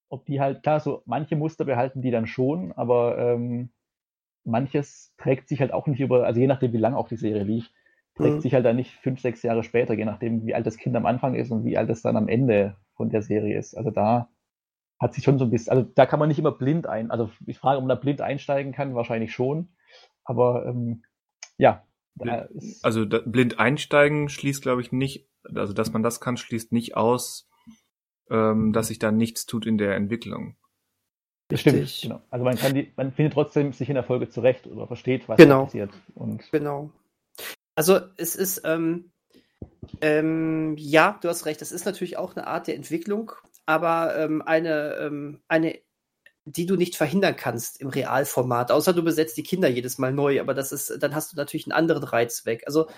ob die halt, klar, so manche Muster behalten die dann schon, aber ähm, manches trägt sich halt auch nicht über, also je nachdem, wie lang auch die Serie lief, trägt Mhm. sich halt dann nicht fünf, sechs Jahre später, je nachdem, wie alt das Kind am Anfang ist und wie alt es dann am Ende von der Serie ist. Also da hat sich schon so ein bisschen, also da kann man nicht immer blind ein, also ich frage, ob man da blind einsteigen kann, wahrscheinlich schon, aber ähm, ja, da Also da, blind einsteigen schließt, glaube ich, nicht, also dass man das kann, schließt nicht aus, ähm, dass sich da nichts tut in der Entwicklung. das stimmt, genau. Also man kann die, man findet trotzdem sich in der Folge zurecht oder versteht, was Genau. da passiert. Und Genau. Also es ist, ähm, ähm, ja, du hast recht, das ist natürlich auch eine Art der Entwicklung, aber ähm, eine, ähm, eine, die du nicht verhindern kannst im Realformat, außer du besetzt die Kinder jedes Mal neu, aber das ist, dann hast du natürlich einen anderen Reiz weg. Also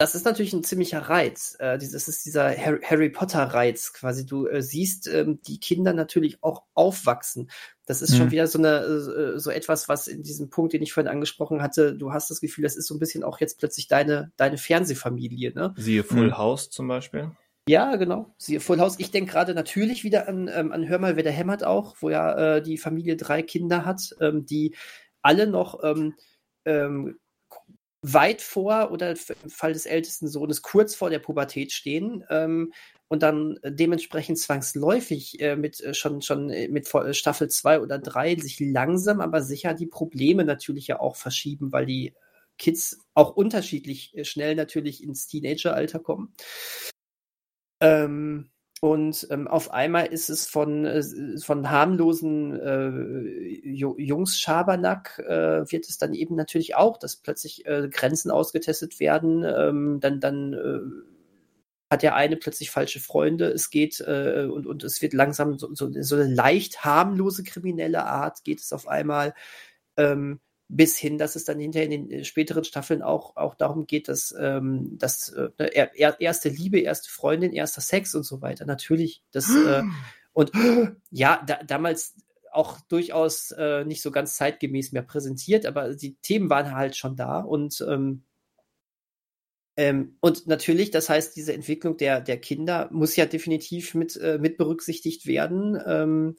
das ist natürlich ein ziemlicher Reiz. Äh, dieses ist dieser Harry, Potter-Reiz quasi. Du äh, siehst ähm, die Kinder natürlich auch aufwachsen. Das ist schon Mhm. wieder so eine äh, so etwas, was in diesem Punkt, den ich vorhin angesprochen hatte, du hast das Gefühl, das ist so ein bisschen auch jetzt plötzlich deine deine Fernsehfamilie, ne? Siehe Full Mhm. House zum Beispiel. Ja, genau. Sie Full House. Ich denke gerade natürlich wieder an, ähm, an Hör mal, wer der hämmert auch, wo ja äh, die Familie drei Kinder hat, ähm, die alle noch ähm, ähm, weit vor oder im Fall des ältesten Sohnes kurz vor der Pubertät stehen ähm, und dann dementsprechend zwangsläufig äh, mit äh, schon schon äh, mit äh, Staffel 2 oder 3 sich langsam aber sicher die Probleme natürlich ja auch verschieben, weil die Kids auch unterschiedlich schnell natürlich ins Teenageralter kommen. Ähm, und ähm, auf einmal ist es von, äh, von harmlosen äh, Ju- Jungs Schabernack, äh, wird es dann eben natürlich auch, dass plötzlich äh, Grenzen ausgetestet werden. Ähm, dann dann äh, hat der eine plötzlich falsche Freunde. Es geht äh, und, und es wird langsam so, so, so eine leicht harmlose kriminelle Art, geht es auf einmal. Ähm, bis hin, dass es dann hinterher in den äh, späteren Staffeln auch, auch darum geht, dass, ähm, dass äh, ne, er, er, erste Liebe, erste Freundin, erster Sex und so weiter. Natürlich, das äh, (gasps) und ja, da, damals auch durchaus äh, nicht so ganz zeitgemäß mehr präsentiert, aber die Themen waren halt schon da und ähm, ähm, und natürlich, das heißt, diese Entwicklung der, der Kinder muss ja definitiv mit, äh, mit berücksichtigt werden, ähm,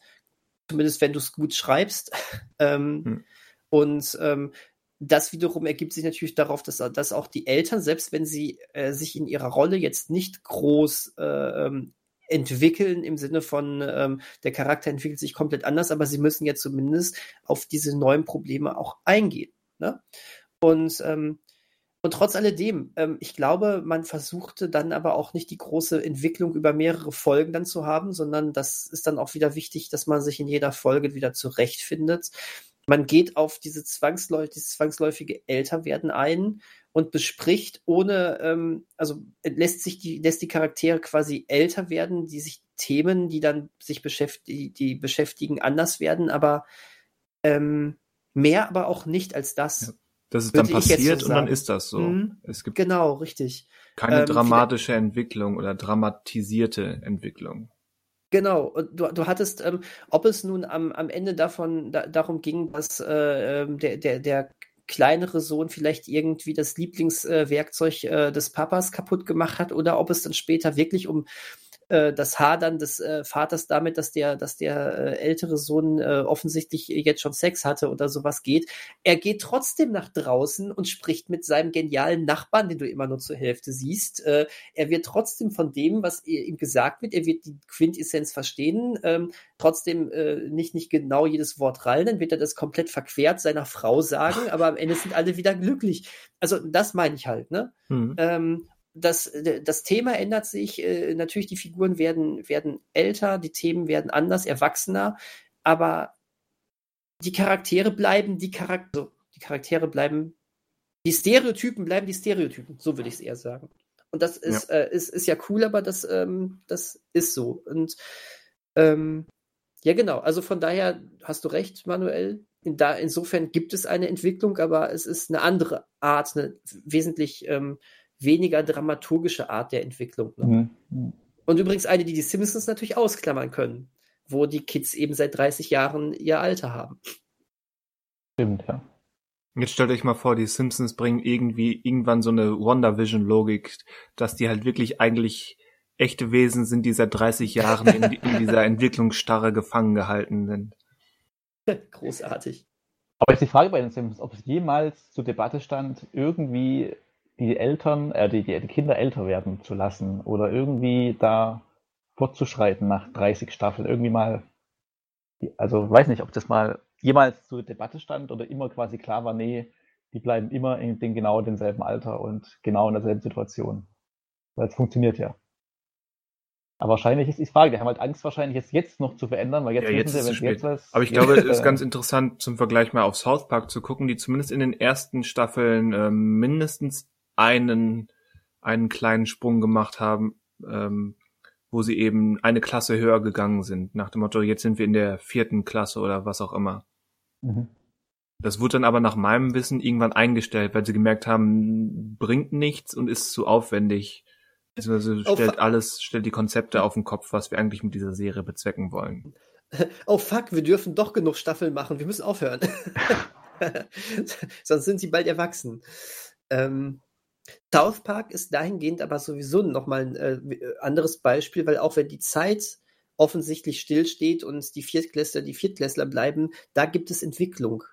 zumindest wenn du es gut schreibst. (laughs) ähm, Hm. Und ähm, das wiederum ergibt sich natürlich darauf, dass, dass auch die Eltern, selbst wenn sie äh, sich in ihrer Rolle jetzt nicht groß äh, ähm, entwickeln im Sinne von ähm, der Charakter entwickelt sich komplett anders, aber sie müssen ja zumindest auf diese neuen Probleme auch eingehen. Ne? Und ähm, Und trotz alledem, ähm, ich glaube, man versuchte dann aber auch nicht die große Entwicklung über mehrere Folgen dann zu haben, sondern das ist dann auch wieder wichtig, dass man sich in jeder Folge wieder zurechtfindet. Man geht auf diese zwangsläufig, dieses zwangsläufige Älterwerden ein und bespricht ohne, ähm, also lässt sich die, lässt die Charaktere quasi älter werden, die sich Themen, die dann sich beschäftigen, die beschäftigen, anders werden, aber ähm, mehr aber auch nicht als das. Ja. Das ist dann passiert so und dann ist das so. Mhm. Es gibt genau, richtig. Keine ähm, dramatische Entwicklung oder dramatisierte Entwicklung. Genau, und du, du hattest, ähm, ob es nun am, am Ende davon da, darum ging, dass äh, ähm, der, der, der kleinere Sohn vielleicht irgendwie das Lieblingswerkzeug äh, des Papas kaputt gemacht hat oder ob es dann später wirklich um äh, das Hadern des äh, Vaters damit, dass der, dass der äh, ältere Sohn äh, offensichtlich jetzt schon Sex hatte oder sowas geht. Er geht trotzdem nach draußen und spricht mit seinem genialen Nachbarn, den du immer nur zur Hälfte siehst. Äh, er wird trotzdem von dem, was ihm gesagt wird, er wird die Quintessenz verstehen, ähm, trotzdem äh, nicht, nicht genau jedes Wort rallen, dann wird er das komplett verquert seiner Frau sagen, aber am Ende sind alle wieder glücklich. Also das meine ich halt, ne? Mhm. Ähm, das, das Thema ändert sich. Äh, natürlich, die Figuren werden, werden älter, die Themen werden anders, erwachsener, aber die Charaktere bleiben die Charaktere, die Charaktere bleiben, die Stereotypen bleiben die Stereotypen, so würde ich es eher sagen. Und das ist, ja. Äh, ist, ist ja cool, aber das, ähm, das ist so. Und ähm, ja, genau. Also von daher hast du recht, Manuel. In da, insofern gibt es eine Entwicklung, aber es ist eine andere Art, eine wesentlich ähm, weniger dramaturgische Art der Entwicklung. Ne? Mhm. Und übrigens eine, die die Simpsons natürlich ausklammern können, wo die Kids eben seit 30 Jahren ihr Alter haben. Stimmt, ja. Jetzt stellt euch mal vor, die Simpsons bringen irgendwie irgendwann so eine WandaVision-Logik, dass die halt wirklich eigentlich echte Wesen sind, die seit 30 Jahren in, in dieser (laughs) Entwicklungsstarre gefangen gehalten sind. Großartig. Aber jetzt die Frage bei den Simpsons, ob es jemals zur Debatte stand, irgendwie die Eltern, äh, die, die Kinder älter werden zu lassen oder irgendwie da fortzuschreiten nach 30 Staffeln, irgendwie mal, also weiß nicht, ob das mal jemals zur Debatte stand oder immer quasi klar war, nee, die bleiben immer in den genau denselben Alter und genau in derselben Situation. Weil es funktioniert ja. Aber wahrscheinlich ist die Frage, die haben halt Angst, wahrscheinlich es jetzt noch zu verändern, weil jetzt, ja, jetzt sie, wenn jetzt was. Aber ich glaube, es ist (laughs) ganz interessant zum Vergleich mal auf South Park zu gucken, die zumindest in den ersten Staffeln äh, mindestens einen, einen kleinen Sprung gemacht haben, ähm, wo sie eben eine Klasse höher gegangen sind, nach dem Motto, jetzt sind wir in der vierten Klasse oder was auch immer. Mhm. Das wurde dann aber nach meinem Wissen irgendwann eingestellt, weil sie gemerkt haben, bringt nichts und ist zu aufwendig. Also stellt alles, stellt die Konzepte auf den Kopf, was wir eigentlich mit dieser Serie bezwecken wollen. (laughs) Oh fuck, wir dürfen doch genug Staffeln machen, wir müssen aufhören. (laughs) (laughs) Sonst sind sie bald erwachsen. Ähm, South Park ist dahingehend aber sowieso nochmal ein äh, äh, anderes Beispiel, weil auch wenn die Zeit offensichtlich stillsteht und die Viertklässler die Viertklässler bleiben, da gibt es Entwicklung.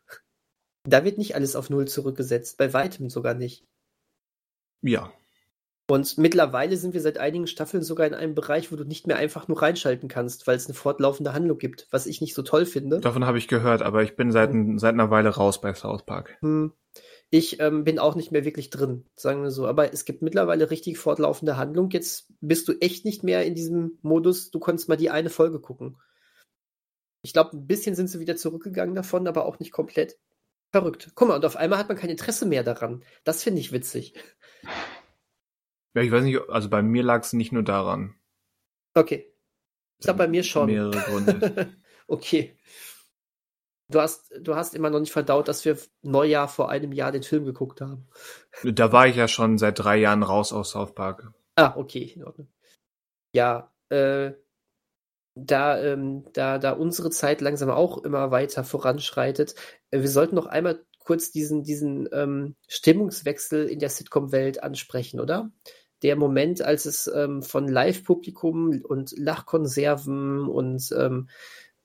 Da wird nicht alles auf Null zurückgesetzt, bei weitem sogar nicht. Ja. Und mittlerweile sind wir seit einigen Staffeln sogar in einem Bereich, wo du nicht mehr einfach nur reinschalten kannst, weil es eine fortlaufende Handlung gibt, was ich nicht so toll finde. Davon habe ich gehört, aber ich bin seit, hm. seit einer Weile raus bei South Park. Hm. Ich ähm, bin auch nicht mehr wirklich drin, sagen wir so. Aber es gibt mittlerweile richtig fortlaufende Handlung. Jetzt bist du echt nicht mehr in diesem Modus, du konntest mal die eine Folge gucken. Ich glaube, ein bisschen sind sie wieder zurückgegangen davon, aber auch nicht komplett. Verrückt. Guck mal, und auf einmal hat man kein Interesse mehr daran. Das finde ich witzig. Ja, ich weiß nicht, also bei mir lag es nicht nur daran. Okay. Ich glaube, bei mir schon. Mehrere Gründe. (laughs) okay. Du hast, du hast immer noch nicht verdaut, dass wir Neujahr vor einem Jahr den Film geguckt haben. Da war ich ja schon seit drei Jahren raus aus South Park. Ah, okay, in Ordnung. Ja, äh, da, ähm, da, da unsere Zeit langsam auch immer weiter voranschreitet, äh, wir sollten noch einmal kurz diesen, diesen ähm, Stimmungswechsel in der Sitcom-Welt ansprechen, oder? Der Moment, als es ähm, von Live-Publikum und Lachkonserven und ähm,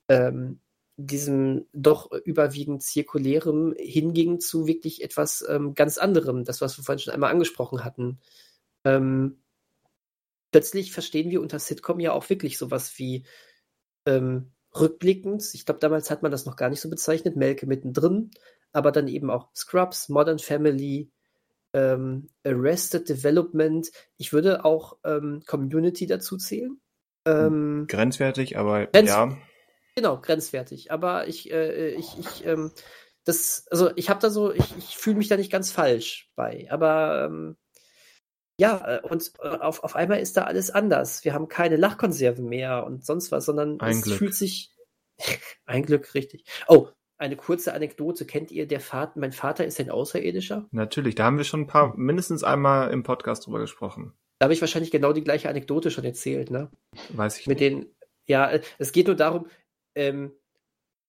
ähm, diesem doch überwiegend zirkulärem hinging zu wirklich etwas ähm, ganz anderem, das, was wir vorhin schon einmal angesprochen hatten. Ähm, plötzlich verstehen wir unter Sitcom ja auch wirklich sowas wie ähm, rückblickend, ich glaube, damals hat man das noch gar nicht so bezeichnet, Melke mittendrin, aber dann eben auch Scrubs, Modern Family, ähm, Arrested Development. Ich würde auch ähm, Community dazu zählen. Ähm, Grenzwertig, aber Grenz- ja. Genau, grenzwertig. Aber ich, äh, ich, ich, ähm, das, also ich habe da so, ich, ich fühle mich da nicht ganz falsch bei. Aber ähm, ja, äh, und äh, auf, auf einmal ist da alles anders. Wir haben keine Lachkonserven mehr und sonst was, sondern Ein es Glück. fühlt sich (laughs) ein Glück richtig. Oh, eine kurze Anekdote. Kennt ihr der Vater? Mein Vater ist ein Außerirdischer. Natürlich, da haben wir schon ein paar, mindestens einmal im Podcast drüber gesprochen. Da habe ich wahrscheinlich genau die gleiche Anekdote schon erzählt, ne? Weiß ich mit nicht. den, ja, äh, es geht nur darum, ähm,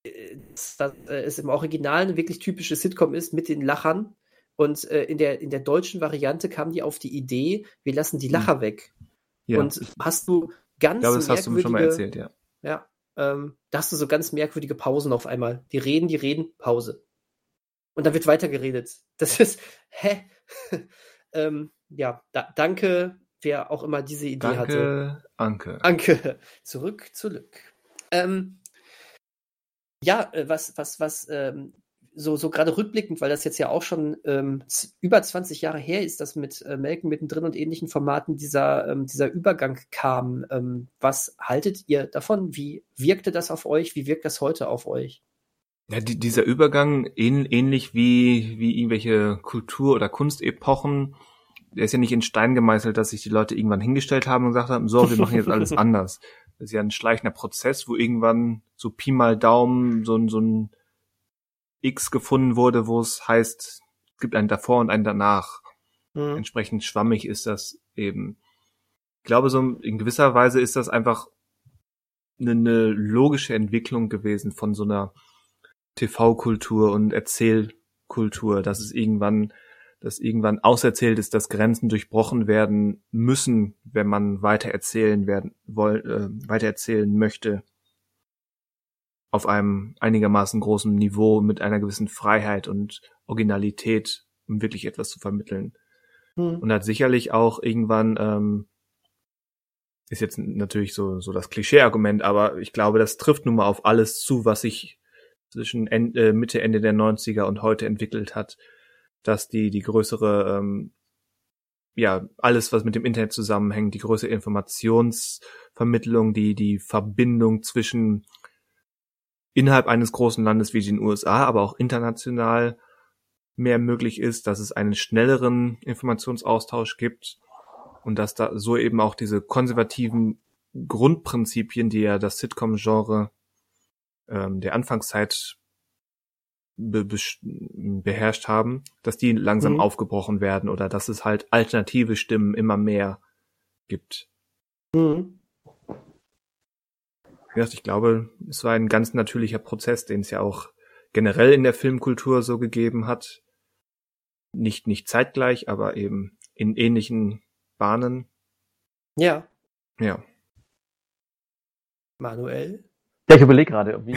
äh, dass dass, äh, es im Original eine wirklich typische Sitcom ist mit den Lachern. Und äh, in, der, in der deutschen Variante kam die auf die Idee, wir lassen die Lacher weg. Ja, Und ich hast du ganz glaube, das hast du mir schon mal erzählt, ja. Ja, ähm, da hast du so ganz merkwürdige Pausen auf einmal. Die reden, die reden, Pause. Und dann wird weiter geredet. Das ist, (laughs) hä? (laughs) ähm, ja, da, danke, wer auch immer diese Idee hatte. Danke, Anke. Danke. Zurück, zurück. Ähm, ja, äh, was, was, was, ähm, so, so gerade rückblickend, weil das jetzt ja auch schon ähm, über 20 Jahre her ist, dass mit äh, Melken mittendrin und ähnlichen Formaten dieser, ähm, dieser Übergang kam. Ähm, was haltet ihr davon? Wie wirkte das auf euch? Wie wirkt das heute auf euch? Ja, die, dieser Übergang, ähn, ähnlich wie, wie irgendwelche Kultur- oder Kunstepochen, der ist ja nicht in Stein gemeißelt, dass sich die Leute irgendwann hingestellt haben und gesagt haben, so, wir machen jetzt alles (laughs) anders. Das ist ja ein schleichender Prozess, wo irgendwann so Pi mal Daumen so, ein- so ein X gefunden wurde, wo es heißt, es gibt einen davor und einen danach. Hm. Entsprechend schwammig ist das eben. Ich glaube, so in gewisser Weise ist das einfach eine, eine logische Entwicklung gewesen von so einer TV-Kultur und Erzählkultur, dass es irgendwann, dass irgendwann auserzählt ist, dass Grenzen durchbrochen werden müssen, wenn man weiter erzählen werden woll, äh, weiter erzählen möchte auf einem einigermaßen großen Niveau mit einer gewissen Freiheit und Originalität, um wirklich etwas zu vermitteln. Hm. Und hat sicherlich auch irgendwann, ähm, ist jetzt natürlich so, so das Klischee-Argument, aber ich glaube, das trifft nun mal auf alles zu, was sich zwischen End, äh, Mitte, Ende der 90er und heute entwickelt hat, dass die, die größere, ähm, ja, alles, was mit dem Internet zusammenhängt, die größere Informationsvermittlung, die, die Verbindung zwischen innerhalb eines großen Landes wie den USA, aber auch international mehr möglich ist, dass es einen schnelleren Informationsaustausch gibt und dass da so eben auch diese konservativen Grundprinzipien, die ja das Sitcom-Genre ähm, der Anfangszeit be besch- beherrscht haben, dass die langsam Mhm. aufgebrochen werden oder dass es halt alternative Stimmen immer mehr gibt. Hm. Wie gesagt, ich glaube, es war ein ganz natürlicher Prozess, den es ja auch generell in der Filmkultur so gegeben hat. Nicht, nicht zeitgleich, aber eben in ähnlichen Bahnen. Ja, Ja. Manuel. Ja, ich überlege gerade, wie,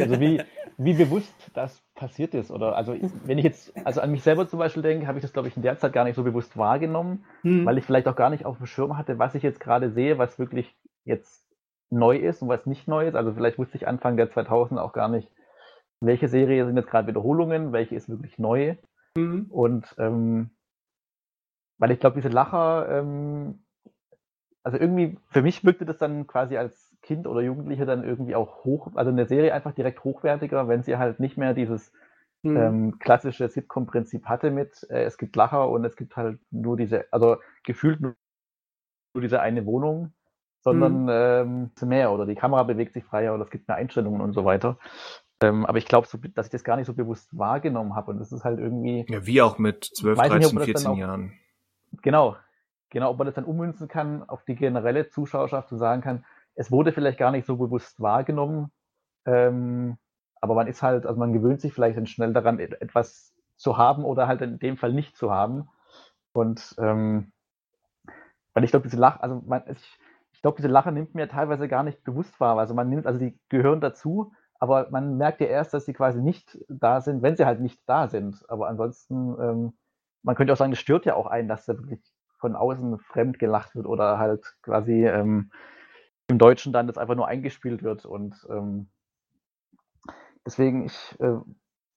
also wie, (laughs) wie bewusst das passiert ist. Oder also wenn ich jetzt also an mich selber zum Beispiel denke, habe ich das, glaube ich, in der Zeit gar nicht so bewusst wahrgenommen, Hm. weil ich vielleicht auch gar nicht auf dem Schirm hatte, was ich jetzt gerade sehe, was wirklich jetzt neu ist und was nicht neu ist. Also vielleicht wusste ich Anfang der 2000 auch gar nicht, welche Serie sind jetzt gerade Wiederholungen, welche ist wirklich neu. Hm. Und ähm, weil ich glaube, diese Lacher, ähm, also irgendwie, für mich wirkte das dann quasi als Kind oder Jugendlicher dann irgendwie auch hoch, also eine Serie einfach direkt hochwertiger, wenn sie halt nicht mehr dieses Hm. ähm, klassische Sitcom-Prinzip hatte mit, äh, es gibt Lacher und es gibt halt nur diese, also gefühlt nur, diese eine Wohnung, sondern ähm, mehr oder die Kamera bewegt sich freier oder es gibt mehr Einstellungen und so weiter. Ähm, aber ich glaube, so, dass ich das gar nicht so bewusst wahrgenommen habe und das ist halt irgendwie, Ja, wie auch mit 12, Weiß nicht, 13, ob man das dann 14 auch- Jahren. Genau, genau, ob man das dann ummünzen kann auf die generelle Zuschauerschaft und sagen kann, es wurde vielleicht gar nicht so bewusst wahrgenommen, ähm, aber man ist halt, also man gewöhnt sich vielleicht dann schnell daran, et- etwas zu haben oder halt in dem Fall nicht zu haben. Und ähm, weil ich glaube, diese Lach, also man, ich, ich glaube, diese Lacher nimmt mir teilweise gar nicht bewusst wahr. Also man nimmt, also die gehören dazu, aber man merkt ja erst, dass sie quasi nicht da sind, wenn sie halt nicht da sind. Aber ansonsten, ähm, man könnte auch sagen, es stört ja auch einen, dass da wirklich von außen fremd gelacht wird oder halt quasi ähm, im Deutschen dann das einfach nur eingespielt wird. Und ähm, deswegen, ich, äh,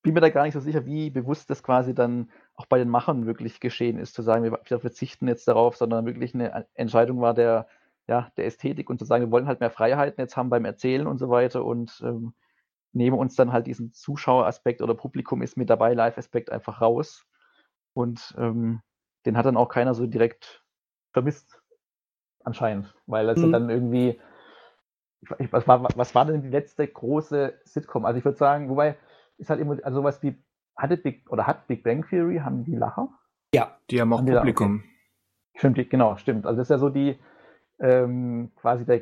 bin mir da gar nicht so sicher, wie bewusst das quasi dann auch bei den Machern wirklich geschehen ist, zu sagen, wir, wir verzichten jetzt darauf, sondern wirklich eine Entscheidung war der, ja, der Ästhetik und zu sagen, wir wollen halt mehr Freiheiten jetzt haben beim Erzählen und so weiter und ähm, nehmen uns dann halt diesen Zuschaueraspekt oder Publikum ist mit dabei, Live-Aspekt einfach raus. Und ähm, den hat dann auch keiner so direkt vermisst, anscheinend, weil es mhm. dann irgendwie, was war, was war denn die letzte große Sitcom? Also ich würde sagen, wobei, ist halt immer, also sowas wie, hatte Big, oder hat Big Bang Theory, haben die Lacher? Ja, die haben auch haben Publikum. Okay. Stimmt, genau, stimmt. Also das ist ja so die, ähm, quasi der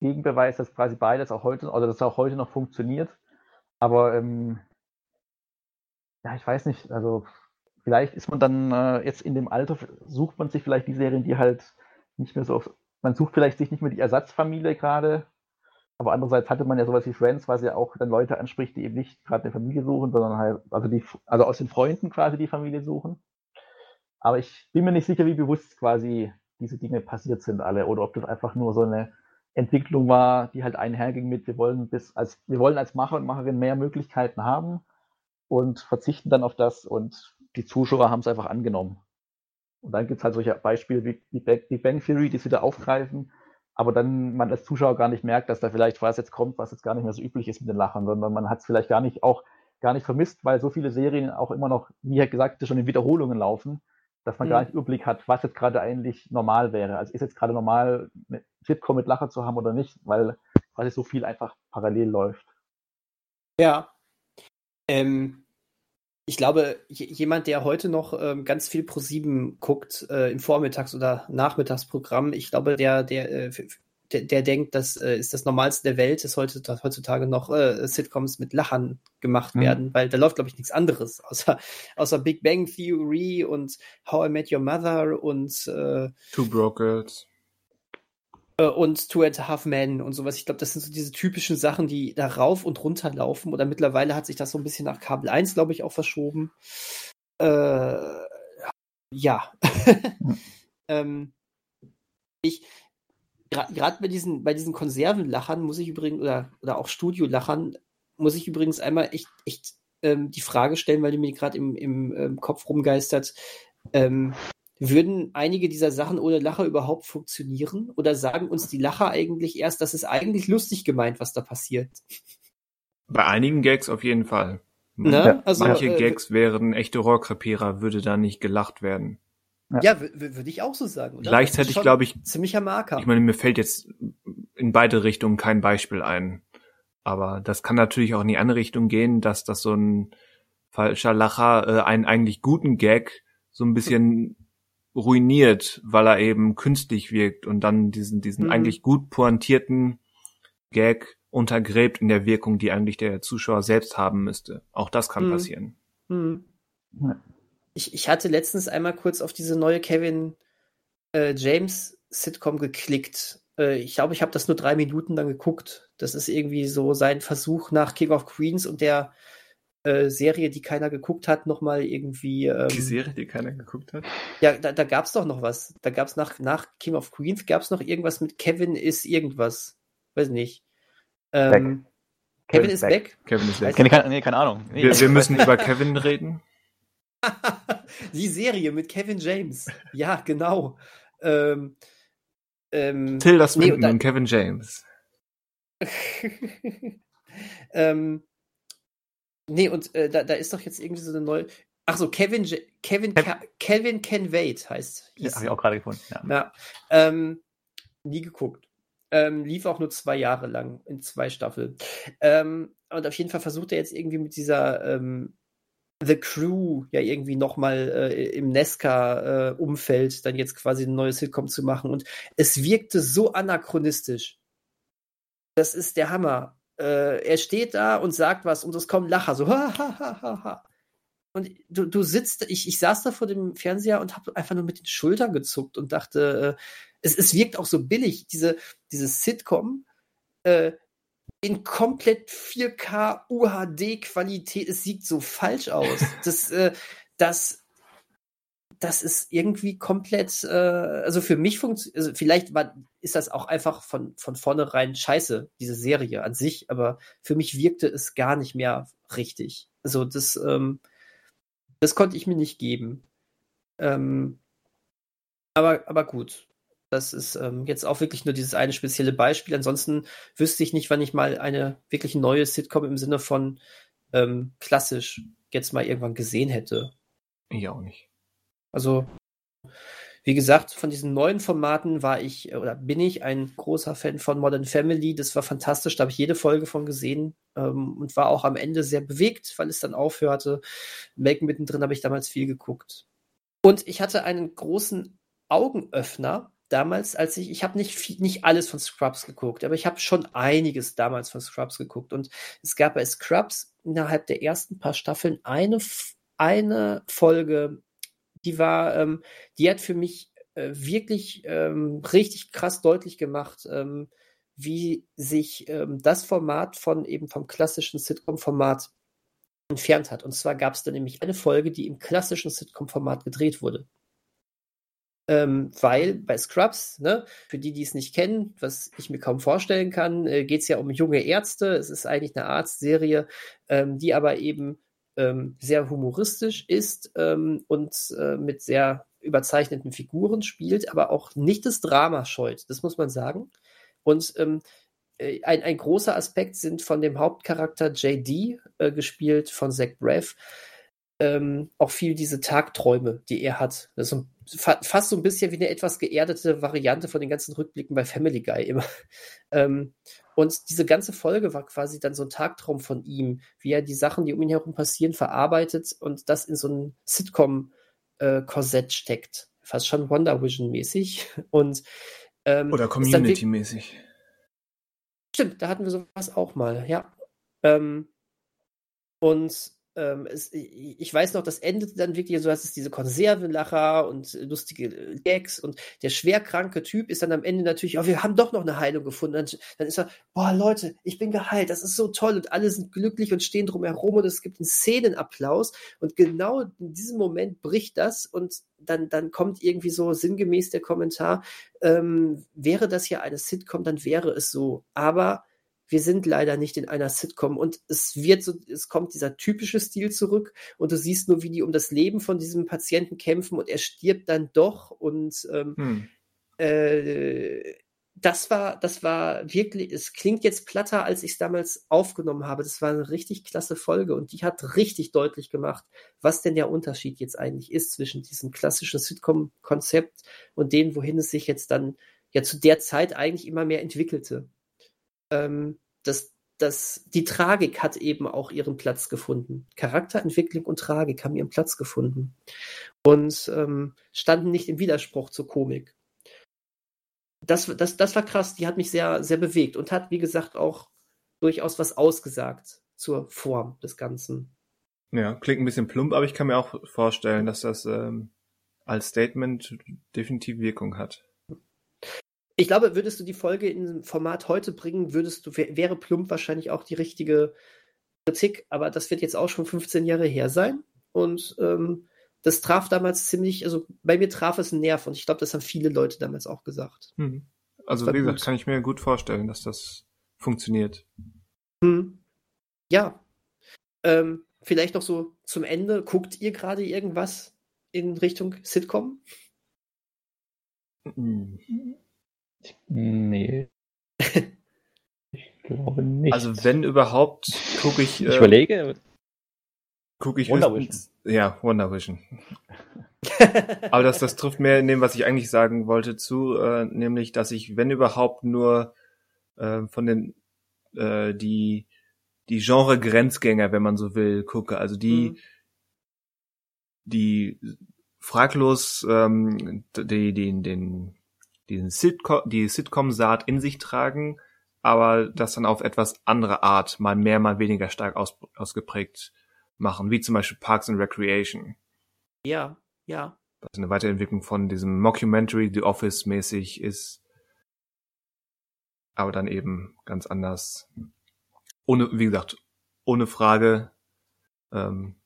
Gegenbeweis, dass quasi beides auch heute, also dass auch heute noch funktioniert. Aber ähm, ja, ich weiß nicht, also vielleicht ist man dann äh, jetzt in dem Alter, sucht man sich vielleicht die Serien, die halt nicht mehr so auf, man sucht vielleicht sich nicht mehr die Ersatzfamilie gerade, aber andererseits hatte man ja sowas wie Friends, was ja auch dann Leute anspricht, die eben nicht gerade eine Familie suchen, sondern halt, also die, also aus den Freunden quasi die Familie suchen. Aber ich bin mir nicht sicher, wie bewusst quasi diese Dinge passiert sind alle oder ob das einfach nur so eine Entwicklung war, die halt einherging mit, wir wollen bis als, wir wollen als Macher und Macherin mehr Möglichkeiten haben und verzichten dann auf das und die Zuschauer haben es einfach angenommen. Und dann gibt es halt solche Beispiele wie die Big Bang Theory, die es wieder aufgreifen, aber dann man als Zuschauer gar nicht merkt, dass da vielleicht was jetzt kommt, was jetzt gar nicht mehr so üblich ist mit den Lachern, sondern man hat es vielleicht gar nicht auch gar nicht vermisst, weil so viele Serien auch immer noch, wie gesagt schon in Wiederholungen laufen, dass man mhm. gar nicht Überblick hat, was jetzt gerade eigentlich normal wäre. Also ist jetzt gerade normal, eine Sitcom mit Lacher zu haben oder nicht, weil quasi so viel einfach parallel läuft. Ja. Ähm, ich glaube, jemand, der heute noch ähm, ganz viel Pro 7 guckt, äh, im Vormittags- oder Nachmittagsprogramm, ich glaube, der, der, äh, der, der, denkt, das äh, ist das Normalste der Welt, dass, heute, dass heutzutage noch äh, Sitcoms mit Lachern gemacht mhm. werden, weil da läuft, glaube ich, nichts anderes, außer, außer Big Bang Theory und How I Met Your Mother und äh, Two Brokers und Two and a Half Men und sowas. Ich glaube, das sind so diese typischen Sachen, die da rauf und runter laufen. Oder mittlerweile hat sich das so ein bisschen nach Kabel 1, glaube ich, auch verschoben. Äh, ja. (laughs) ähm, ich, gerade bei diesen, bei diesen Konservenlachern muss ich übrigens, oder, oder auch Studiolachern, muss ich übrigens einmal echt, echt ähm, die Frage stellen, weil die mir gerade im, im, im ähm, Kopf rumgeistert. Ähm, würden einige dieser Sachen ohne Lacher überhaupt funktionieren? Oder sagen uns die Lacher eigentlich erst, dass es eigentlich lustig gemeint, was da passiert? Bei einigen Gags auf jeden Fall. Ne? Also, Manche äh, Gags wären echte Rohrkrepierer, würde da nicht gelacht werden. Ja, ja würde ich auch so sagen. Oder? Gleichzeitig glaube ich. Ziemlicher Marker. Ich meine, mir fällt jetzt in beide Richtungen kein Beispiel ein. Aber das kann natürlich auch in die andere Richtung gehen, dass das so ein falscher Lacher äh, einen eigentlich guten Gag so ein bisschen ruiniert, weil er eben künstlich wirkt und dann diesen, diesen mhm. eigentlich gut pointierten Gag untergräbt in der Wirkung, die eigentlich der Zuschauer selbst haben müsste. Auch das kann mhm. passieren. Mhm. Ich, ich hatte letztens einmal kurz auf diese neue Kevin äh, James Sitcom geklickt. Äh, ich glaube, ich habe das nur drei Minuten dann geguckt. Das ist irgendwie so sein Versuch nach King of Queens und der äh, Serie, die keiner geguckt hat, nochmal irgendwie. Ähm, die Serie, die keiner geguckt hat? Ja, da, da gab es doch noch was. Da gab es nach, nach King of Queens gab es noch irgendwas mit Kevin ist irgendwas. Weiß nicht. Ähm, Kevin ist back. Kevin ist back. Keine, nee, keine Ahnung. Nee. Wir, wir müssen über Kevin reden. (laughs) die Serie mit Kevin James. Ja, genau. Ähm, ähm, Tilda Swinton nee, und, und Kevin James. (laughs) ähm, Nee, und äh, da, da ist doch jetzt irgendwie so eine neue. Ach so, Kevin, Kevin, Kevin, Kevin Can Wait heißt. Ja, habe ich auch gerade gefunden. Ja. ja ähm, nie geguckt. Ähm, lief auch nur zwei Jahre lang in zwei Staffeln. Ähm, und auf jeden Fall versucht er jetzt irgendwie mit dieser ähm, The Crew ja irgendwie nochmal äh, im Nesca-Umfeld äh, dann jetzt quasi ein neues Sitcom zu machen. Und es wirkte so anachronistisch. Das ist der Hammer äh, er steht da und sagt was und es kommen Lacher, so (laughs) ha, ha, ha, ha, ha. Und du, du sitzt, ich, ich saß da vor dem Fernseher und habe einfach nur mit den Schultern gezuckt und dachte, äh, es, es wirkt auch so billig, diese, diese Sitcom äh, in komplett 4K UHD-Qualität, es sieht so falsch aus. Das, äh, das, das ist irgendwie komplett, äh, also für mich funktioniert, also vielleicht war, ist das auch einfach von, von vornherein scheiße, diese Serie an sich, aber für mich wirkte es gar nicht mehr richtig. Also das, ähm, das konnte ich mir nicht geben. Ähm, aber, aber gut. Das ist ähm, jetzt auch wirklich nur dieses eine spezielle Beispiel. Ansonsten wüsste ich nicht, wann ich mal eine wirklich neue Sitcom im Sinne von ähm, klassisch jetzt mal irgendwann gesehen hätte. Ich auch nicht. Also, wie gesagt, von diesen neuen Formaten war ich äh, oder bin ich ein großer Fan von Modern Family. Das war fantastisch, da habe ich jede Folge von gesehen ähm, und war auch am Ende sehr bewegt, weil es dann aufhörte. Melken mittendrin habe ich damals viel geguckt. Und ich hatte einen großen Augenöffner damals, als ich, ich habe nicht nicht alles von Scrubs geguckt, aber ich habe schon einiges damals von Scrubs geguckt. Und es gab bei Scrubs innerhalb der ersten paar Staffeln eine, eine Folge, die war, ähm, die hat für mich äh, wirklich ähm, richtig krass deutlich gemacht, ähm, wie sich ähm, das Format von eben vom klassischen Sitcom-Format entfernt hat. Und zwar gab es da nämlich eine Folge, die im klassischen Sitcom-Format gedreht wurde. Ähm, weil bei Scrubs, ne, für die, die es nicht kennen, was ich mir kaum vorstellen kann, äh, geht es ja um junge Ärzte. Es ist eigentlich eine Arztserie, ähm, die aber eben ähm, sehr humoristisch ist ähm, und äh, mit sehr überzeichneten Figuren spielt, aber auch nicht das Drama scheut, das muss man sagen. Und ähm, äh, ein, ein großer Aspekt sind von dem Hauptcharakter JD, äh, gespielt von Zach Braff, ähm, auch viel diese Tagträume, die er hat. Das ist so, fast so ein bisschen wie eine etwas geerdete Variante von den ganzen Rückblicken bei Family Guy immer. (laughs) ähm, und diese ganze Folge war quasi dann so ein Tagtraum von ihm, wie er die Sachen, die um ihn herum passieren, verarbeitet und das in so ein Sitcom-Korsett steckt. Fast schon Wonder Vision-mäßig. (laughs) Und ähm, Oder Community-mäßig. Stimmt, da hatten wir sowas auch mal, ja. Ähm, und ähm, es, ich weiß noch, das endete dann wirklich so, dass es diese Konservenlacher und lustige Gags und der schwerkranke Typ ist dann am Ende natürlich, oh, wir haben doch noch eine Heilung gefunden. Dann, dann ist er, boah, Leute, ich bin geheilt, das ist so toll und alle sind glücklich und stehen drumherum und es gibt einen Szenenapplaus und genau in diesem Moment bricht das und dann, dann kommt irgendwie so sinngemäß der Kommentar, ähm, wäre das hier eine Sitcom, dann wäre es so. Aber wir sind leider nicht in einer Sitcom und es wird so, es kommt dieser typische Stil zurück und du siehst nur, wie die um das Leben von diesem Patienten kämpfen und er stirbt dann doch und ähm, hm. äh, das war, das war wirklich, es klingt jetzt platter, als ich es damals aufgenommen habe. Das war eine richtig klasse Folge und die hat richtig deutlich gemacht, was denn der Unterschied jetzt eigentlich ist zwischen diesem klassischen Sitcom-Konzept und dem, wohin es sich jetzt dann ja zu der Zeit eigentlich immer mehr entwickelte ähm, das, das, die Tragik hat eben auch ihren Platz gefunden. Charakterentwicklung und Tragik haben ihren Platz gefunden und ähm, standen nicht im Widerspruch zur Komik. Das, das, das war krass, die hat mich sehr, sehr bewegt und hat, wie gesagt, auch durchaus was ausgesagt zur Form des Ganzen. Ja, klingt ein bisschen plump, aber ich kann mir auch vorstellen, dass das ähm, als Statement definitiv Wirkung hat. Ich glaube, würdest du die Folge in diesem Format heute bringen, würdest du, wäre plump wahrscheinlich auch die richtige Kritik, aber das wird jetzt auch schon 15 Jahre her sein. Und ähm, das traf damals ziemlich, also bei mir traf es einen Nerv und ich glaube, das haben viele Leute damals auch gesagt. Hm. Also wie gesagt, gut. kann ich mir gut vorstellen, dass das funktioniert. Hm. Ja. Ähm, vielleicht noch so zum Ende. Guckt ihr gerade irgendwas in Richtung Sitcom? Hm. Nee. ich glaube nicht. Also wenn überhaupt, gucke ich. Ich äh, überlege. Gucke ich Wonder Vision. Ja, Wonder Vision. (laughs) Aber das, das trifft mehr in dem, was ich eigentlich sagen wollte, zu, äh, nämlich, dass ich, wenn überhaupt, nur äh, von den äh, die die Genre-Grenzgänger, wenn man so will, gucke. Also die, mhm. die fraglos ähm, die, die, den diesen Sitcom, die Sitcom-Saat in sich tragen, aber das dann auf etwas andere Art, mal mehr, mal weniger stark aus, ausgeprägt machen, wie zum Beispiel Parks and Recreation. Ja, ja. Was eine Weiterentwicklung von diesem Mockumentary, The Office mäßig ist, aber dann eben ganz anders. Ohne, wie gesagt, ohne Frage, ähm,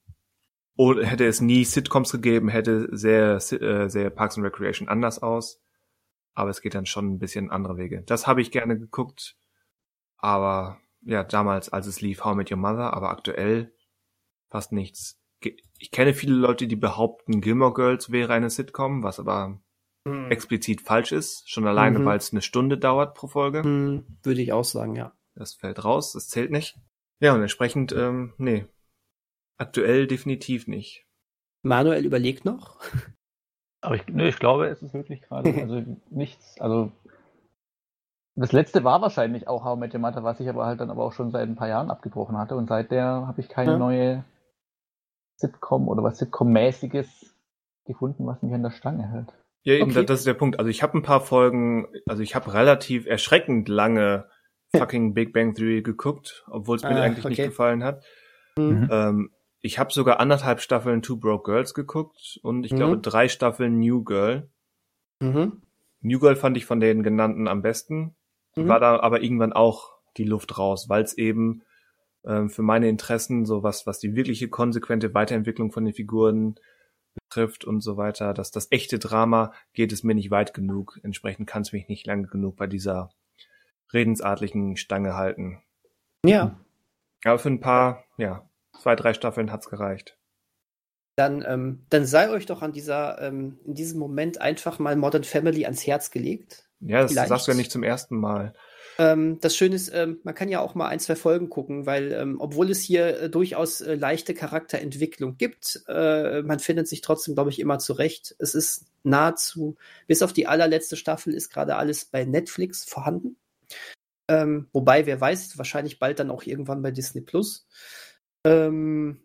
oder hätte es nie Sitcoms gegeben, hätte sehr, äh, sehr Parks and Recreation anders aus. Aber es geht dann schon ein bisschen andere Wege. Das habe ich gerne geguckt. Aber ja, damals, als es lief, How I Met Your Mother, aber aktuell fast nichts. Ich kenne viele Leute, die behaupten, Gilmore Girls wäre eine Sitcom, was aber hm. explizit falsch ist. Schon alleine, mhm. weil es eine Stunde dauert pro Folge. Hm, würde ich auch sagen, ja. Das fällt raus, das zählt nicht. Ja, und entsprechend, ähm, nee. Aktuell definitiv nicht. Manuel überlegt noch. Aber ich, nee, ich glaube, es ist wirklich gerade, (laughs) also nichts, also das letzte war wahrscheinlich auch How Met Your Mother, was ich aber halt dann aber auch schon seit ein paar Jahren abgebrochen hatte und seither habe ich keine ja. neue Sitcom oder was Sitcom-mäßiges gefunden, was mich an der Stange hält. Ja, eben, okay. das ist der Punkt. Also ich habe ein paar Folgen, also ich habe relativ erschreckend lange fucking Big Bang Theory geguckt, obwohl es mir ah, eigentlich okay. nicht gefallen hat. Mhm. Ähm, ich habe sogar anderthalb Staffeln Two Broke Girls geguckt und ich mhm. glaube drei Staffeln New Girl. Mhm. New Girl fand ich von den genannten am besten. Mhm. War da aber irgendwann auch die Luft raus, weil es eben ähm, für meine Interessen, so was, was die wirkliche konsequente Weiterentwicklung von den Figuren betrifft und so weiter, dass das echte Drama geht es mir nicht weit genug. Entsprechend kann es mich nicht lange genug bei dieser redensartlichen Stange halten. Ja. Aber für ein paar, ja, zwei, drei Staffeln hat's gereicht. Dann, ähm, dann sei euch doch an dieser, ähm, in diesem Moment einfach mal Modern Family ans Herz gelegt. Ja, das Vielleicht. sagst du ja nicht zum ersten Mal. Ähm, das Schöne ist, ähm, man kann ja auch mal ein, zwei Folgen gucken, weil ähm, obwohl es hier äh, durchaus äh, leichte Charakterentwicklung gibt, äh, man findet sich trotzdem, glaube ich, immer zurecht. Es ist nahezu, bis auf die allerletzte Staffel ist gerade alles bei Netflix vorhanden. Ähm, wobei, wer weiß, wahrscheinlich bald dann auch irgendwann bei Disney Plus. Ähm,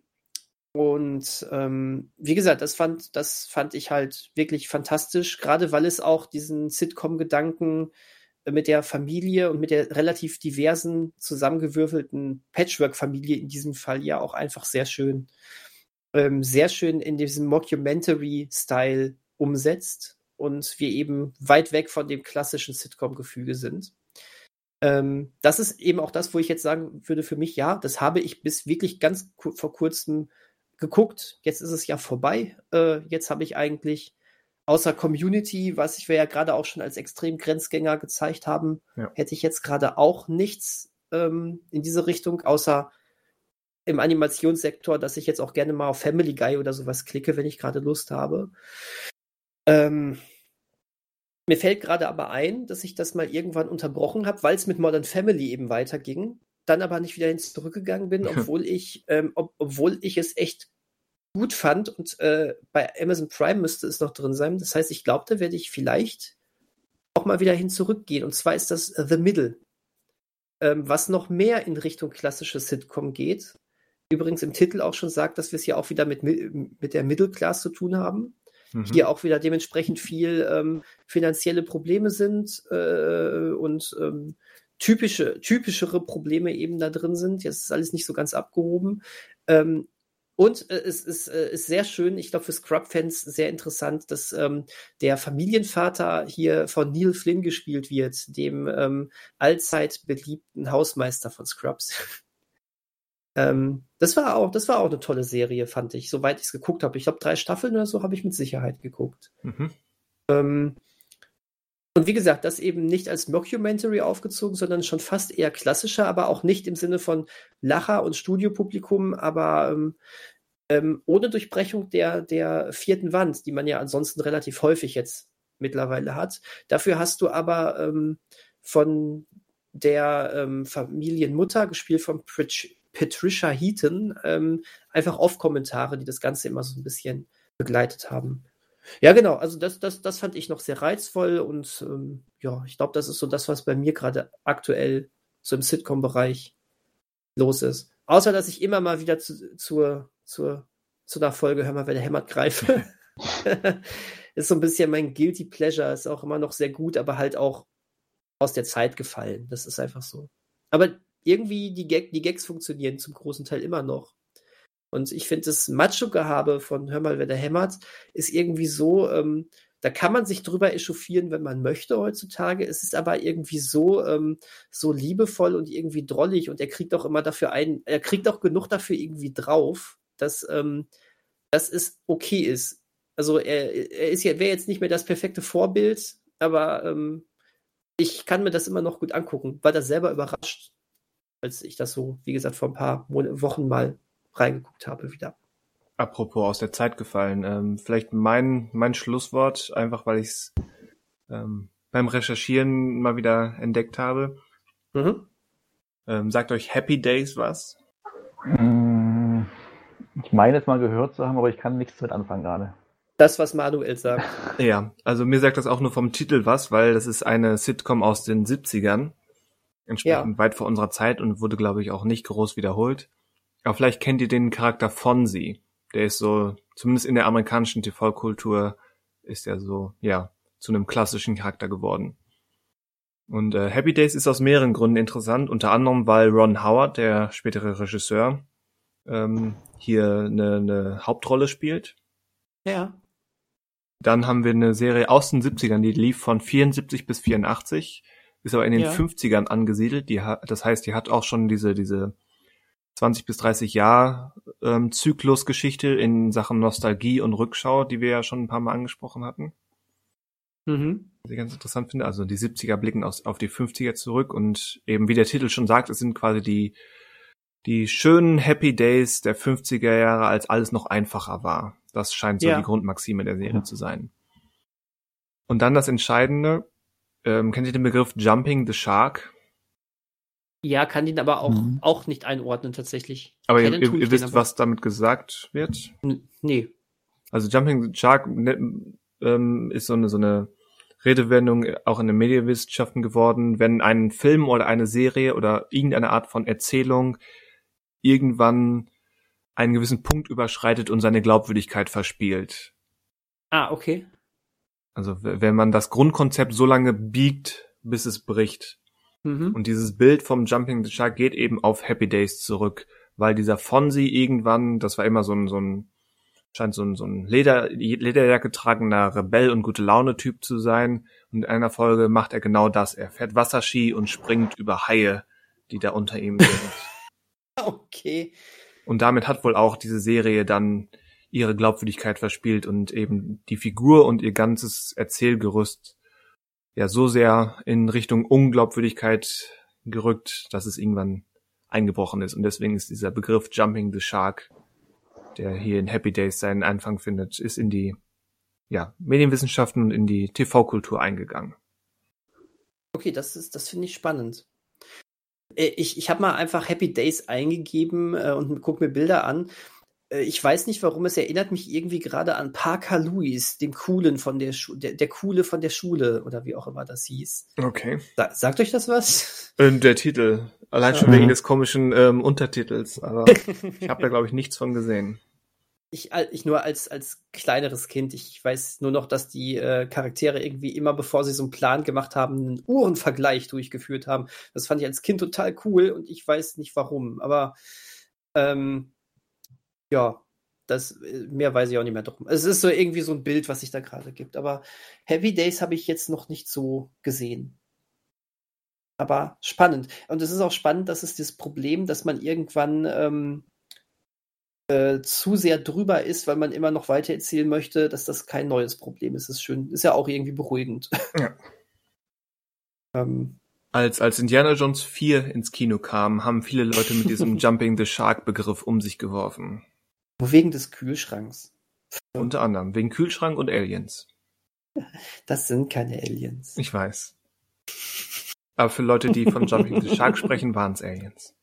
und ähm, wie gesagt, das fand, das fand ich halt wirklich fantastisch, gerade weil es auch diesen Sitcom-Gedanken mit der Familie und mit der relativ diversen, zusammengewürfelten Patchwork-Familie in diesem Fall ja auch einfach sehr schön, ähm, sehr schön in diesem Mockumentary-Style umsetzt und wir eben weit weg von dem klassischen Sitcom-Gefüge sind. Ähm, das ist eben auch das, wo ich jetzt sagen würde, für mich, ja, das habe ich bis wirklich ganz vor kurzem geguckt. Jetzt ist es ja vorbei. Äh, jetzt habe ich eigentlich außer Community, was ich wir ja gerade auch schon als extrem Grenzgänger gezeigt haben, ja. hätte ich jetzt gerade auch nichts ähm, in diese Richtung, außer im Animationssektor, dass ich jetzt auch gerne mal auf Family Guy oder sowas klicke, wenn ich gerade Lust habe. Ähm, mir fällt gerade aber ein, dass ich das mal irgendwann unterbrochen habe, weil es mit Modern Family eben weiterging, dann aber nicht wieder hin zurückgegangen bin, (laughs) obwohl ich, ähm, ob, obwohl ich es echt gut fand und äh, bei Amazon Prime müsste es noch drin sein. Das heißt, ich glaube, da werde ich vielleicht auch mal wieder hin zurückgehen. Und zwar ist das The Middle, ähm, was noch mehr in Richtung klassische Sitcom geht. Übrigens im Titel auch schon sagt, dass wir es hier auch wieder mit, mit der Middle Class zu tun haben. Mhm. Hier auch wieder dementsprechend viel ähm, finanzielle Probleme sind äh, und ähm, typische, typischere Probleme eben da drin sind. Jetzt ist alles nicht so ganz abgehoben. Ähm, und äh, es ist, äh, ist sehr schön, ich glaube für Scrub-Fans sehr interessant, dass ähm, der Familienvater hier von Neil Flynn gespielt wird, dem ähm, allzeit beliebten Hausmeister von Scrubs. Ähm, das war auch, das war auch eine tolle Serie, fand ich, soweit ich es geguckt habe. Ich glaube, drei Staffeln oder so habe ich mit Sicherheit geguckt. Mhm. Ähm, und wie gesagt, das eben nicht als Mockumentary aufgezogen, sondern schon fast eher klassischer, aber auch nicht im Sinne von Lacher und Studiopublikum, aber ähm, ähm, ohne Durchbrechung der, der vierten Wand, die man ja ansonsten relativ häufig jetzt mittlerweile hat. Dafür hast du aber ähm, von der ähm, Familienmutter, gespielt von Patricia Heaton, ähm, einfach Off-Kommentare, die das Ganze immer so ein bisschen begleitet haben. Ja, genau. Also das, das, das fand ich noch sehr reizvoll und ähm, ja, ich glaube, das ist so das, was bei mir gerade aktuell so im Sitcom-Bereich los ist. Außer, dass ich immer mal wieder zu, zur, zur, zu einer Folge Hör mal, wer der hämmert greife. (laughs) ist so ein bisschen mein Guilty Pleasure, ist auch immer noch sehr gut, aber halt auch aus der Zeit gefallen. Das ist einfach so. Aber irgendwie die, Gag, die Gags funktionieren zum großen Teil immer noch. Und ich finde, das Macho-Gehabe von Hör mal, wer der hämmert, ist irgendwie so, ähm, da kann man sich drüber echauffieren, wenn man möchte heutzutage. Es ist aber irgendwie so, ähm, so liebevoll und irgendwie drollig und er kriegt auch immer dafür ein, er kriegt auch genug dafür irgendwie drauf, dass, ähm, dass es okay ist. Also er, er ist ja, wäre jetzt nicht mehr das perfekte Vorbild, aber ähm, ich kann mir das immer noch gut angucken, war das selber überrascht, als ich das so, wie gesagt, vor ein paar Wochen mal reingeguckt habe wieder. Apropos aus der Zeit gefallen, ähm, vielleicht mein, mein Schlusswort, einfach weil ich es ähm, beim Recherchieren mal wieder entdeckt habe. Mhm. Ähm, sagt euch Happy Days was? Mm, ich meine es mal gehört zu haben, aber ich kann nichts mit anfangen gerade. Das, was Manuel sagt. (laughs) Ja, also mir sagt das auch nur vom Titel was, weil das ist eine Sitcom aus den 70ern. Entsprechend ja. weit vor unserer Zeit und wurde, glaube ich, auch nicht groß wiederholt. Aber vielleicht kennt ihr den Charakter Fonzie. Der ist so, zumindest in der amerikanischen TV-Kultur, ist er so, ja, zu einem klassischen Charakter geworden. Und äh, Happy Days ist aus mehreren Gründen interessant, unter anderem, weil Ron Howard, der spätere Regisseur, ähm, hier eine, eine Hauptrolle spielt. Ja. Dann haben wir eine Serie aus den 70ern, die lief von 74 bis 84, ist aber in den ja. 50ern angesiedelt. Die, das heißt, die hat auch schon diese, diese 20 bis 30 Jahr ähm, Zyklusgeschichte in Sachen Nostalgie und Rückschau, die wir ja schon ein paar Mal angesprochen hatten. Mhm. Was ich ganz interessant finde. Also die 70er blicken aus, auf die 50er zurück und eben wie der Titel schon sagt, es sind quasi die, die schönen Happy Days der 50er Jahre, als alles noch einfacher war. Das scheint so ja. die Grundmaxime der Serie ja. zu sein. Und dann das Entscheidende, ähm, kennt ihr den Begriff Jumping the Shark? Ja, kann ihn aber auch, mhm. auch nicht einordnen tatsächlich. Aber ihr, ihr, ihr wisst, aber. was damit gesagt wird? N nee. Also Jumping the Shark ne, ähm, ist so eine, so eine Redewendung auch in den Medienwissenschaften geworden, wenn ein Film oder eine Serie oder irgendeine Art von Erzählung irgendwann einen gewissen Punkt überschreitet und seine Glaubwürdigkeit verspielt. Ah, okay. Also wenn man das Grundkonzept so lange biegt, bis es bricht. Mhm. Und dieses Bild vom Jumping the Shark geht eben auf Happy Days zurück, weil dieser Fonzie irgendwann, das war immer so ein, so ein scheint so ein, so ein Leder, Lederjacke tragender Rebell und gute Laune Typ zu sein. Und in einer Folge macht er genau das. Er fährt Wasserski und springt über Haie, die da unter ihm (laughs) sind. okay. Und damit hat wohl auch diese Serie dann ihre Glaubwürdigkeit verspielt und eben die Figur und ihr ganzes Erzählgerüst ja so sehr in Richtung Unglaubwürdigkeit gerückt, dass es irgendwann eingebrochen ist. Und deswegen ist dieser Begriff Jumping the Shark, der hier in Happy Days seinen Anfang findet, ist in die ja, Medienwissenschaften und in die TV-Kultur eingegangen. Okay, das ist, das finde ich spannend. Äh, ich, ich habe mal einfach Happy Days eingegeben äh, und guck mir Bilder an. Äh, ich weiß nicht, warum es erinnert mich irgendwie gerade an Parker Lewis, dem Coolen von der, Schu der, der Coole von der Schule oder wie auch immer das hieß. Okay. Sa sagt euch das was? Ähm, der Titel. Allein schon wegen des komischen ähm, Untertitels. Aber (laughs) ich habe da, glaube ich, nichts von gesehen. Ich, ich nur als, als kleineres Kind, ich weiß nur noch, dass die äh, Charaktere irgendwie immer, bevor sie so einen Plan gemacht haben, einen Uhrenvergleich durchgeführt haben. Das fand ich als Kind total cool und ich weiß nicht warum. Aber ähm, ja, das, äh, mehr weiß ich auch nicht mehr drum. Es ist so irgendwie so ein Bild, was sich da gerade gibt. Aber Heavy Days habe ich jetzt noch nicht so gesehen. Aber spannend. Und es ist auch spannend, dass es das Problem, dass man irgendwann ähm, äh, zu sehr drüber ist, weil man immer noch weiter erzählen möchte, dass das kein neues Problem ist. Das ist schön, ist ja auch irgendwie beruhigend. Ja. (laughs) ähm, als, als Indiana Jones 4 ins Kino kam, haben viele Leute mit diesem (laughs) Jumping the Shark Begriff um sich geworfen. Wegen des Kühlschranks. Unter anderem, wegen Kühlschrank und Aliens. Das sind keine Aliens. Ich weiß. Aber für Leute, die von Jumping the Shark sprechen, waren es Aliens.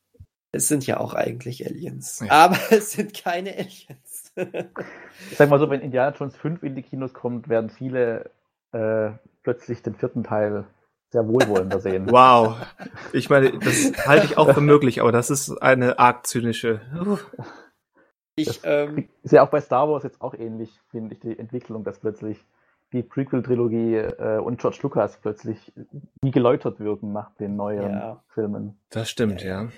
Es sind ja auch eigentlich Aliens. Ja. Aber (laughs) es sind keine Aliens. ich sag mal so, wenn Indiana Jones 5 in die Kinos kommt, werden viele äh, plötzlich den vierten Teil sehr wohlwollender sehen. Wow. Ich meine, das halte ich auch für möglich, aber das ist eine arg zynische. Ich, ähm, ist ja auch bei Star Wars jetzt auch ähnlich, finde ich, die Entwicklung, dass plötzlich die Prequel-Trilogie äh, und George Lucas plötzlich nie geläutert wirken nach den neuen ja. Filmen. Das stimmt, ja. ja.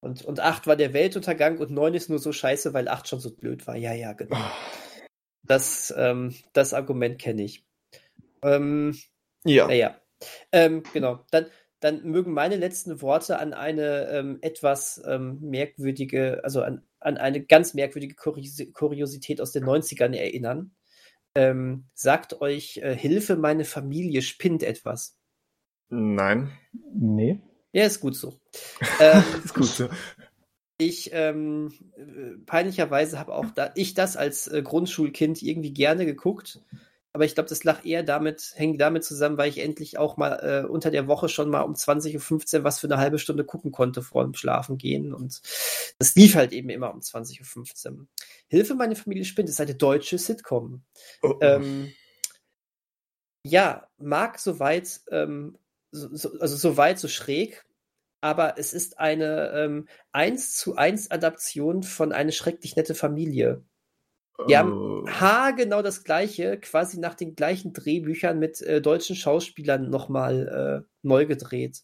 Und, und 8 war der Weltuntergang und 9 ist nur so scheiße, weil 8 schon so blöd war. Ja, ja, genau. Oh. Das, ähm, das Argument kenne ich. Ähm, ja. Naja. Ähm, genau. Dann, dann mögen meine letzten Worte an eine ähm, etwas ähm, merkwürdige, also an an eine ganz merkwürdige Kuriosität aus den 90ern erinnern. Ähm, sagt euch äh, Hilfe, meine Familie spinnt etwas. Nein. Nee. Ja, ist gut so. ähm, (laughs) Ist gut so. ich ähm, äh, peinlicherweise habe auch da, ich das als äh, Grundschulkind irgendwie gerne geguckt. Aber ich glaube, das lag eher damit, hängt damit zusammen, weil ich endlich auch mal äh, unter der Woche schon mal um 20.15 Uhr was für eine halbe Stunde gucken konnte vor dem Schlafen gehen. Und das lief halt eben immer um 20.15 Uhr. Hilfe, meine Familie spinnt ist eine deutsche Sitcom. Oh, oh. Ähm, ja, mag soweit, ähm, so, so, also soweit so schräg, aber es ist eine ähm, 1 zu 1 Adaption von eine schrecklich nette Familie. Die haben Oh. haargenau das gleiche, quasi nach den gleichen Drehbüchern mit äh, deutschen Schauspielern nochmal äh, neu gedreht.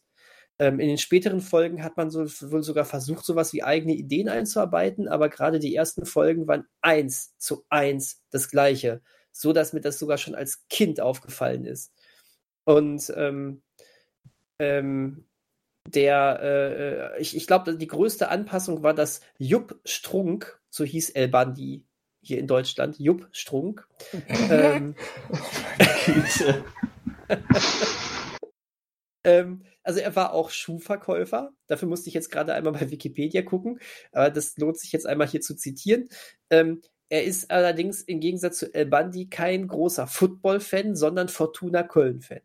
Ähm, in den späteren Folgen hat man so, wohl sogar versucht, sowas wie eigene Ideen einzuarbeiten, aber gerade die ersten Folgen waren eins zu eins das gleiche, so dass mir das sogar schon als Kind aufgefallen ist. Und ähm, ähm, der, äh, ich, ich glaube, die größte Anpassung war, dass Jupp Strunk, so hieß El Bandi hier in Deutschland, Jupp Strunk, (laughs) ähm, (laughs) ähm, also er war auch Schuhverkäufer. Dafür musste ich jetzt gerade einmal bei Wikipedia gucken. Aber das lohnt sich jetzt einmal hier zu zitieren. Ähm, er ist allerdings im Gegensatz zu El Bandi kein großer Football-Fan, sondern Fortuna Köln-Fan.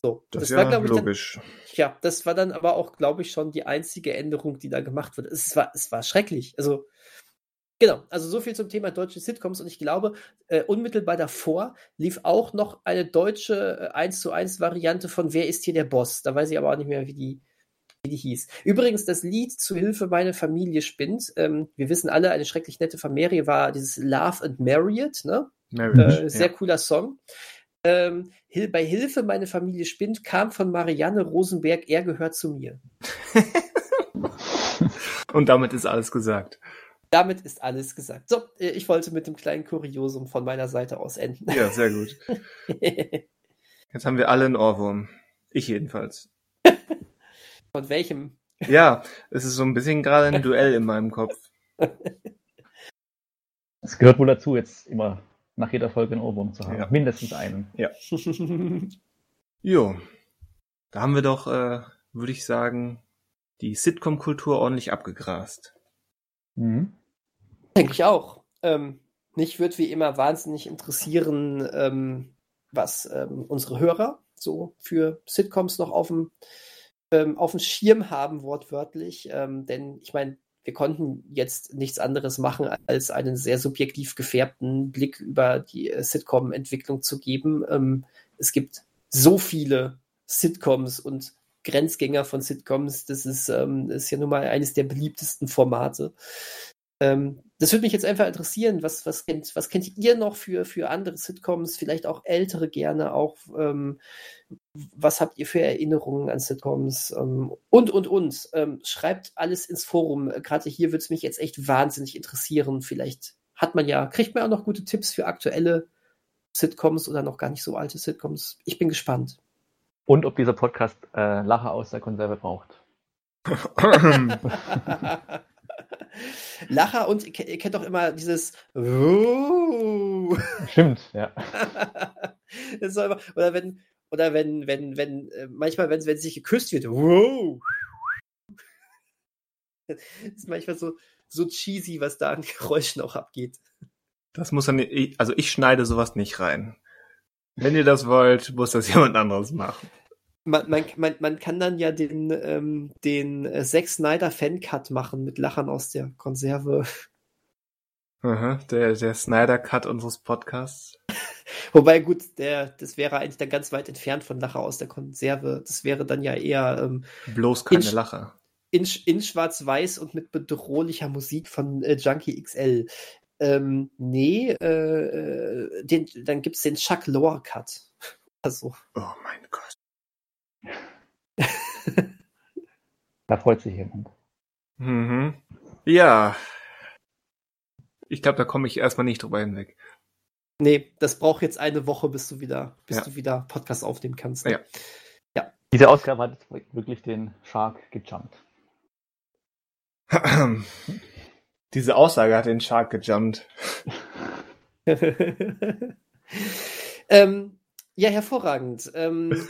So, Das, war, ja glaube ich, dann, logisch. ja, das war dann aber auch, glaube ich, schon die einzige Änderung, die da gemacht wurde. Es war, es war schrecklich. Also, genau, also so viel zum Thema deutsche Sitcoms und ich glaube, äh, unmittelbar davor lief auch noch eine deutsche äh, 1 zu 1 Variante von Wer ist hier der Boss? Da weiß ich aber auch nicht mehr, wie die, wie die hieß. Übrigens, das Lied zu Hilfe meine Familie spinnt. Ähm, wir wissen alle, eine schrecklich nette Familie war dieses Love and Marriott, ne? Marriage, Äh, sehr ja. cooler Song. Ähm, bei Hilfe, meine Familie spinnt, kam von Marianne Rosenberg, er gehört zu mir. (laughs) Und damit ist alles gesagt. Damit ist alles gesagt. So, äh, ich wollte mit dem kleinen Kuriosum von meiner Seite aus enden. Ja, sehr gut. (laughs) Jetzt haben wir alle einen Ohrwurm. Ich jedenfalls. (laughs) von welchem? Ja, es ist so ein bisschen gerade ein Duell in meinem Kopf. (laughs) Es gehört wohl dazu, jetzt immer nach jeder Folge einen Ohrwurm zu haben. Ja. Mindestens einen. Jo. Da haben wir doch, äh, würde ich sagen, die Sitcom-Kultur ordentlich abgegrast. Mhm. Denke ich auch. Ähm, mich würde wie immer wahnsinnig interessieren, ähm, was ähm, unsere Hörer so für Sitcoms noch auf dem, ähm, auf dem Schirm haben, wortwörtlich. Ähm, denn ich meine, wir konnten jetzt nichts anderes machen, als einen sehr subjektiv gefärbten Blick über die äh, Sitcom-Entwicklung zu geben. Ähm, es gibt so viele Sitcoms und Grenzgänger von Sitcoms. Das ist, ähm, ist ja nun mal eines der beliebtesten Formate. Ähm, das würde mich jetzt einfach interessieren. Was, was, kennt, was kennt ihr noch für, für andere Sitcoms? Vielleicht auch ältere gerne auch. Ähm, was habt ihr für Erinnerungen an Sitcoms? Ähm, und, und, und. Ähm, schreibt alles ins Forum. Gerade hier würde es mich jetzt echt wahnsinnig interessieren. Vielleicht hat man ja, kriegt man auch noch gute Tipps für aktuelle Sitcoms oder noch gar nicht so alte Sitcoms. Ich bin gespannt. Und ob dieser Podcast äh, Lacher aus der Konserve braucht. (laughs) Lacher und ihr ke- ihr kennt doch immer dieses. Stimmt, ja. Immer, oder wenn oder wenn wenn wenn manchmal wenn wenn sich geküsst wird. Das ist manchmal so so cheesy, was da an Geräuschen auch abgeht. Das muss dann, also ich schneide sowas nicht rein. Wenn ihr das wollt, muss das jemand anderes machen. Man, man, man, man kann dann ja den, ähm, den äh, Zack Snyder Fan-Cut machen mit Lachern aus der Konserve. Aha, der, der Snyder Cut unseres Podcasts. (laughs) Wobei, gut, der, das wäre eigentlich dann ganz weit entfernt von Lacher aus der Konserve. Das wäre dann ja eher ähm, Bloß keine In- Lacher. in, in Schwarz-Weiß und mit bedrohlicher Musik von äh, Junkie XL. Ähm, nee, äh, äh, den, dann gibt's den Chuck Lorre Cut. (laughs) Also, Oh mein Gott. Da freut sich jemand. Mhm. Ja. Ich glaube, da komme ich erstmal nicht drüber hinweg. nee, das braucht jetzt eine Woche, bis du wieder, bis Ja. du wieder Podcast aufnehmen kannst. ne? Ja. Diese Ausgabe hat wirklich den Shark gejumpt. (clears throat) Diese Aussage hat den Shark gejumpt. (laughs) ähm, ja, hervorragend. Ähm, (laughs)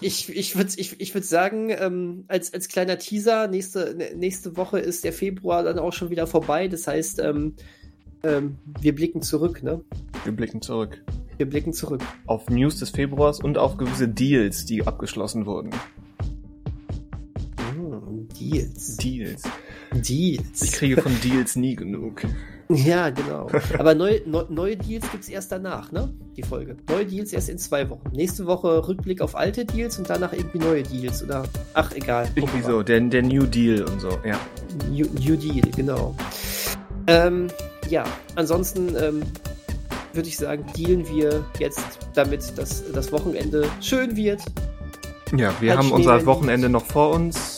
ich ich, ich würde ich, ich würd sagen, ähm, als, als kleiner Teaser, nächste, nächste Woche ist der Februar dann auch schon wieder vorbei. Das heißt, ähm, ähm, wir blicken zurück, ne? Wir blicken zurück. Wir blicken zurück. Auf News des Februars und auf gewisse Deals, die abgeschlossen wurden. Mm, Deals. Deals. Deals. Ich kriege von Deals nie genug. Ja, genau. Aber neue, neu, neue Deals gibt's erst danach, ne? Die Folge. Neue Deals erst in zwei Wochen. Nächste Woche Rückblick auf alte Deals und danach irgendwie neue Deals. Oder ach, egal. Irgendwie so, der, der New Deal und so, ja. New, New Deal, genau. Ähm, ja, ansonsten ähm, würde ich sagen, dealen wir jetzt damit, dass das Wochenende schön wird. Ja, wir Halt haben unser Wochenende noch vor uns.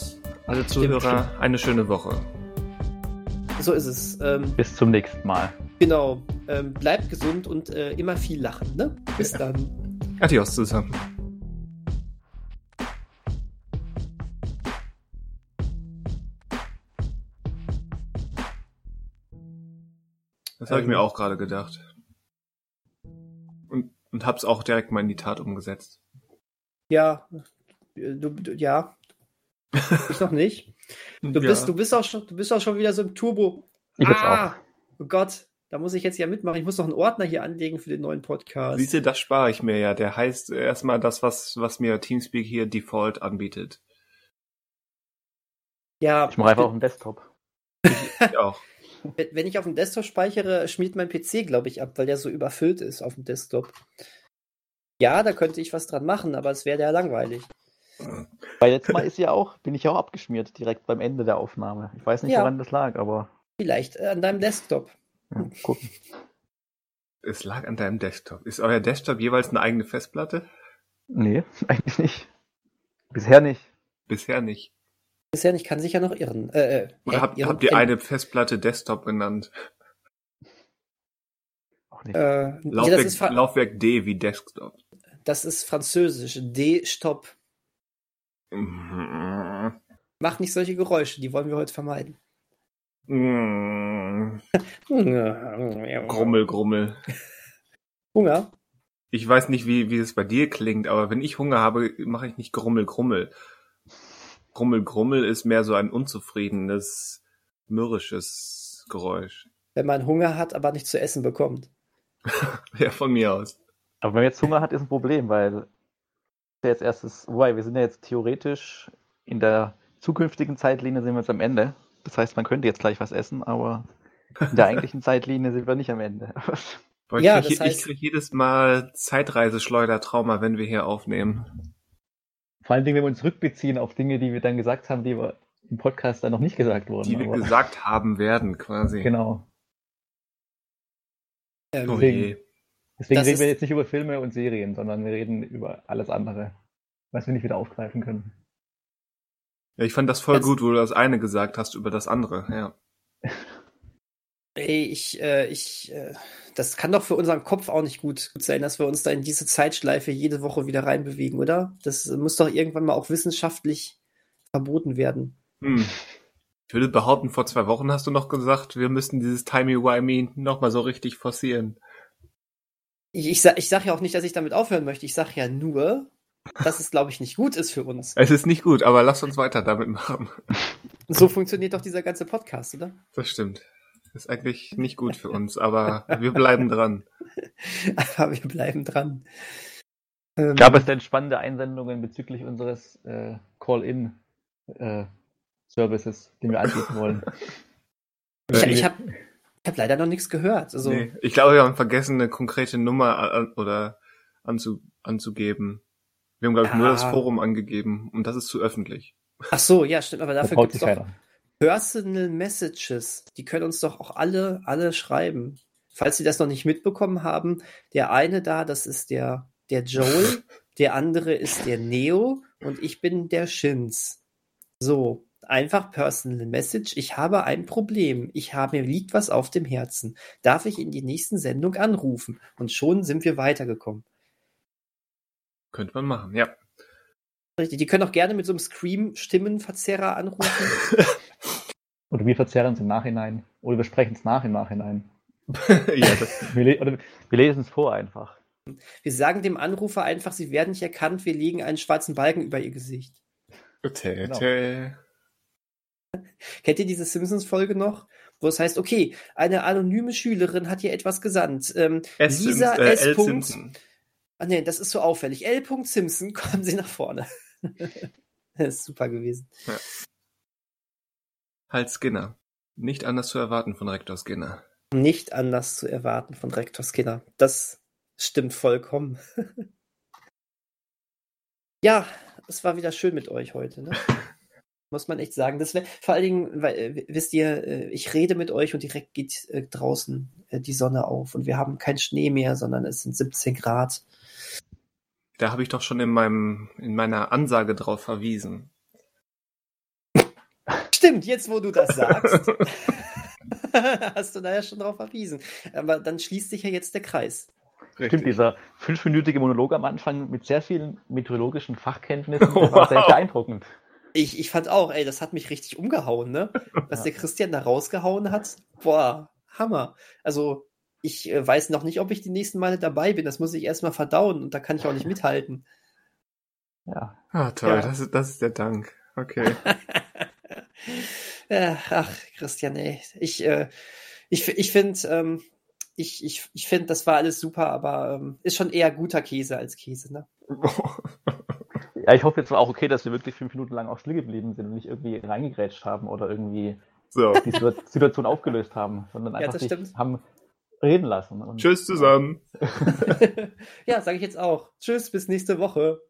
Alle Zuhörer, eine schöne Woche. So ist es. Ähm, Bis zum nächsten Mal. genau. Ähm, bleibt gesund und äh, immer viel lachen, ne? Bis dann. Adios zusammen. Das habe ich Ähm. mir auch gerade gedacht. Und, und hab's auch direkt mal in die Tat umgesetzt. Ja, du, du ja. Ich noch nicht. (laughs) Du Ja. bist, du bist auch schon, du bist auch schon wieder so im Turbo. Ich ah, Oh Gott, da muss ich jetzt ja mitmachen. Ich muss noch einen Ordner hier anlegen für den neuen Podcast. Siehst du, das spare ich mir ja. Der heißt erstmal das, was, was mir Teamspeak hier default anbietet. ja, Ich mache einfach auf dem Desktop. Ich auch. (laughs) wenn wenn ich auf dem Desktop speichere, schmiert mein PC, glaube ich, ab, weil der so überfüllt ist auf dem Desktop. Ja, da könnte ich was dran machen, aber es wäre ja langweilig. Weil letztes Mal ist ja auch, bin ich ja auch abgeschmiert direkt beim Ende der Aufnahme. Ich weiß nicht, Ja. woran das lag, aber Vielleicht äh, an deinem Desktop. ja, gucken. Es lag an deinem Desktop. Ist euer Desktop jeweils eine eigene Festplatte? Nee, (laughs) eigentlich nicht. Bisher nicht. Bisher nicht. Bisher nicht, kann sich ja noch irren. Äh, äh, Oder habt, irren- habt ihr eine Festplatte Desktop genannt? Auch nicht. Äh, Laufwerk, das, ist Fra- Laufwerk D wie Desktop. das ist französisch. D-Stopp. Mhm. Macht nicht solche Geräusche, die wollen wir heute vermeiden. Mhm. (laughs) Grummel, Grummel. Hunger? Ich weiß nicht, wie, wie es bei dir klingt, aber wenn ich Hunger habe, mache ich nicht Grummel, Grummel. Grummel, Grummel ist mehr so ein unzufriedenes, mürrisches Geräusch. Wenn man Hunger hat, aber nicht zu essen bekommt. (laughs) Ja, von mir aus. Aber wenn man jetzt Hunger hat, ist ein Problem, weil der jetzt erstes, wobei wir sind ja jetzt theoretisch in der zukünftigen Zeitlinie sind wir jetzt am Ende. Das heißt, man könnte jetzt gleich was essen, aber in der eigentlichen Zeitlinie sind wir nicht am Ende. (laughs) Boah, Ja, ich krieg, das heißt- ich krieg jedes Mal Zeitreiseschleudertrauma, wenn wir hier aufnehmen. Vor allen Dingen, wenn wir uns rückbeziehen auf Dinge, die wir dann gesagt haben, die wir im Podcast dann noch nicht gesagt wurden. Die wir aber- gesagt haben werden, quasi. Genau. Ähm, Oh je. Deswegen Das reden wir jetzt nicht über Filme und Serien, sondern wir reden über alles andere, was wir nicht wieder aufgreifen können. Ja, ich fand das voll Jetzt- gut, wo du das eine gesagt hast über das andere, ja. Ey, ich, äh, ich, äh, das kann doch für unseren Kopf auch nicht gut, gut sein, dass wir uns da in diese Zeitschleife jede Woche wieder reinbewegen, oder? Das muss doch irgendwann mal auch wissenschaftlich verboten werden. Hm. Ich würde behaupten, vor zwei Wochen hast du noch gesagt, wir müssten dieses Timey-Wimey nochmal so richtig forcieren. Ich, ich, sag, ich sag ja auch nicht, dass ich damit aufhören möchte. Ich sag ja nur, dass es, glaube ich, nicht gut ist für uns. Es ist nicht gut, aber lass uns weiter damit machen. So funktioniert doch dieser ganze Podcast, oder? Das stimmt. Ist eigentlich nicht gut für uns, aber wir bleiben dran. (laughs) Aber wir bleiben dran. Ähm, Gab es denn spannende Einsendungen bezüglich unseres äh, Call-In-Services, den wir anbieten wollen? ich Äh, ich habe ich hab leider noch nichts gehört. Also, nee, ich glaube, wir haben vergessen, eine konkrete Nummer an, oder anzu, anzugeben. Wir haben, glaube ich, nur Ah. das Forum angegeben und das ist zu öffentlich. Ach so, ja, stimmt. Aber Da dafür gibt es doch. Personal Messages. Die können uns doch auch alle, alle schreiben. Falls Sie das noch nicht mitbekommen haben, der eine da, das ist der, der Joel, (laughs) der andere ist der Neo und ich bin der Shins. So, einfach Personal Message. Ich habe ein Problem. Ich habe, mir liegt was auf dem Herzen. Darf ich in die nächsten Sendung anrufen? Und schon sind wir weitergekommen. Könnte man machen, ja. Richtig, die können auch gerne mit so einem Scream-Stimmenverzerrer anrufen. (laughs) Oder wir verzerren es im Nachhinein. Oder wir sprechen es nach im Nachhinein. (laughs) ja, das, Wir, le oder wir lesen es vor einfach. Wir sagen dem Anrufer einfach, sie werden nicht erkannt, wir legen einen schwarzen Balken über ihr Gesicht. tä, tä. Kennt ihr diese Simpsons-Folge noch? Wo es heißt, okay, eine anonyme Schülerin hat hier etwas gesandt. Ähm, S. Lisa Sims- äh, S. L. Simpson. Ah nee, das ist so auffällig. L. Simpson, (laughs) kommen Sie nach vorne. (laughs) das ist super gewesen. Halt Skinner. Nicht anders zu erwarten von Rektor Skinner. Nicht anders zu erwarten von Rektor Skinner. Das stimmt vollkommen. (laughs) ja, es war wieder schön mit euch heute, ne? Muss man echt sagen. Das wär, vor allen Dingen, weil, äh, wisst ihr, äh, ich rede mit euch und direkt geht äh, draußen äh, die Sonne auf und wir haben keinen Schnee mehr, sondern es sind 17 Grad. Da habe ich doch schon in meinem in meiner Ansage drauf verwiesen. Stimmt, jetzt wo du das sagst, (laughs) (laughs) hast du da ja schon drauf verwiesen. Aber dann schließt sich ja jetzt der Kreis. Stimmt, dieser fünfminütige Monolog am Anfang mit sehr vielen meteorologischen Fachkenntnissen Wow. war sehr (laughs) beeindruckend. Ich, ich fand auch, ey, das hat mich richtig umgehauen, ne? Was der Christian da rausgehauen hat. Boah, Hammer. Also, ich äh, weiß noch nicht, ob ich die nächsten Male dabei bin. Das muss ich erstmal verdauen und da kann ich auch nicht mithalten. Ja. Ah, toll, Ja. das, ist, das ist der Dank. Okay. Ja, (laughs) ach, Christian, ey. Ich, äh, ich, ich finde, ähm, ich, ich, ich finde, das war alles super, aber ähm, ist schon eher guter Käse als Käse, ne? (laughs) ja, ich hoffe jetzt war auch okay, dass wir wirklich fünf Minuten lang auch still geblieben sind und nicht irgendwie reingegrätscht haben oder irgendwie so. die Situa- (laughs) Situation aufgelöst haben, sondern Ja, einfach das sich stimmt. haben reden lassen. Und Tschüss zusammen. (laughs) ja, sage ich jetzt auch. Tschüss, bis nächste Woche.